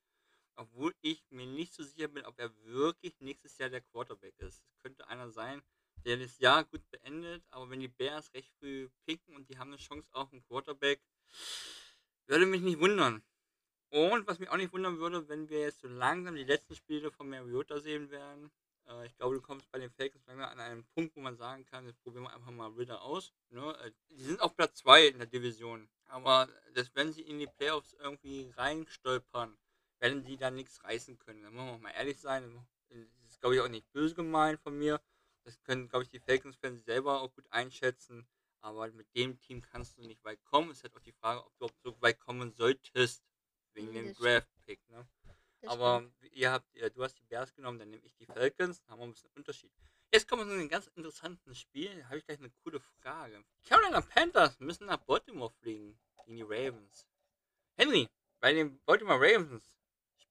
[SPEAKER 4] Obwohl ich mir nicht so sicher bin, ob er wirklich nächstes Jahr der Quarterback ist. Es könnte einer sein, der das Jahr gut beendet, aber wenn die Bears recht früh picken und die haben eine Chance auf einen Quarterback, würde mich nicht wundern. Und was mich auch nicht wundern würde, wenn wir jetzt so langsam die letzten Spiele von Mariota sehen werden. Äh, ich glaube, du kommst bei den Falcons langsam an einen Punkt, wo man sagen kann, jetzt probieren wir einfach mal Ritter aus. Ne? Äh, Die sind auf Platz 2 in der Division. Aber das, wenn sie in die Playoffs irgendwie reinstolpern, werden die da nichts reißen können. Da muss man auch mal ehrlich sein. Das ist, glaube ich, auch nicht böse gemeint von mir. Das können, glaube ich, die Falcons-Fans selber auch gut einschätzen. Aber mit dem Team kannst du nicht weit kommen. Es ist halt auch die Frage, ob du überhaupt so weit kommen solltest. Wegen
[SPEAKER 1] Mhm,
[SPEAKER 4] dem
[SPEAKER 1] das
[SPEAKER 4] Draft-Pick. Ne? Aber ihr habt, ihr, du hast die Bears genommen, dann nehme ich die Falcons. Dann haben wir ein bisschen Unterschied. Jetzt kommen wir zu einem ganz interessanten Spiel. Da habe ich gleich eine coole Frage. Carolina Panthers müssen nach Baltimore fliegen. Gegen die Ravens. Henry, bei den Baltimore Ravens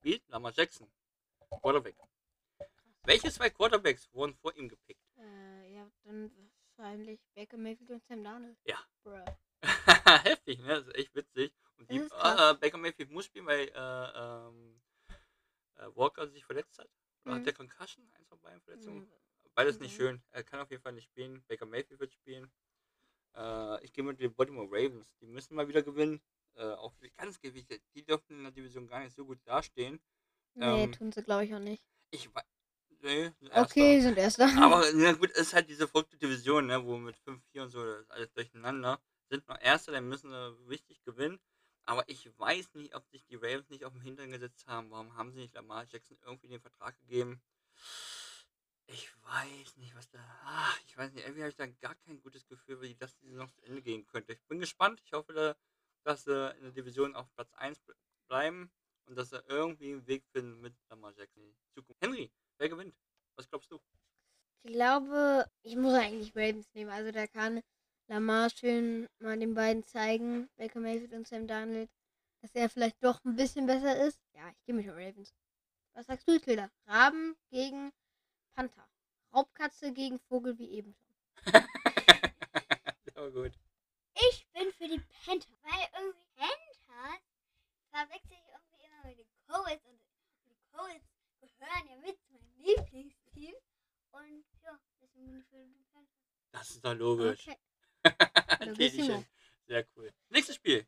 [SPEAKER 4] spielt Lamar Jackson. Quarterback. Welche zwei Quarterbacks wurden vor ihm gepickt?
[SPEAKER 1] Äh, ja, dann wahrscheinlich Baker Mayfield und Sam Darnold.
[SPEAKER 4] Ja. (laughs) Heftig, ne? Das ist echt witzig. Und die, äh, Baker Mayfield muss spielen, weil äh, ähm, äh, Walker sich verletzt hat. Oder
[SPEAKER 1] Mhm.
[SPEAKER 4] hat der Concussion? Eins von beiden Verletzungen?
[SPEAKER 1] Mhm.
[SPEAKER 4] Beides nicht
[SPEAKER 1] Mhm.
[SPEAKER 4] schön. Er kann auf jeden Fall nicht spielen. Baker Mayfield wird spielen. Äh, ich gehe mit den Baltimore Ravens. Die müssen mal wieder gewinnen. Äh, auch ganz gewichtet, die dürften in der Division gar nicht so gut dastehen.
[SPEAKER 1] Nee,
[SPEAKER 4] Ähm,
[SPEAKER 1] tun sie, glaube ich, auch nicht.
[SPEAKER 4] Ich weiß. Nee, sind
[SPEAKER 1] Okay, sind Erster.
[SPEAKER 4] Aber na gut, es ist halt diese verrückte Division, ne, wo mit 5-4 und so, das ist alles durcheinander. Sind noch Erster, dann müssen sie wichtig gewinnen. Aber ich weiß nicht, ob sich die Ravens nicht auf den Hintern gesetzt haben. Warum haben sie nicht Lamar Jackson irgendwie den Vertrag gegeben? Ich weiß nicht, was da. Ach, ich weiß nicht, irgendwie habe ich da gar kein gutes Gefühl, wie das noch zu Ende gehen könnte. Ich bin gespannt. Ich hoffe, da, dass sie in der Division auf Platz 1 ble- bleiben und dass sie irgendwie einen Weg finden mit Lamar Jackson in Zukunft. Henry, wer gewinnt? Was glaubst du?
[SPEAKER 1] Ich glaube, ich muss eigentlich Ravens nehmen. Also da kann Lamar schön mal den beiden zeigen, Baker Mayfield und Sam Darnold, dass er vielleicht doch ein bisschen besser ist. Ja, ich gehe mit den Ravens. Was sagst du, Tilda? Raben gegen Panther. Raubkatze gegen Vogel wie eben schon. (laughs) (laughs)
[SPEAKER 4] ja, gut.
[SPEAKER 5] Ich bin für die Panthers, weil irgendwie Panthers verwechsel ich irgendwie immer mit den Colts und die Colts gehören ja mit zu meinem Lieblingsteam und ja, deswegen bin ich für die Panthers.
[SPEAKER 4] Das ist doch logisch.
[SPEAKER 1] Okay. (laughs)
[SPEAKER 4] Tätigchen. Sehr cool. Nächstes Spiel.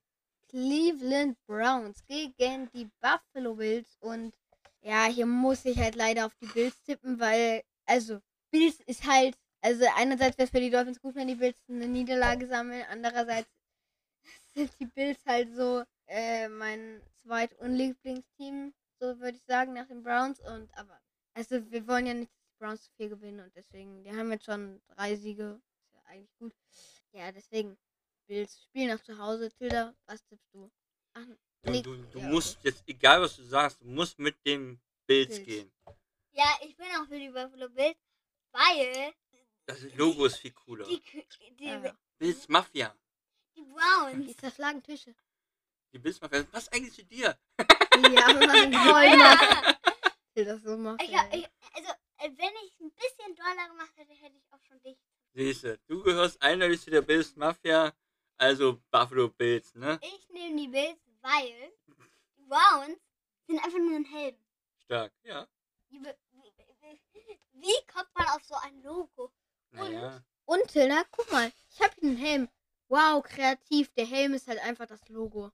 [SPEAKER 1] Cleveland Browns gegen die Buffalo Bills und ja, hier muss ich halt leider auf die Bills tippen, weil, also, Bills ist halt, also einerseits wäre es für die Dolphins gut, wenn die Bills eine Niederlage sammeln, andererseits sind die Bills halt so äh, mein zweit- und Lieblingsteam, so würde ich sagen, nach den Browns und aber, also wir wollen ja nicht, dass die Browns zu viel gewinnen und deswegen, die haben jetzt schon drei Siege, ist ja eigentlich gut. Ja, deswegen, Bills spielen nach zu Hause. Tilda, was tippst du? Ach,
[SPEAKER 4] Du,
[SPEAKER 1] nee,
[SPEAKER 4] du, du
[SPEAKER 1] ja,
[SPEAKER 4] musst jetzt, egal was du sagst, du musst mit dem Bills
[SPEAKER 1] Bills.
[SPEAKER 4] gehen.
[SPEAKER 5] Ja, ich bin auch für die Buffalo Bills, weil
[SPEAKER 4] Das Logo ist viel cooler.
[SPEAKER 5] die, die,
[SPEAKER 1] Ja, ja.
[SPEAKER 4] Bills Mafia.
[SPEAKER 5] Die Browns.
[SPEAKER 1] Die zerschlagen Tische.
[SPEAKER 4] Die Bills Mafia. Das passt eigentlich zu dir.
[SPEAKER 1] Ja, Mann, voll machen. Tilda so macht.
[SPEAKER 5] Ich, hab- ich, also, äh, wenn ich ein bisschen doller gemacht hätte, hätte ich auch schon dich.
[SPEAKER 4] Siehste, du gehörst eindeutig zu der Bills Mafia, also Buffalo Bills, ne?
[SPEAKER 5] Ich nehme die Bills, weil die Browns sind einfach nur ein Helm.
[SPEAKER 4] Stark, ja.
[SPEAKER 5] Wie, wie, wie, wie kommt man auf so ein Logo?
[SPEAKER 4] Naja.
[SPEAKER 1] Und Tilda, guck mal, ich habe hier einen Helm. Wow, kreativ. Der Helm ist halt einfach das Logo.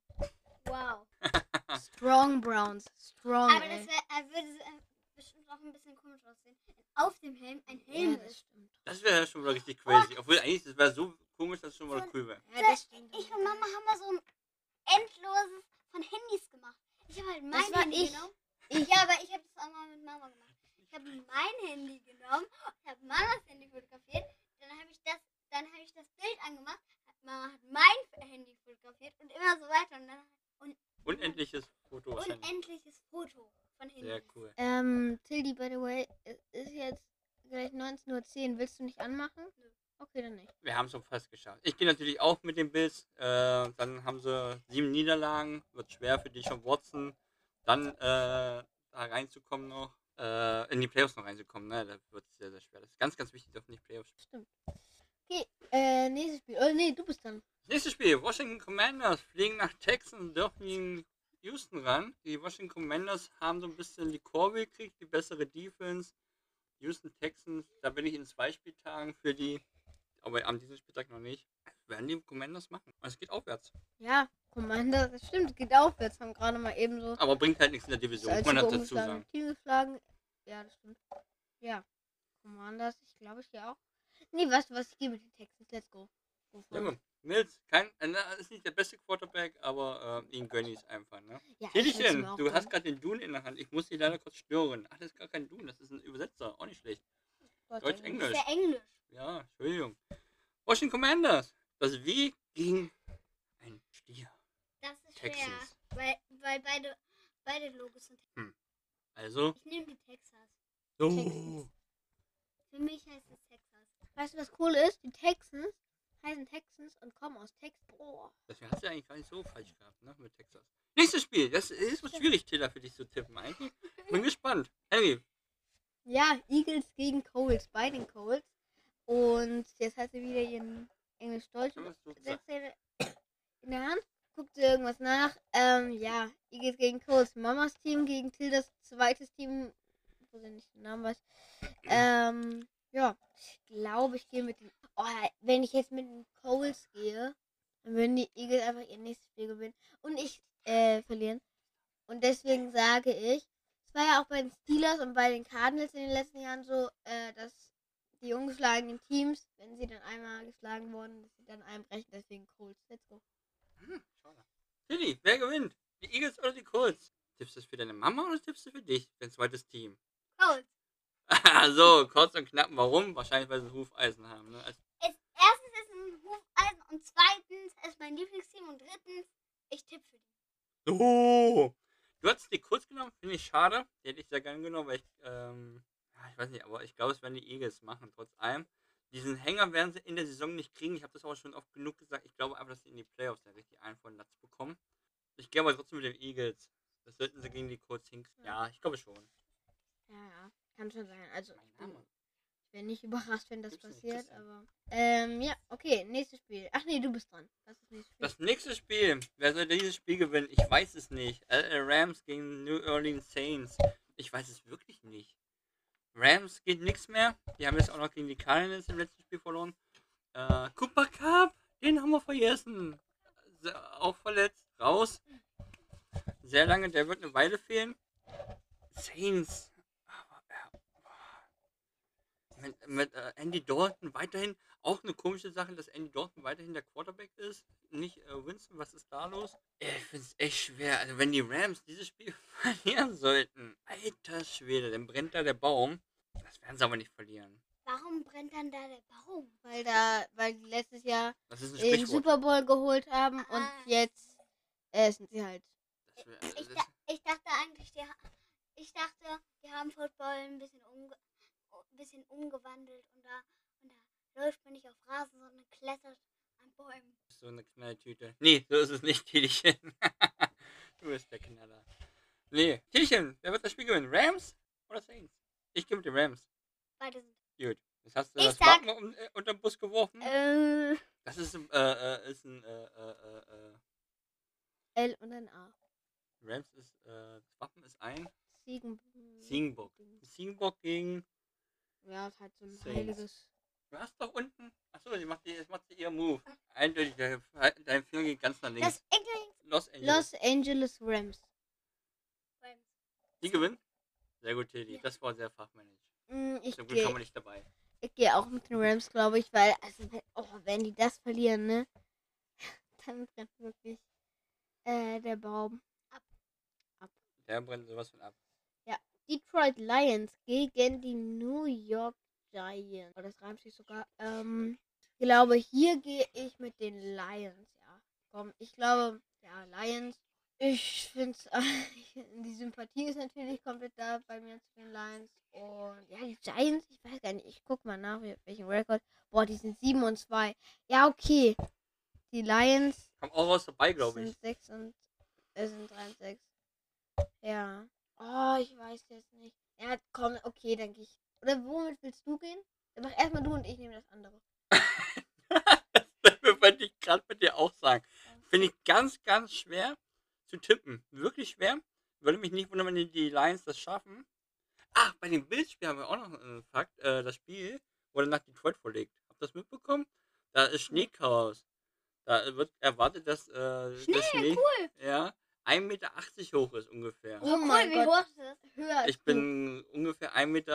[SPEAKER 5] Wow. (laughs)
[SPEAKER 1] Strong Browns. Strong.
[SPEAKER 5] Aber
[SPEAKER 1] ey.
[SPEAKER 5] das wär, äh, würde äh, bestimmt auch ein bisschen komisch aussehen. Auf dem Helm ein Helm
[SPEAKER 1] ja, das
[SPEAKER 5] ist.
[SPEAKER 1] stimmt.
[SPEAKER 4] Das wäre ja schon mal richtig crazy. Obwohl eigentlich, das wäre so komisch, dass es schon mal cool wäre.
[SPEAKER 1] Ja, das stimmt.
[SPEAKER 5] Ich und Mama haben mal so ein endloses von Handys gemacht. Ich habe halt mein
[SPEAKER 1] Das war
[SPEAKER 5] Handy
[SPEAKER 1] ich.
[SPEAKER 5] genommen. Ja, aber ich habe das auch mal mit Mama gemacht. Ich habe mein Handy genommen, ich habe Mamas Handy fotografiert, dann habe ich das, dann habe ich das Bild angemacht, Mama hat mein Handy fotografiert und immer so weiter und dann
[SPEAKER 4] Unendliches Foto.
[SPEAKER 5] unendliches Foto von Handys.
[SPEAKER 4] Sehr cool.
[SPEAKER 1] Ähm, Tildi, by the way, es ist jetzt gleich 19.10 Uhr. Willst du nicht anmachen? Okay, dann nicht.
[SPEAKER 4] Wir haben es schon fast geschafft. Ich gehe natürlich auch mit den Bills. Äh, dann haben sie sieben Niederlagen. Wird schwer für die schon Watson. Dann äh, da reinzukommen noch. Äh, in die Playoffs noch reinzukommen. Ne? Das wird sehr, sehr schwer. Das ist ganz, ganz wichtig, dass nicht Playoffs
[SPEAKER 1] Stimmt. Okay, äh, nächstes Spiel. Oh, nee, du bist dann.
[SPEAKER 4] Nächstes Spiel, Washington Commanders fliegen nach Texas und dürfen gegen Houston ran. Die Washington Commanders haben so ein bisschen die Kurve gekriegt, die bessere Defense. Houston Texans, da bin ich in zwei Spieltagen für die, aber an diesem Spieltag noch nicht. Werden die Commanders machen. Es geht aufwärts.
[SPEAKER 1] Ja, Commander, das stimmt, geht aufwärts. Haben gerade mal eben so
[SPEAKER 4] Aber bringt halt nichts in der Division, muss man dazu sagen.
[SPEAKER 1] Team geschlagen. Ja, das stimmt. Ja, Commanders, ich glaube, ich hier auch. Nee, weißt du was, ich gehe mit den Texans. Let's go. go
[SPEAKER 4] Mills, kein, äh, na, ist nicht der beste Quarterback, aber äh, ihn gönne ich einfach. Ne?
[SPEAKER 1] Ja, ich auch
[SPEAKER 4] du hast gerade den Dune in der Hand. Ich muss dich leider kurz stören. Ach, das ist gar kein Dune, das ist ein Übersetzer. Auch nicht schlecht.
[SPEAKER 1] Deutsch,
[SPEAKER 4] Deutsch,
[SPEAKER 5] Das
[SPEAKER 4] Englisch.
[SPEAKER 5] ist ja Englisch.
[SPEAKER 4] Ja, Entschuldigung. Washington Commanders. Das W gegen ein Stier.
[SPEAKER 5] Das ist schwer.
[SPEAKER 4] Texans.
[SPEAKER 5] Weil, weil beide, beide Logos sind.
[SPEAKER 4] Also.
[SPEAKER 5] Ich nehme die Texas.
[SPEAKER 4] Oh.
[SPEAKER 1] Texans.
[SPEAKER 5] Für mich heißt es Texas.
[SPEAKER 1] Weißt du, was cool ist? Die Texans heißen Texans und kommen aus Texas. Boah.
[SPEAKER 4] Deswegen hast du eigentlich gar nicht so falsch gehabt, ne? Mit Texas. Nächstes Spiel. Das ist was schwierig, Tiller, für dich zu tippen. Eigentlich. (laughs) Bin gespannt. Henry.
[SPEAKER 1] Ja, Eagles gegen Colts, bei den Colts. Und jetzt hat sie wieder ihren
[SPEAKER 4] sagst.
[SPEAKER 1] Übersetzer in der Hand. Guckt sie irgendwas nach. Ähm, ja, Eagles gegen Colts. Mamas Team gegen Tildas zweites Team. Wo sie nicht den Namen weiß. (clears throat) Ähm, ja, ich glaube, ich gehe mit den. Oh, wenn ich jetzt mit den Colts gehe, Dann würden die Eagles einfach ihr nächstes Spiel gewinnen. Und ich äh, verlieren. Und deswegen sage ich, es war ja auch bei den Steelers und bei den Cardinals in den letzten Jahren so, äh, dass die ungeschlagenen Teams, wenn sie dann einmal geschlagen wurden, dass sie dann einbrechen. Deswegen Colts. Let's go.
[SPEAKER 4] Hm, schade. Tilly, wer gewinnt? Die Eagles oder die Colts? Tippst du es für deine Mama oder tippst du für dich, dein zweites Team?
[SPEAKER 5] Colts. (laughs)
[SPEAKER 4] so, kurz und knapp. Warum? Wahrscheinlich, weil sie ein Hufeisen haben. Ne? Also,
[SPEAKER 5] Es, erstens ist es ein Hufeisen und zweitens ist mein Lieblingsteam und drittens, ich tippe für die.
[SPEAKER 4] oh! Du hast die Colts genommen, finde ich schade. Die hätte ich sehr gerne genommen, weil ich, ähm, ja, ich weiß nicht, aber ich glaube, es werden die Eagles machen, trotz allem. Diesen Hänger werden sie in der Saison nicht kriegen. Ich habe das aber schon oft genug gesagt. Ich glaube einfach, dass sie in die Playoffs dann richtig einen von Latz bekommen. Ich gehe aber trotzdem mit den Eagles. Das sollten sie gegen die Colts hinkriegen. Ja, ich glaube schon.
[SPEAKER 1] Ja, ja. Kann schon sein. Also, ich bin- ich wäre nicht (laughs) überrascht, wenn das
[SPEAKER 4] Gibt's
[SPEAKER 1] passiert, aber. Ähm, ja, okay, nächstes Spiel. Ach nee, du bist dran. Das nächste Spiel.
[SPEAKER 4] Das nächste Spiel. Wer soll dieses Spiel gewinnen? Ich weiß es nicht. LA Rams gegen New Orleans Saints. Ich weiß es wirklich nicht. Rams geht nichts mehr. Die haben jetzt auch noch gegen die Cardinals im letzten Spiel verloren. Äh, Cooper Cup, den haben wir vergessen. Se- Auch verletzt. Raus. Sehr lange, der wird eine Weile fehlen. Saints. Äh, mit, mit äh, Andy Dalton weiterhin auch eine komische Sache, dass Andy Dalton weiterhin der Quarterback ist. Nicht äh, Winston, was ist da los? Ich finde es echt schwer. Also wenn die Rams dieses Spiel (laughs) verlieren sollten, alter Schwede, dann brennt da der Baum. Das werden sie aber nicht verlieren.
[SPEAKER 5] Warum brennt dann da der Baum?
[SPEAKER 1] Weil da, weil die letztes Jahr den. Super Bowl geholt haben und
[SPEAKER 5] Ah.
[SPEAKER 1] jetzt äh, sind sie halt.
[SPEAKER 4] Wär-
[SPEAKER 5] Ich,
[SPEAKER 4] das-
[SPEAKER 5] da, ich dachte eigentlich, die, ich dachte, die haben Football ein bisschen, umge ein bisschen umgewandelt und da, und da läuft man nicht auf Rasen, sondern klettert an Bäumen.
[SPEAKER 4] so eine Knalltüte. Nee, so ist es nicht, (laughs) Tilchen. du bist der Knaller. Nee, Tilchen, wer wird das Spiel gewinnen? Rams oder Saints? Ich gehe mit den Rams.
[SPEAKER 5] Beide sind.
[SPEAKER 4] Gut. Jetzt hast du
[SPEAKER 5] Ich
[SPEAKER 4] das
[SPEAKER 5] sag-
[SPEAKER 4] Wappen um, äh, unter den Bus geworfen.
[SPEAKER 1] Äh,
[SPEAKER 4] Das ist, ein- äh, äh, ist ein, äh, äh, äh, äh,
[SPEAKER 1] L und ein A.
[SPEAKER 4] Rams ist, äh, das Wappen ist ein
[SPEAKER 1] Siegen.
[SPEAKER 4] Ziegenbock. Ziegenbock gegen,
[SPEAKER 1] Ja, ist halt so ein
[SPEAKER 4] Saints.
[SPEAKER 1] heiliges.
[SPEAKER 4] du hast doch unten, achso, die macht, die, jetzt macht sie ihr Move. Eindeutig, der, dein Finger geht ganz nach links. Los Angeles.
[SPEAKER 1] Los Angeles Rams.
[SPEAKER 4] Die gewinnen? Sehr gut, Tilly. Das war sehr fachmännisch.
[SPEAKER 1] Mm, Ich
[SPEAKER 4] Zum Glück haben wir
[SPEAKER 1] gehe
[SPEAKER 4] nicht dabei.
[SPEAKER 1] ich geh auch mit den Rams, glaube ich, weil, also, wenn, oh, wenn die das verlieren, ne? (laughs) Dann brennt wirklich äh, der Baum.
[SPEAKER 4] Der brennt sowas von ab.
[SPEAKER 1] Detroit Lions gegen die New York Giants. Oh, das reimt sich sogar. Ähm, ich glaube, hier gehe ich mit den Lions, ja. Komm, ich glaube, ja, Lions. Ich finde es, (laughs) die Sympathie ist natürlich komplett da bei mir zu den Lions. Und ja, die Giants, ich weiß gar nicht, ich guck mal nach, welchen Rekord. Boah, die sind 7 und 2. Ja, okay. Die Lions
[SPEAKER 4] Kommt auch was dabei, glaube ich.
[SPEAKER 1] sind 6 und äh, sind 3 und 6. Ja. Oh, ich weiß jetzt nicht. Ja, komm, okay, dann gehe ich. Oder womit willst du gehen? Dann mach erstmal du und ich nehme das andere. (laughs)
[SPEAKER 4] das wollte ich gerade mit dir auch sagen. Finde ich ganz, ganz schwer zu tippen. Wirklich schwer. Würde mich nicht wundern, wenn die, die Lions das schaffen. Ach, bei dem Bildspiel haben wir auch noch einen Fakt. Äh, das Spiel wurde nach Detroit verlegt. Habt ihr das mitbekommen? Da ist Schneechaos. Da wird erwartet, dass äh,
[SPEAKER 5] Schnee,
[SPEAKER 4] der Schnee
[SPEAKER 5] cool.
[SPEAKER 4] ja, 1,80 Meter hoch ist ungefähr.
[SPEAKER 1] Oh mein
[SPEAKER 5] wie
[SPEAKER 1] Gott.
[SPEAKER 5] hoch ist das?
[SPEAKER 1] Höher.
[SPEAKER 4] Ich bin ungefähr 1,83 Meter.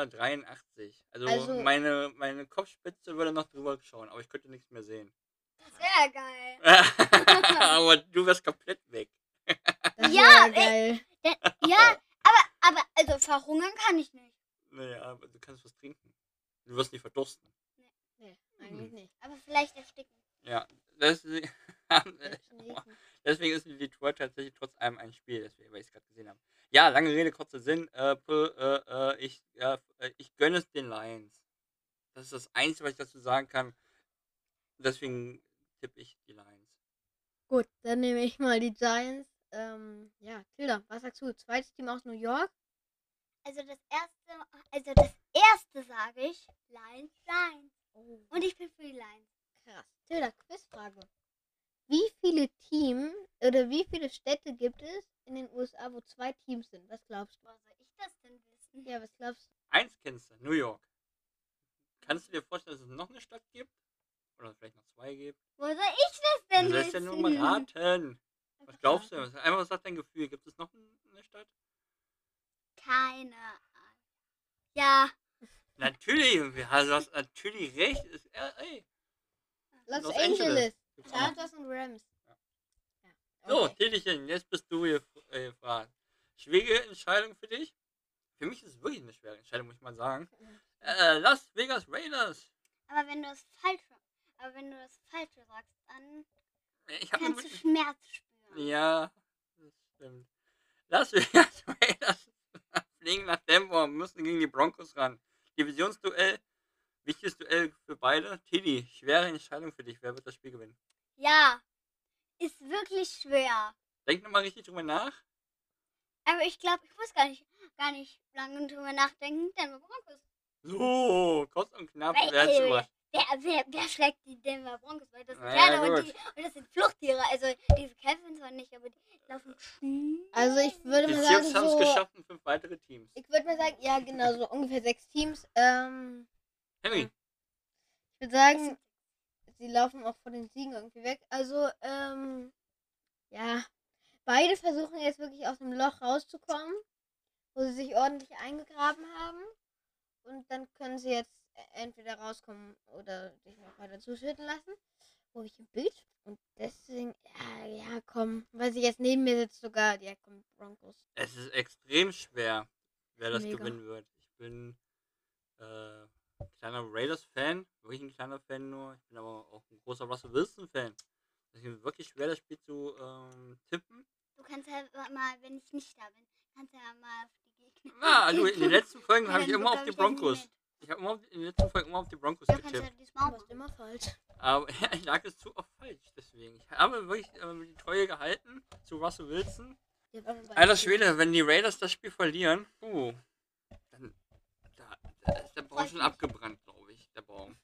[SPEAKER 4] Also,
[SPEAKER 1] Also-
[SPEAKER 4] meine, meine Kopfspitze würde noch drüber schauen, aber ich könnte nichts mehr sehen.
[SPEAKER 5] Das wäre geil. (laughs)
[SPEAKER 4] aber du wärst komplett weg.
[SPEAKER 1] Das
[SPEAKER 5] Ja,
[SPEAKER 1] geil.
[SPEAKER 5] Denn, ja, aber, aber, also verhungern kann ich nicht.
[SPEAKER 4] Naja, aber du kannst was trinken. Du wirst nicht verdursten.
[SPEAKER 1] Nee, eigentlich nicht.
[SPEAKER 5] Aber vielleicht ersticken.
[SPEAKER 4] Ja, deswegen,
[SPEAKER 1] Selbst (laughs) (laughs)
[SPEAKER 4] deswegen ist Detroit tatsächlich trotz allem ein Spiel, deswegen, weil ich es gerade gesehen habe. Ja, lange Rede, kurzer Sinn. Äh, äh, äh, ich, ja, äh, ich gönne es den Lions. Das ist das Einzige, was ich dazu sagen kann. Deswegen tippe ich die Lions.
[SPEAKER 1] Gut, dann nehme ich mal die Giants. Ähm, ja, Tilda, was sagst du? Zweites Team aus New York?
[SPEAKER 5] Also das erste, also das erste sage ich, Lions, Lions.
[SPEAKER 1] Oh,
[SPEAKER 5] Und ich bin für die Lions.
[SPEAKER 1] krass. Tilda, Quizfrage. Wie viele Teams oder wie viele Städte gibt es in den USA, wo zwei Teams sind? Was glaubst du?
[SPEAKER 5] Woher soll ich das denn wissen?
[SPEAKER 1] Ja, was glaubst du?
[SPEAKER 4] Eins kennst du, New York. Kannst du dir vorstellen, dass es noch eine Stadt gibt? Oder vielleicht noch zwei gibt.
[SPEAKER 5] Wo soll ich das denn
[SPEAKER 4] Du sollst ja nur mal
[SPEAKER 5] wissen?
[SPEAKER 4] raten. Was glaubst du? Einfach, was sagt dein Gefühl? Gibt es noch eine Stadt?
[SPEAKER 5] Keine Ahnung. Ja,
[SPEAKER 4] Natürlich, wir haben das natürlich recht. Ist LA.
[SPEAKER 1] Los,
[SPEAKER 4] Los
[SPEAKER 1] Angeles.
[SPEAKER 4] Angeles. Gibt's.
[SPEAKER 1] Chargers und Rams. Ja.
[SPEAKER 4] So,
[SPEAKER 1] Okay.
[SPEAKER 4] Tillychen, jetzt bist du hier äh, gefragt. Schwierige Entscheidung für dich? Für mich ist es wirklich eine schwere Entscheidung, muss ich mal sagen. (laughs) Äh, Las Vegas Raiders.
[SPEAKER 5] aber wenn du das falsche, aber wenn du das falsche sagst, dann
[SPEAKER 4] Ich habe
[SPEAKER 5] kannst du Schmerz spüren.
[SPEAKER 4] Ja, das stimmt. Las Vegas (laughs) Raiders (laughs) fliegen nach Denver und müssen gegen die Broncos ran. Divisionsduell, wichtiges Duell für beide. Tilly, schwere Entscheidung für dich. Wer wird das Spiel gewinnen?
[SPEAKER 5] Ja, ist wirklich schwer.
[SPEAKER 4] Denk nochmal richtig drüber nach.
[SPEAKER 5] Aber ich glaube, ich muss gar nicht, gar nicht lange drüber nachdenken, Denver Broncos.
[SPEAKER 4] So, kurz und knapp.
[SPEAKER 5] Weil,
[SPEAKER 4] Wer hat's gemacht?
[SPEAKER 5] Wer, wer, wer schlägt die Denver Broncos? Weil das sind
[SPEAKER 4] Na ja,
[SPEAKER 5] Pferde und, die, und das sind Fluchttiere. Also die kämpfen zwar nicht, aber die laufen schnell.
[SPEAKER 1] Also ich würde
[SPEAKER 4] Die
[SPEAKER 1] mal sagen,
[SPEAKER 4] Chiefs haben es
[SPEAKER 1] so,
[SPEAKER 4] geschafft und fünf weitere Teams.
[SPEAKER 1] ich würde mal sagen, ja genau, so ungefähr sechs Teams. Ähm,
[SPEAKER 4] Henry,
[SPEAKER 1] ich würde sagen, sie laufen auch vor den Siegen irgendwie weg. Also, ähm, ja, beide versuchen jetzt wirklich aus dem Loch rauszukommen, wo sie sich ordentlich eingegraben haben. Und dann können sie jetzt entweder rauskommen oder sich noch weiter zuschütten lassen. Wo ich im Bild. Und deswegen, ja, ja, komm, weil sie jetzt neben mir sitzt sogar, ja, komm, Broncos.
[SPEAKER 4] es ist extrem schwer, wer das
[SPEAKER 1] Mega.
[SPEAKER 4] gewinnen wird. Ich bin äh, kleiner Raiders-Fan, wirklich ein kleiner Fan nur. Ich bin aber auch ein großer Russell Wilson-Fan. Deswegen ist es wirklich schwer, das Spiel zu ähm, tippen.
[SPEAKER 5] Du kannst ja mal, wenn ich nicht da bin, kannst du ja mal auf die Gegner.
[SPEAKER 4] Ah, also in den (laughs) letzten Folgen
[SPEAKER 5] Ja,
[SPEAKER 4] habe ich immer auf die Broncos. Ich habe immer auf, in den letzten Folgen immer auf die Broncos
[SPEAKER 5] Ja, kannst du ja
[SPEAKER 4] getippt.
[SPEAKER 5] diesmal
[SPEAKER 1] Du immer falsch.
[SPEAKER 4] Aber (laughs) ich lag es zu oft falsch, deswegen. Ich habe wirklich äh, die Treue gehalten zu Russell Wilson.
[SPEAKER 1] Bei-
[SPEAKER 4] Alter Schwede, wenn die Raiders das Spiel verlieren, dann da, ist der Baum schon abgebrannt, glaube ich, der Baum.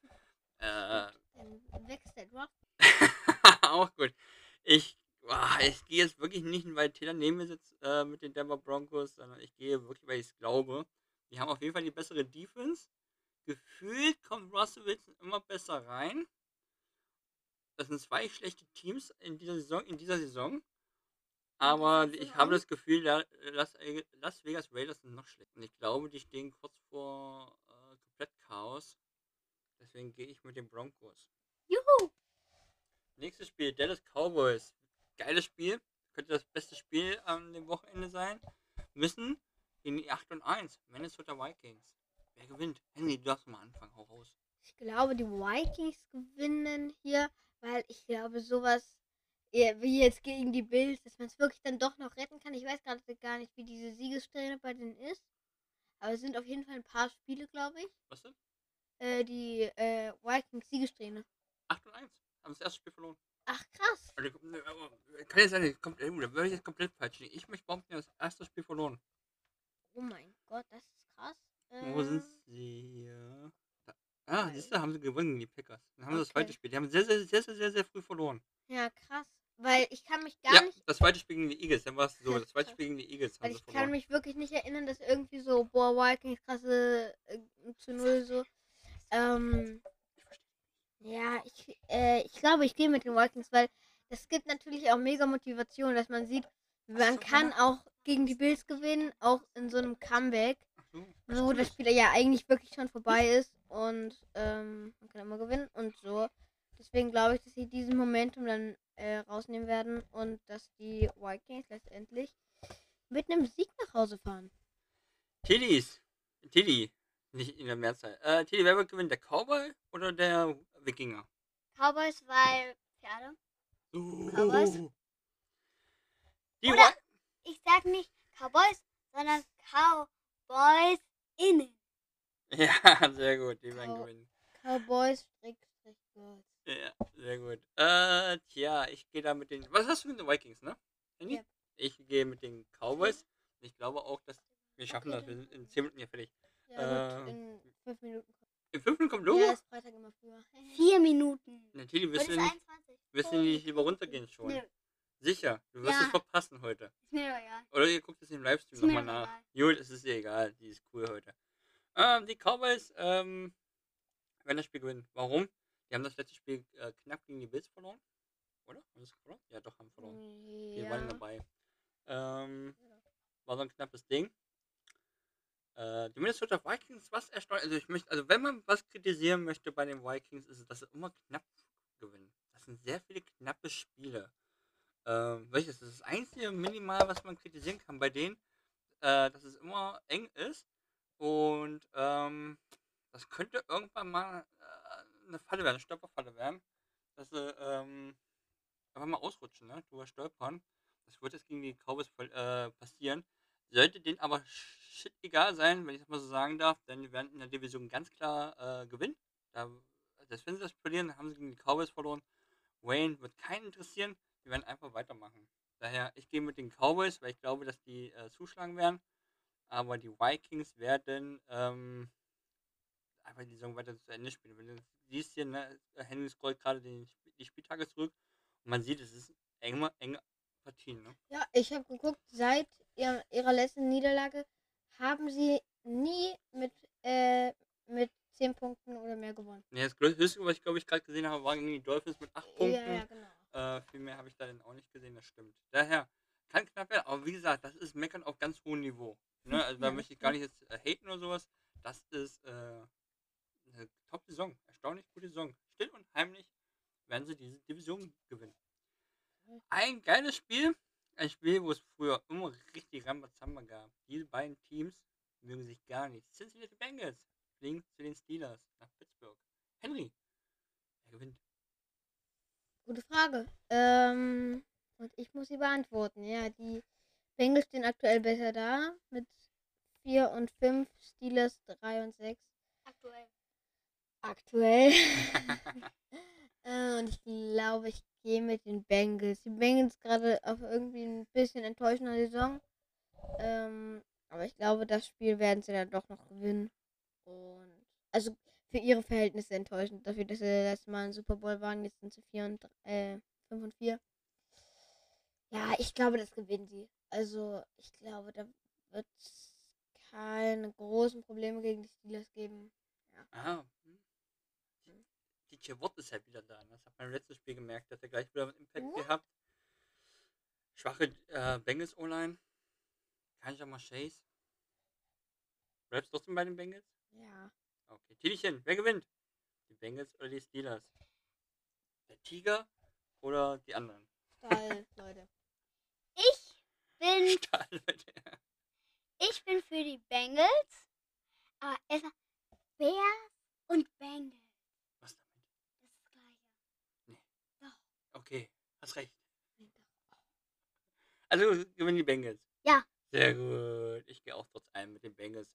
[SPEAKER 4] Äh,
[SPEAKER 1] Dann wächst der Draft. (laughs)
[SPEAKER 4] auch gut. Ich, boah, ich gehe jetzt wirklich nicht, weil Taylor neben mir sitzt äh, mit den Denver Broncos, sondern ich gehe wirklich, weil ich es glaube. Die haben auf jeden Fall die bessere Defense. Gefühlt kommt Russell Wilson immer besser rein. Das sind zwei schlechte Teams in dieser Saison. In dieser Saison. Aber ich habe das Gefühl, La- Las, Las Vegas Raiders sind noch schlecht. Und ich glaube, die stehen kurz vor äh, komplett Chaos. Deswegen gehe ich mit den Broncos.
[SPEAKER 5] Juhu!
[SPEAKER 4] Nächstes Spiel, Dallas Cowboys. Geiles Spiel. Könnte das beste Spiel an dem Wochenende sein. Müssen in die 8 und 1. Minnesota Vikings. Wer gewinnt? Henry, du darfst mal anfangen. Hau raus.
[SPEAKER 1] Ich glaube, die Vikings gewinnen hier, weil ich glaube, sowas wie jetzt gegen die Bills, dass man es wirklich dann doch noch retten kann. Ich weiß gerade gar nicht, wie diese Siegessträhne bei denen ist. Aber es sind auf jeden Fall ein paar Spiele, glaube ich.
[SPEAKER 4] Was denn?
[SPEAKER 1] Äh, die äh, Vikings Siegessträhne.
[SPEAKER 4] 8 und 1. Haben das erste Spiel verloren.
[SPEAKER 1] Ach krass.
[SPEAKER 4] Also, äh, kann jetzt sein, kommt, da würde ich jetzt komplett falsch liegen. Ich möchte behaupten, das erste Spiel verloren.
[SPEAKER 1] Oh mein Gott, das ist krass.
[SPEAKER 4] Wo sind
[SPEAKER 1] Ähm,
[SPEAKER 4] sie? Ja. Da. Ah, siehst du, haben sie gewonnen, die Packers. Dann haben sie das
[SPEAKER 1] Okay.
[SPEAKER 4] zweite Spiel. Die haben sehr, sehr, sehr, sehr, sehr, sehr früh verloren.
[SPEAKER 1] Ja, krass. Weil ich kann mich gar
[SPEAKER 4] ja,
[SPEAKER 1] nicht,
[SPEAKER 4] das zweite Spiel gegen die Eagles. Dann war es so. Das zweite. Spiel gegen die Eagles
[SPEAKER 1] weil ich kann mich wirklich nicht erinnern, dass irgendwie so, boah, Vikings krasse äh, zu null so. Ähm, ja, ich, äh, ich glaube, ich gehe mit den Vikings, weil das gibt natürlich auch mega Motivation, dass man sieht, man kann auch gegen die Bills gewinnen, auch in so einem Comeback, wo das Spiel ja eigentlich wirklich schon vorbei ist und ähm, man kann immer gewinnen und so. Deswegen glaube ich, dass sie diesen Momentum dann äh, rausnehmen werden und dass die Vikings letztendlich mit einem Sieg nach Hause fahren.
[SPEAKER 4] Tillys. Tilly. Nicht in der Mehrzahl. Äh, Tilly, wer wird gewinnen? Der Cowboy oder der Wikinger?
[SPEAKER 5] Cowboys, weil Pferde.
[SPEAKER 4] Oh.
[SPEAKER 5] Cowboys?
[SPEAKER 4] Die
[SPEAKER 5] Oder- Ich sag nicht Cowboys, sondern Cowboys innen.
[SPEAKER 4] Ja, (laughs) sehr gut. Die werden
[SPEAKER 1] Cow-
[SPEAKER 4] gewinnen.
[SPEAKER 1] Cowboys, Schrägstrich, Girls.
[SPEAKER 4] Ja, sehr gut. Äh, tja, ich gehe da mit den. Was hast du mit den Vikings, ne?
[SPEAKER 1] Ja.
[SPEAKER 4] Ich gehe mit den Cowboys. Ich glaube auch, dass wir schaffen
[SPEAKER 1] Okay,
[SPEAKER 4] das. Wir sind in 10 Minuten hier fertig.
[SPEAKER 1] Ja, gut,
[SPEAKER 4] Äh,
[SPEAKER 1] in fünf Minuten.
[SPEAKER 4] In 5 Minuten kommt
[SPEAKER 1] Ja,
[SPEAKER 4] Logo?
[SPEAKER 1] ist Freitag immer früher.
[SPEAKER 5] Vier Minuten.
[SPEAKER 4] Natürlich, wirst du nicht,
[SPEAKER 5] 21.
[SPEAKER 4] wirst du nicht lieber runtergehen schon.
[SPEAKER 5] Nö,
[SPEAKER 4] Sicher, du wirst
[SPEAKER 5] Ja.
[SPEAKER 4] es verpassen heute.
[SPEAKER 5] ist mir aber egal.
[SPEAKER 4] Oder ihr guckt es im Livestream nochmal nach. Gut, es ist dir egal, die ist cool heute. Ähm, die Cowboys ähm, werden das Spiel gewinnen. Warum? Die haben das letzte Spiel äh, knapp gegen die Bills verloren. Oder? Haben sie verloren? Ja, doch, haben verloren. Wir waren
[SPEAKER 1] Ja.
[SPEAKER 4] dabei. Ähm, war so ein knappes Ding. Äh, die Minnesota Vikings, was erstaunt, also ich möchte, also wenn man was kritisieren möchte bei den Vikings, ist es, dass sie immer knapp gewinnen. Das sind sehr viele knappe Spiele. Ähm, welches? Das ist das einzige Minimal, was man kritisieren kann bei denen, äh, dass es immer eng ist. Und ähm, das könnte irgendwann mal eine Falle werden, eine Stolperfalle werden. Dass sie ähm, einfach mal ausrutschen, ne? drüber stolpern. Das wird jetzt gegen die Cowboys äh, passieren. Sollte denen aber shit egal sein, wenn ich das mal so sagen darf, denn die werden in der Division ganz klar äh, gewinnen. Da, selbst wenn sie das verlieren, haben sie gegen die Cowboys verloren. Wayne wird keinen interessieren. Die werden einfach weitermachen. Daher, ich gehe mit den Cowboys, weil ich glaube, dass die äh, zuschlagen werden. Aber die Vikings werden ähm, einfach die Saison weiter zu Ende spielen. Wenn du siehst hier, ne, Henry scrollt gerade den, die Spieltage zurück und man sieht, es ist enge, enge Partien. Ne?
[SPEAKER 1] Ja, ich habe geguckt, seit ihr, ihrer letzten Niederlage haben sie nie mit, äh, mit 10 Punkten oder mehr gewonnen.
[SPEAKER 4] Nee, das grö- höchste, was ich glaube ich gerade gesehen habe, war gegen die Dolphins mit 8 Punkten.
[SPEAKER 1] Ja, ja, genau.
[SPEAKER 4] Äh, viel mehr habe ich da dann auch nicht gesehen, das stimmt. Daher kann knapp werden, aber wie gesagt, das ist Meckern auf ganz hohem Niveau. Ne? (laughs) Also da
[SPEAKER 1] Ja,
[SPEAKER 4] möchte ich gar nicht jetzt äh, haten oder sowas. Das ist äh, eine Top-Saison, erstaunlich gute Saison. Still und heimlich werden sie diese Division gewinnen. Ein geiles Spiel, ein Spiel, wo es früher immer richtig Rambazamba gab. Diese beiden Teams mögen sich gar nicht. Cincinnati Bengals fliegen zu den Steelers nach Pittsburgh. Henry, wer gewinnt?
[SPEAKER 1] Gute Frage. Ähm, und ich muss sie beantworten. Ja, die Bengals stehen aktuell besser da mit 4 und 5, Steelers 3 und 6.
[SPEAKER 5] Aktuell.
[SPEAKER 1] Aktuell. (laughs) (laughs) äh, und ich glaube, ich gehe mit den Bengals. Die Bengals gerade auf irgendwie ein bisschen enttäuschender Saison. Ähm, aber ich glaube, das Spiel werden sie dann doch noch gewinnen. Und also für ihre Verhältnisse enttäuschend. Dafür, dass sie letztes Mal im Super Bowl waren, jetzt sind sie 4 und, äh, 5 und 4. Ja, ich glaube, das gewinnen sie. Also, ich glaube, da wird es keine großen Probleme gegen die Steelers geben.
[SPEAKER 4] Ah. DJ Watt ist halt wieder da. ne? Das hat man im letzten Spiel gemerkt, dass er gleich wieder mit Impact
[SPEAKER 1] What?
[SPEAKER 4] gehabt. Schwache äh, Bengals O-Line. Kein Jamar Chase. Bleibst du trotzdem bei den Bengals?
[SPEAKER 1] Ja.
[SPEAKER 4] Okay. Tilchen, wer gewinnt? Die Bengals oder die Steelers? Der Tiger oder die anderen?
[SPEAKER 1] Geil, (laughs) Leute.
[SPEAKER 5] Ich bin,
[SPEAKER 4] Stahl, Leute.
[SPEAKER 5] ich bin für die Bengals. Aber erstmal Bears und Bengals.
[SPEAKER 4] Was damit?
[SPEAKER 5] Das ist das Gleiche.
[SPEAKER 4] Okay, hast recht. Also gewinnen die Bengals.
[SPEAKER 5] Ja.
[SPEAKER 4] Sehr gut. Ich gehe auch trotz allem mit den Bengals.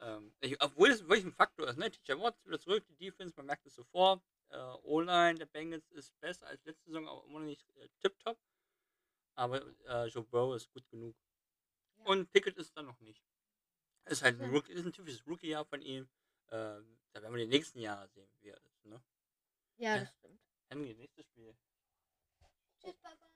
[SPEAKER 4] Ähm, ich, obwohl es wirklich ein Faktor ist, ne? TJ Watt ist wieder zurück, die Defense, man merkt es sofort. Äh, O-Line der Bengals ist besser als letzte Saison, aber immer noch nicht äh, tipptopp. Aber äh, Joe Burrow ist gut genug.
[SPEAKER 1] Ja.
[SPEAKER 4] Und Pickett ist dann noch nicht. Ist halt ein. Rookie, ist ein typisches Rookie-Jahr von ihm. Äh, da werden wir die nächsten Jahre sehen, wie er ist, ne?
[SPEAKER 1] Ja,
[SPEAKER 4] Ja.
[SPEAKER 1] das stimmt.
[SPEAKER 4] Henry, nächstes Spiel.
[SPEAKER 5] Tschüss, Papa.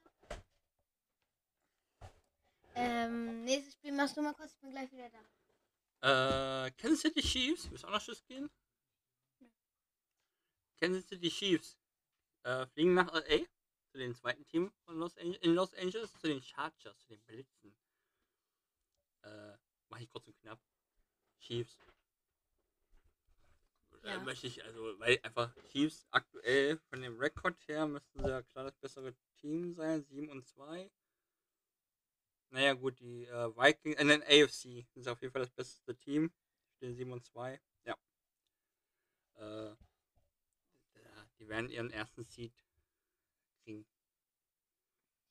[SPEAKER 1] Ähm, nächstes Spiel machst du mal kurz, ich bin gleich wieder da.
[SPEAKER 4] Äh, Kansas City Chiefs, willst du auch noch Schuss gehen? Kansas City Chiefs äh, fliegen nach LA zu dem zweiten Team von Los Angeles, in Los Angeles, zu den Chargers, zu den Blitzen. Äh, mach ich kurz und knapp. Chiefs.
[SPEAKER 1] Ja.
[SPEAKER 4] Äh, möchte ich, also, weil einfach Chiefs aktuell von dem Rekord her müssten sie ja klar das bessere Team sein, 7 und 2. Naja, gut, die äh, Vikings, in den AFC sind sie auf jeden Fall das beste Team. Stehen 7 und 2. Ja. Äh, die werden ihren ersten Seed kriegen.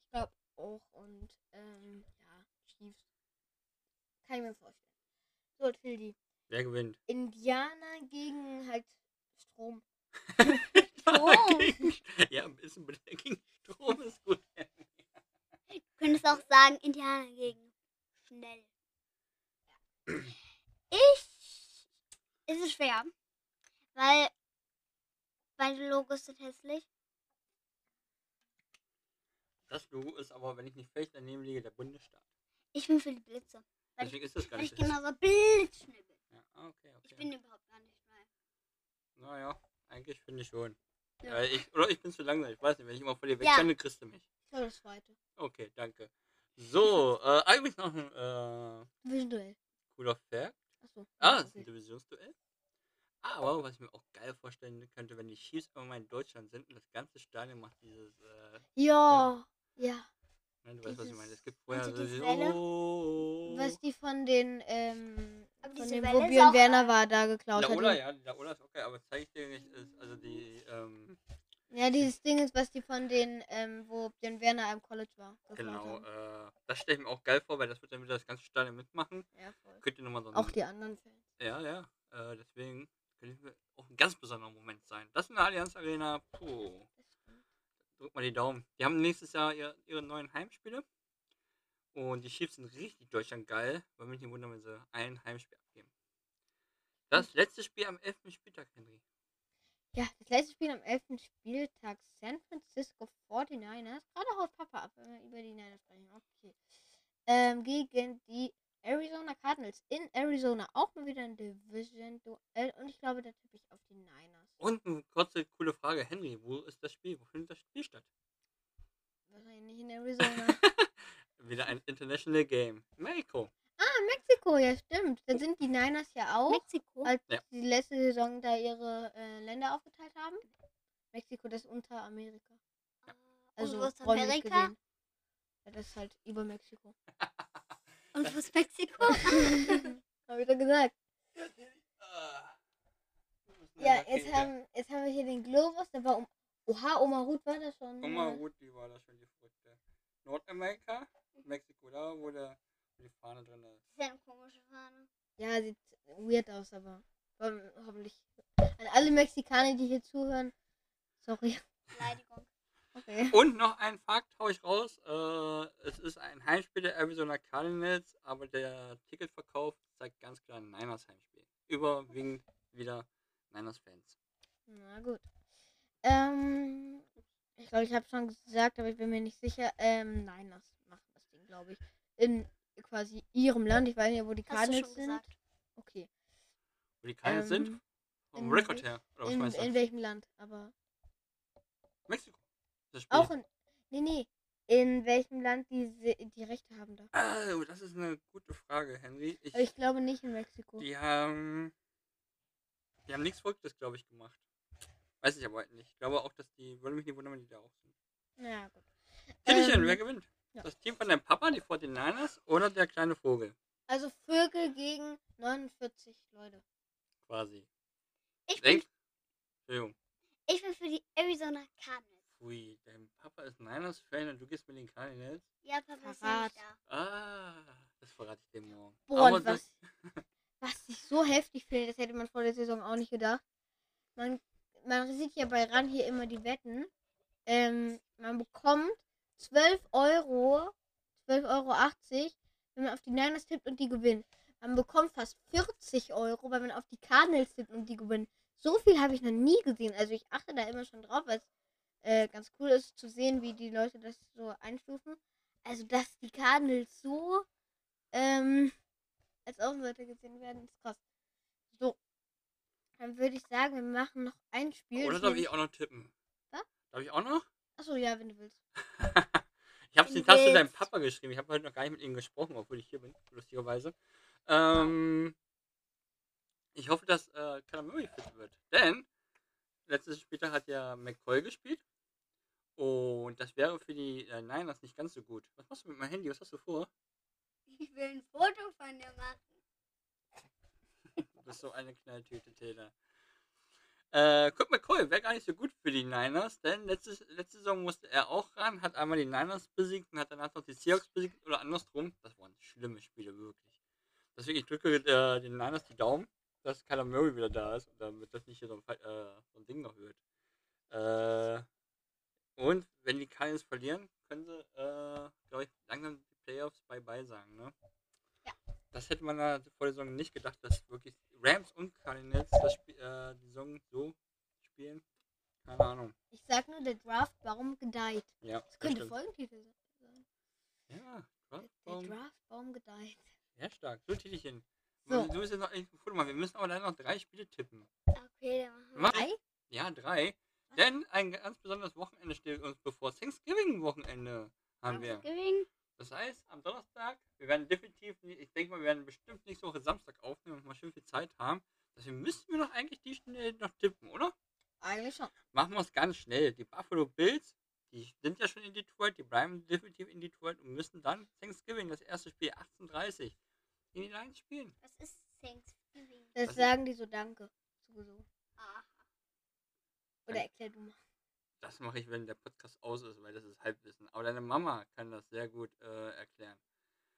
[SPEAKER 1] Ich glaube auch und, ähm, ja, Chiefs. Kann ich mir vorstellen. So, Tildi.
[SPEAKER 4] Wer gewinnt?
[SPEAKER 1] Indianer gegen halt Strom. (laughs)
[SPEAKER 5] Strom.
[SPEAKER 4] Gegen- ja, ein bisschen gegen Strom ist gut.
[SPEAKER 5] Du könntest auch sagen, Indianer gegen schnell. Ich. Es ist schwer. Weil beide Logos sind hässlich.
[SPEAKER 4] Das Logo ist aber, wenn ich nicht völlig daneben liege, der Bundesstaat.
[SPEAKER 5] Ich bin für die Blitze. Weil ich,
[SPEAKER 4] Deswegen ist das gar
[SPEAKER 5] weil ich
[SPEAKER 4] nicht so.
[SPEAKER 5] blitzschnell.
[SPEAKER 4] Ja, ah, okay, okay.
[SPEAKER 5] Ich bin überhaupt gar nicht schnell.
[SPEAKER 4] Naja, eigentlich finde ich schon.
[SPEAKER 1] Ja.
[SPEAKER 4] Äh, ich, oder ich bin zu langsam, ich weiß nicht, wenn ich immer vor dir
[SPEAKER 5] Ja.
[SPEAKER 4] wegrenne, kriegst du mich.
[SPEAKER 1] Ich glaube das zweite.
[SPEAKER 4] Okay, danke. So, äh, eigentlich noch ein äh,
[SPEAKER 1] Division-Duell.
[SPEAKER 4] cooler Fact.
[SPEAKER 1] Achso.
[SPEAKER 4] Ah, das ist ein Divisionsduell. Aber was ich mir auch geil vorstellen könnte, wenn die Chiefs irgendwann in Deutschland sind und das ganze Stadion macht dieses, äh,
[SPEAKER 1] Ja. Ja.
[SPEAKER 4] ne, du weißt, was ich
[SPEAKER 1] Dieses-
[SPEAKER 4] meine. Es gibt vorher so
[SPEAKER 5] du die
[SPEAKER 4] dieses,
[SPEAKER 5] Welle?
[SPEAKER 4] oh,
[SPEAKER 1] Was die von den, ähm,
[SPEAKER 5] Aber
[SPEAKER 1] von dem,
[SPEAKER 5] ist auch
[SPEAKER 1] Werner
[SPEAKER 5] geil.
[SPEAKER 1] war, da geklaut hat.
[SPEAKER 4] Laola,
[SPEAKER 1] die-
[SPEAKER 4] ja, die Laola ist okay, aber zeige ich dir nicht, ist, also die, ähm,
[SPEAKER 1] Ja, dieses Ding ist, was die von den, ähm, wo Björn Werner am College war.
[SPEAKER 4] genau, äh, das stelle ich mir auch geil vor, weil das wird dann wieder das ganze Stadion mitmachen.
[SPEAKER 1] Ja, voll.
[SPEAKER 4] Könnt ihr nochmal so
[SPEAKER 1] Auch die anderen Fans.
[SPEAKER 4] Ja, ja. Äh, deswegen könnte mir auch ein ganz besonderer Moment sein. Das in der Allianz Arena, puh. Drück mal die Daumen. Die haben nächstes Jahr ihr, ihre neuen Heimspiele. Und die Chiefs sind richtig Deutschland geil. Würde mich nicht wundern, wenn sie ein Heimspiel abgeben. Das letzte Spiel am 11. Spieltag, Henry.
[SPEAKER 1] Ja, das letzte Spiel am 11. Spieltag San Francisco 49ers. Gerade haut Papa ab, wenn wir über die Niners sprechen. Okay. Ähm, gegen die Arizona Cardinals in Arizona. Auch mal wieder ein Division-Duell. Und ich glaube, da tippe ich auf die Niners.
[SPEAKER 4] Und eine kurze, coole Frage. Henry, wo ist das Spiel? Wo findet das Spiel statt?
[SPEAKER 1] Wahrscheinlich nicht in Arizona. (laughs)
[SPEAKER 4] Wieder ein International Game. Mexiko.
[SPEAKER 1] ah, Mexiko, ja, stimmt. Da sind die Niners ja auch.
[SPEAKER 5] Mexiko.
[SPEAKER 1] als
[SPEAKER 4] Ja.
[SPEAKER 1] die letzte Saison da ihre äh, Länder aufgeteilt haben. Mexiko, das ist unter Amerika. Also
[SPEAKER 5] und wo Amerika?
[SPEAKER 1] Ja, das ist halt über Mexiko. (laughs)
[SPEAKER 5] Und wo ist Mexiko? (laughs)
[SPEAKER 1] Hab ich doch gesagt.
[SPEAKER 4] Ah.
[SPEAKER 1] Ja, jetzt haben, jetzt haben wir hier den Globus. Der war um. Oha, Oma Ruth war das schon.
[SPEAKER 4] Mal,
[SPEAKER 1] äh,
[SPEAKER 4] gut, die war da schon die Verrückte. Nordamerika, Mexiko, da wo, der, wo die Fahne drin ist.
[SPEAKER 5] Das ist ja eine komische Fahne.
[SPEAKER 1] Ja, sieht weird aus, aber hoffentlich. An alle Mexikaner, die hier zuhören. Sorry.
[SPEAKER 5] Beleidigung. (laughs)
[SPEAKER 1] Okay.
[SPEAKER 4] Und noch ein Fakt hau ich raus. Äh, es ist ein Heimspiel der Arizona Cardinals, aber der Ticketverkauf zeigt ganz klar ein Niners Heimspiel. Überwiegend wieder Niners-Fans.
[SPEAKER 1] Na gut. Ähm, ich glaube, ich habe schon gesagt, aber ich bin mir nicht sicher. Ähm, das Ding, glaube ich. In quasi ihrem Land. Ich weiß nicht, wo die Cardinals sind.
[SPEAKER 5] gesagt.
[SPEAKER 1] Okay.
[SPEAKER 4] Wo die Cardinals sind?
[SPEAKER 1] Ähm,
[SPEAKER 4] Vom
[SPEAKER 1] in
[SPEAKER 4] Rekord her. Oder was
[SPEAKER 1] In,
[SPEAKER 4] meinst du?
[SPEAKER 1] in welchem Land? Aber
[SPEAKER 4] Mexiko. Das Spiel.
[SPEAKER 1] auch in. Nee, nee. In welchem Land die, die Rechte haben da.
[SPEAKER 4] Ah, das ist eine gute Frage, Henry. Ich,
[SPEAKER 1] ich glaube nicht in Mexiko.
[SPEAKER 4] die haben. Die haben nichts Verrücktes, glaube ich, gemacht. Weiß ich aber halt nicht. Ich glaube auch, dass die. Würde mich nicht wundern, wenn die da auch sind.
[SPEAKER 1] Na gut. Ähm,
[SPEAKER 4] wer gewinnt?
[SPEAKER 1] Ja.
[SPEAKER 4] Das Team von deinem Papa, die 49ers oder der kleine Vogel?
[SPEAKER 1] Also Vögel gegen 49 Leute.
[SPEAKER 4] Quasi.
[SPEAKER 5] Ich bin,
[SPEAKER 4] Denk. Entschuldigung.
[SPEAKER 5] ich bin für die Arizona Cardinals.
[SPEAKER 4] Pfui, dein Papa ist Niners-Fan und du gehst mit den Cardinals?
[SPEAKER 5] Ja, Papa ist ja nicht da.
[SPEAKER 4] Ah, das verrate ich dir morgen.
[SPEAKER 1] Boah,
[SPEAKER 4] Aber
[SPEAKER 1] und was, (laughs) was ich so heftig finde, das hätte man vor der Saison auch nicht gedacht. Man, man sieht ja bei RAN hier immer die Wetten. Ähm, man bekommt 12 Euro, 12,80 Euro, wenn man auf die Niners tippt und die gewinnen. Man bekommt fast 40 Euro, wenn man auf die Cardinals tippt und die gewinnen. So viel habe ich noch nie gesehen. Also ich achte da immer schon drauf, weil es äh, ganz cool ist zu sehen, wie die Leute das so einstufen. Also dass die Cardinals so ähm, als Außenseiter gesehen werden, ist krass. So. Dann würde ich sagen, wir machen noch ein Spiel.
[SPEAKER 4] Oder darf ich auch noch tippen?
[SPEAKER 1] Was?
[SPEAKER 4] Darf ich auch noch?
[SPEAKER 1] Achso, ja, wenn du willst. (laughs)
[SPEAKER 4] ich habe den
[SPEAKER 5] du
[SPEAKER 4] Taste deinem. Papa geschrieben. Ich habe heute noch gar nicht mit ihm gesprochen, obwohl ich hier bin, lustigerweise. Ähm, ich hoffe, dass äh, Murray fit wird. Denn letztes Spieltag hat ja McCoy gespielt. Und das wäre für die äh, Niners nicht ganz so gut. Was machst du mit meinem Handy? Was hast du vor?
[SPEAKER 5] Ich will ein Foto von dir machen. (laughs)
[SPEAKER 4] Du bist so eine Knalltüte, Taylor. Äh, Kurt McCoy wäre gar nicht so gut für die Niners, denn letzte, letzte Saison musste er auch ran, hat einmal die Niners besiegt und hat danach noch die Seahawks besiegt oder andersrum. Das waren schlimme Spiele, wirklich. Deswegen, ich drücke äh, den Niners die Daumen, dass Kyler Murray wieder da ist und damit das nicht hier so ein, äh, so ein Ding noch wird. Äh, und wenn die Cardinals verlieren, können sie, äh, glaube ich, langsam die Playoffs bye-bye sagen, ne? Das hätte man da vor der Saison nicht gedacht, dass wirklich Rams und Cardinals das Spiel, äh, die Saison so spielen. Keine Ahnung.
[SPEAKER 1] Ich sag nur, der Draftbaum gedeiht.
[SPEAKER 4] Ja,
[SPEAKER 1] Das könnte
[SPEAKER 4] stimmt.
[SPEAKER 1] Folgentitel sein.
[SPEAKER 4] Ja,
[SPEAKER 1] Der,
[SPEAKER 4] krass.
[SPEAKER 1] der
[SPEAKER 4] Warum?
[SPEAKER 1] Draftbaum gedeiht.
[SPEAKER 4] Sehr stark. So Titelchen.
[SPEAKER 1] So.
[SPEAKER 4] Du musst jetzt noch echt ein Foto machen. Wir müssen aber leider noch drei Spiele tippen.
[SPEAKER 5] Okay, dann machen wir.
[SPEAKER 1] Drei?
[SPEAKER 4] Ja, drei. Denn ein ganz besonderes Wochenende steht uns bevor. Thanksgiving-Wochenende haben wir.
[SPEAKER 5] Thanksgiving.
[SPEAKER 4] Das heißt, am Donnerstag, wir werden definitiv, nie- ich denke mal, wir werden bestimmt nächste Woche Samstag aufnehmen und mal schön viel Zeit haben. Deswegen müssten wir doch eigentlich die schnell noch tippen, oder?
[SPEAKER 1] Eigentlich schon.
[SPEAKER 4] Machen wir es ganz schnell. Die Buffalo Bills, die sind ja schon in Detroit, die bleiben definitiv in Detroit und müssen dann Thanksgiving, das erste Spiel 18.30 in die Lions spielen.
[SPEAKER 5] Was ist Thanksgiving?
[SPEAKER 1] Das
[SPEAKER 4] Was-
[SPEAKER 1] sagen die so Danke. Sowieso.
[SPEAKER 5] Aha.
[SPEAKER 1] Oder erklär du mal.
[SPEAKER 4] Das mache ich, wenn der Podcast aus ist, weil das ist Halbwissen. Aber deine Mama kann das sehr gut äh, erklären.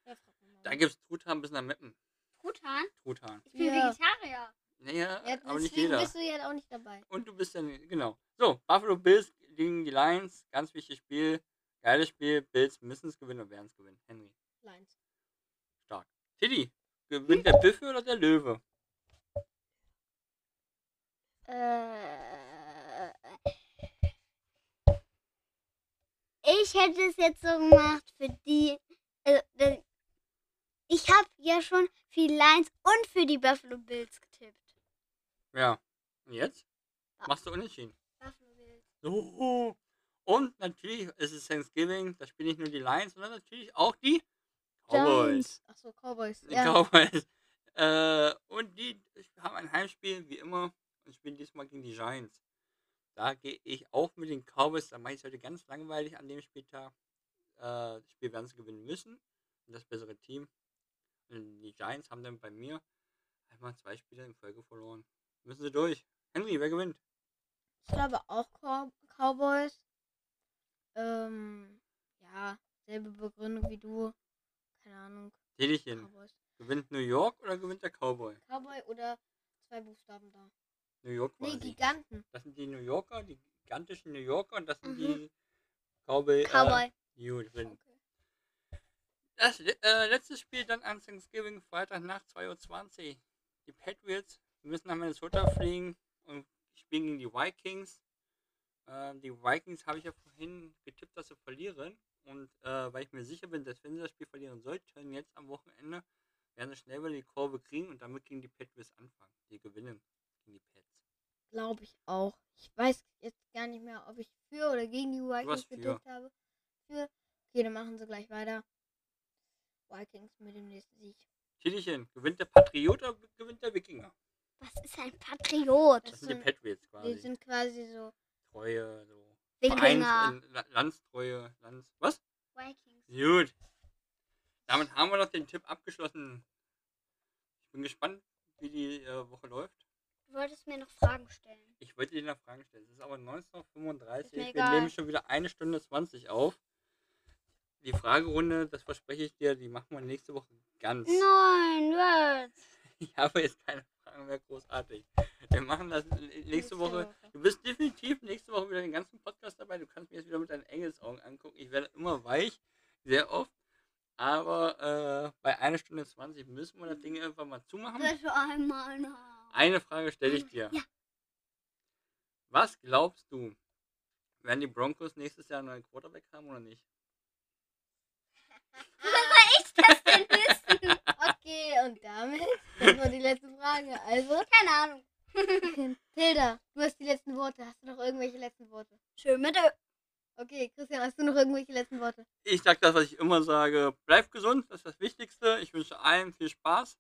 [SPEAKER 1] Ja.
[SPEAKER 4] Da gibt es Truthahn bis nach Meppen.
[SPEAKER 5] Truthahn?
[SPEAKER 4] Truthahn.
[SPEAKER 5] Ich bin
[SPEAKER 1] Ja.
[SPEAKER 5] Vegetarier.
[SPEAKER 4] Naja,
[SPEAKER 1] Ja,
[SPEAKER 4] aber nicht
[SPEAKER 1] deswegen
[SPEAKER 4] jeder.
[SPEAKER 1] bist du ja auch nicht dabei.
[SPEAKER 4] Und du bist dann, genau. So, Buffalo Bills gegen die Lions. Ganz wichtiges Spiel. Geiles Spiel. Bills müssen es gewinnen und werden es gewinnen. Henry,
[SPEAKER 1] Lions.
[SPEAKER 4] stark. Tiddy, gewinnt der Büffel oder der Löwe?
[SPEAKER 5] Äh, ich hätte es jetzt so gemacht für die. Also, ich habe ja schon für die Lions und für die Buffalo Bills getippt.
[SPEAKER 4] Ja. Und jetzt?
[SPEAKER 5] Ja.
[SPEAKER 4] Machst du unentschieden.
[SPEAKER 5] Buffalo Bills.
[SPEAKER 4] So. Und natürlich ist es Thanksgiving. Da spielen nicht nur die Lions, sondern natürlich auch die Cowboys.
[SPEAKER 1] Achso, Cowboys.
[SPEAKER 4] Die
[SPEAKER 1] Ja.
[SPEAKER 4] Cowboys. Äh, und die haben ein Heimspiel, wie immer, und spielen diesmal gegen die Giants. Da gehe ich auch mit den Cowboys. Da mache ich es heute ganz langweilig an dem Spieltag. Äh, das Spiel werden sie gewinnen müssen. Und das bessere Team. Und die Giants haben dann bei mir einmal zwei Spiele in Folge verloren. Müssen sie durch. Henry, wer gewinnt?
[SPEAKER 1] Ich glaube auch Cow Cowboys. Ähm, ja, selbe Begründung wie du. Keine Ahnung.
[SPEAKER 4] Telechen.
[SPEAKER 1] Cowboys.
[SPEAKER 4] Gewinnt New York oder gewinnt der Cowboy?
[SPEAKER 1] Cowboy oder zwei Buchstaben da.
[SPEAKER 4] New York
[SPEAKER 1] Nee,
[SPEAKER 4] quasi.
[SPEAKER 1] Giganten.
[SPEAKER 4] Das sind die New Yorker, die gigantischen New Yorker und das sind
[SPEAKER 1] Mhm.
[SPEAKER 4] die Cowboy.
[SPEAKER 5] Cowboy.
[SPEAKER 4] Äh.
[SPEAKER 1] Okay.
[SPEAKER 4] Das äh, letzte Spiel dann an Thanksgiving, Freitag nach 2.20 Uhr. Die Patriots müssen nach Minnesota fliegen und spielen gegen die Vikings. Äh, die Vikings habe ich ja vorhin getippt, dass sie verlieren. Und äh, weil ich mir sicher bin, dass wenn sie das Spiel verlieren sollten, jetzt am Wochenende, werden sie schnell wieder die Kurve kriegen und damit gegen die Patriots anfangen. Die gewinnen gegen die Pets.
[SPEAKER 1] Glaube ich auch. Ich weiß jetzt gar nicht mehr, ob ich für oder gegen die Vikings getippt habe. Für. Okay, dann machen sie gleich weiter. Vikings mit dem nächsten Sieg.
[SPEAKER 4] Titelchen, gewinnt der Patriot oder gewinnt der Wikinger?
[SPEAKER 5] Was ist ein Patriot?
[SPEAKER 4] Das
[SPEAKER 1] Das
[SPEAKER 4] sind die Patriots
[SPEAKER 1] Die
[SPEAKER 4] quasi.
[SPEAKER 1] sind quasi so.
[SPEAKER 4] Treue, so.
[SPEAKER 5] Wikinger.
[SPEAKER 4] Landstreue, Lands. Was?
[SPEAKER 5] Vikings.
[SPEAKER 4] Gut. Damit haben wir noch den Tipp abgeschlossen. Ich bin gespannt, wie die äh, Woche läuft.
[SPEAKER 5] Du wolltest mir noch Fragen stellen.
[SPEAKER 4] Ich wollte dir noch Fragen stellen. Es ist aber 19.35
[SPEAKER 5] Ist mir
[SPEAKER 4] Wir
[SPEAKER 5] egal.
[SPEAKER 4] nehmen schon wieder eine Stunde 20 auf. Die Fragerunde, das verspreche ich dir, die machen wir nächste Woche ganz.
[SPEAKER 5] Nein, was? (laughs)
[SPEAKER 4] Ich habe jetzt keine Fragen mehr großartig. Wir machen das nächste Woche. Du bist definitiv nächste Woche wieder den ganzen Podcast dabei. Du kannst mir jetzt wieder mit deinen Engelsaugen angucken. Ich werde immer weich, sehr oft. Aber äh, bei einer Stunde 20 müssen wir das Ding einfach mal zumachen.
[SPEAKER 5] Bitte einmal noch.
[SPEAKER 4] Eine Frage stelle ich dir.
[SPEAKER 5] Ja.
[SPEAKER 4] Was glaubst du, werden die Broncos nächstes Jahr einen neuen Quarterback haben oder nicht? (laughs)
[SPEAKER 5] Woher soll ich das denn wissen?
[SPEAKER 1] Okay, und damit, das war die letzte Frage. Also,
[SPEAKER 5] Keine Ahnung.
[SPEAKER 1] Tilda, du hast die letzten Worte. Hast du noch irgendwelche letzten Worte?
[SPEAKER 5] Schön mit
[SPEAKER 1] Okay, Christian, hast du noch irgendwelche letzten Worte?
[SPEAKER 4] Ich sage das, was ich immer sage. Bleib gesund, das ist das Wichtigste. Ich wünsche allen viel Spaß.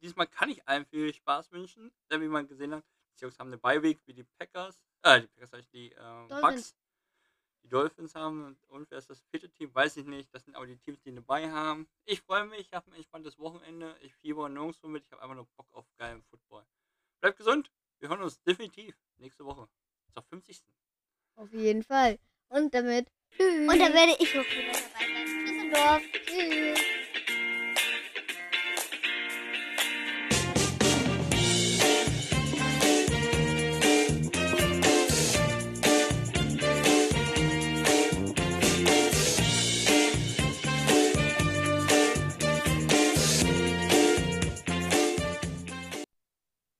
[SPEAKER 4] Diesmal kann ich allen viel Spaß wünschen. Denn wie man gesehen hat, die Jungs haben eine Beiweg wie die Packers. Äh, die Packers, sag ich, die äh,
[SPEAKER 1] Dolphins.
[SPEAKER 4] Bucks. Die Dolphins haben. Und, wer ist das vierte Team? Weiß ich nicht. Das sind aber die Teams, die dabei haben. Ich freue mich. Ich habe ein entspanntes Wochenende. Ich fieber nirgendwo mit. Ich habe einfach nur Bock auf geilen Football. Bleibt gesund. Wir hören uns definitiv nächste Woche. Zur 50.
[SPEAKER 1] Auf jeden Fall. Und damit. Tschüss.
[SPEAKER 5] Und da werde ich auch wieder dabei sein. Düsseldorf.
[SPEAKER 1] Tschüss.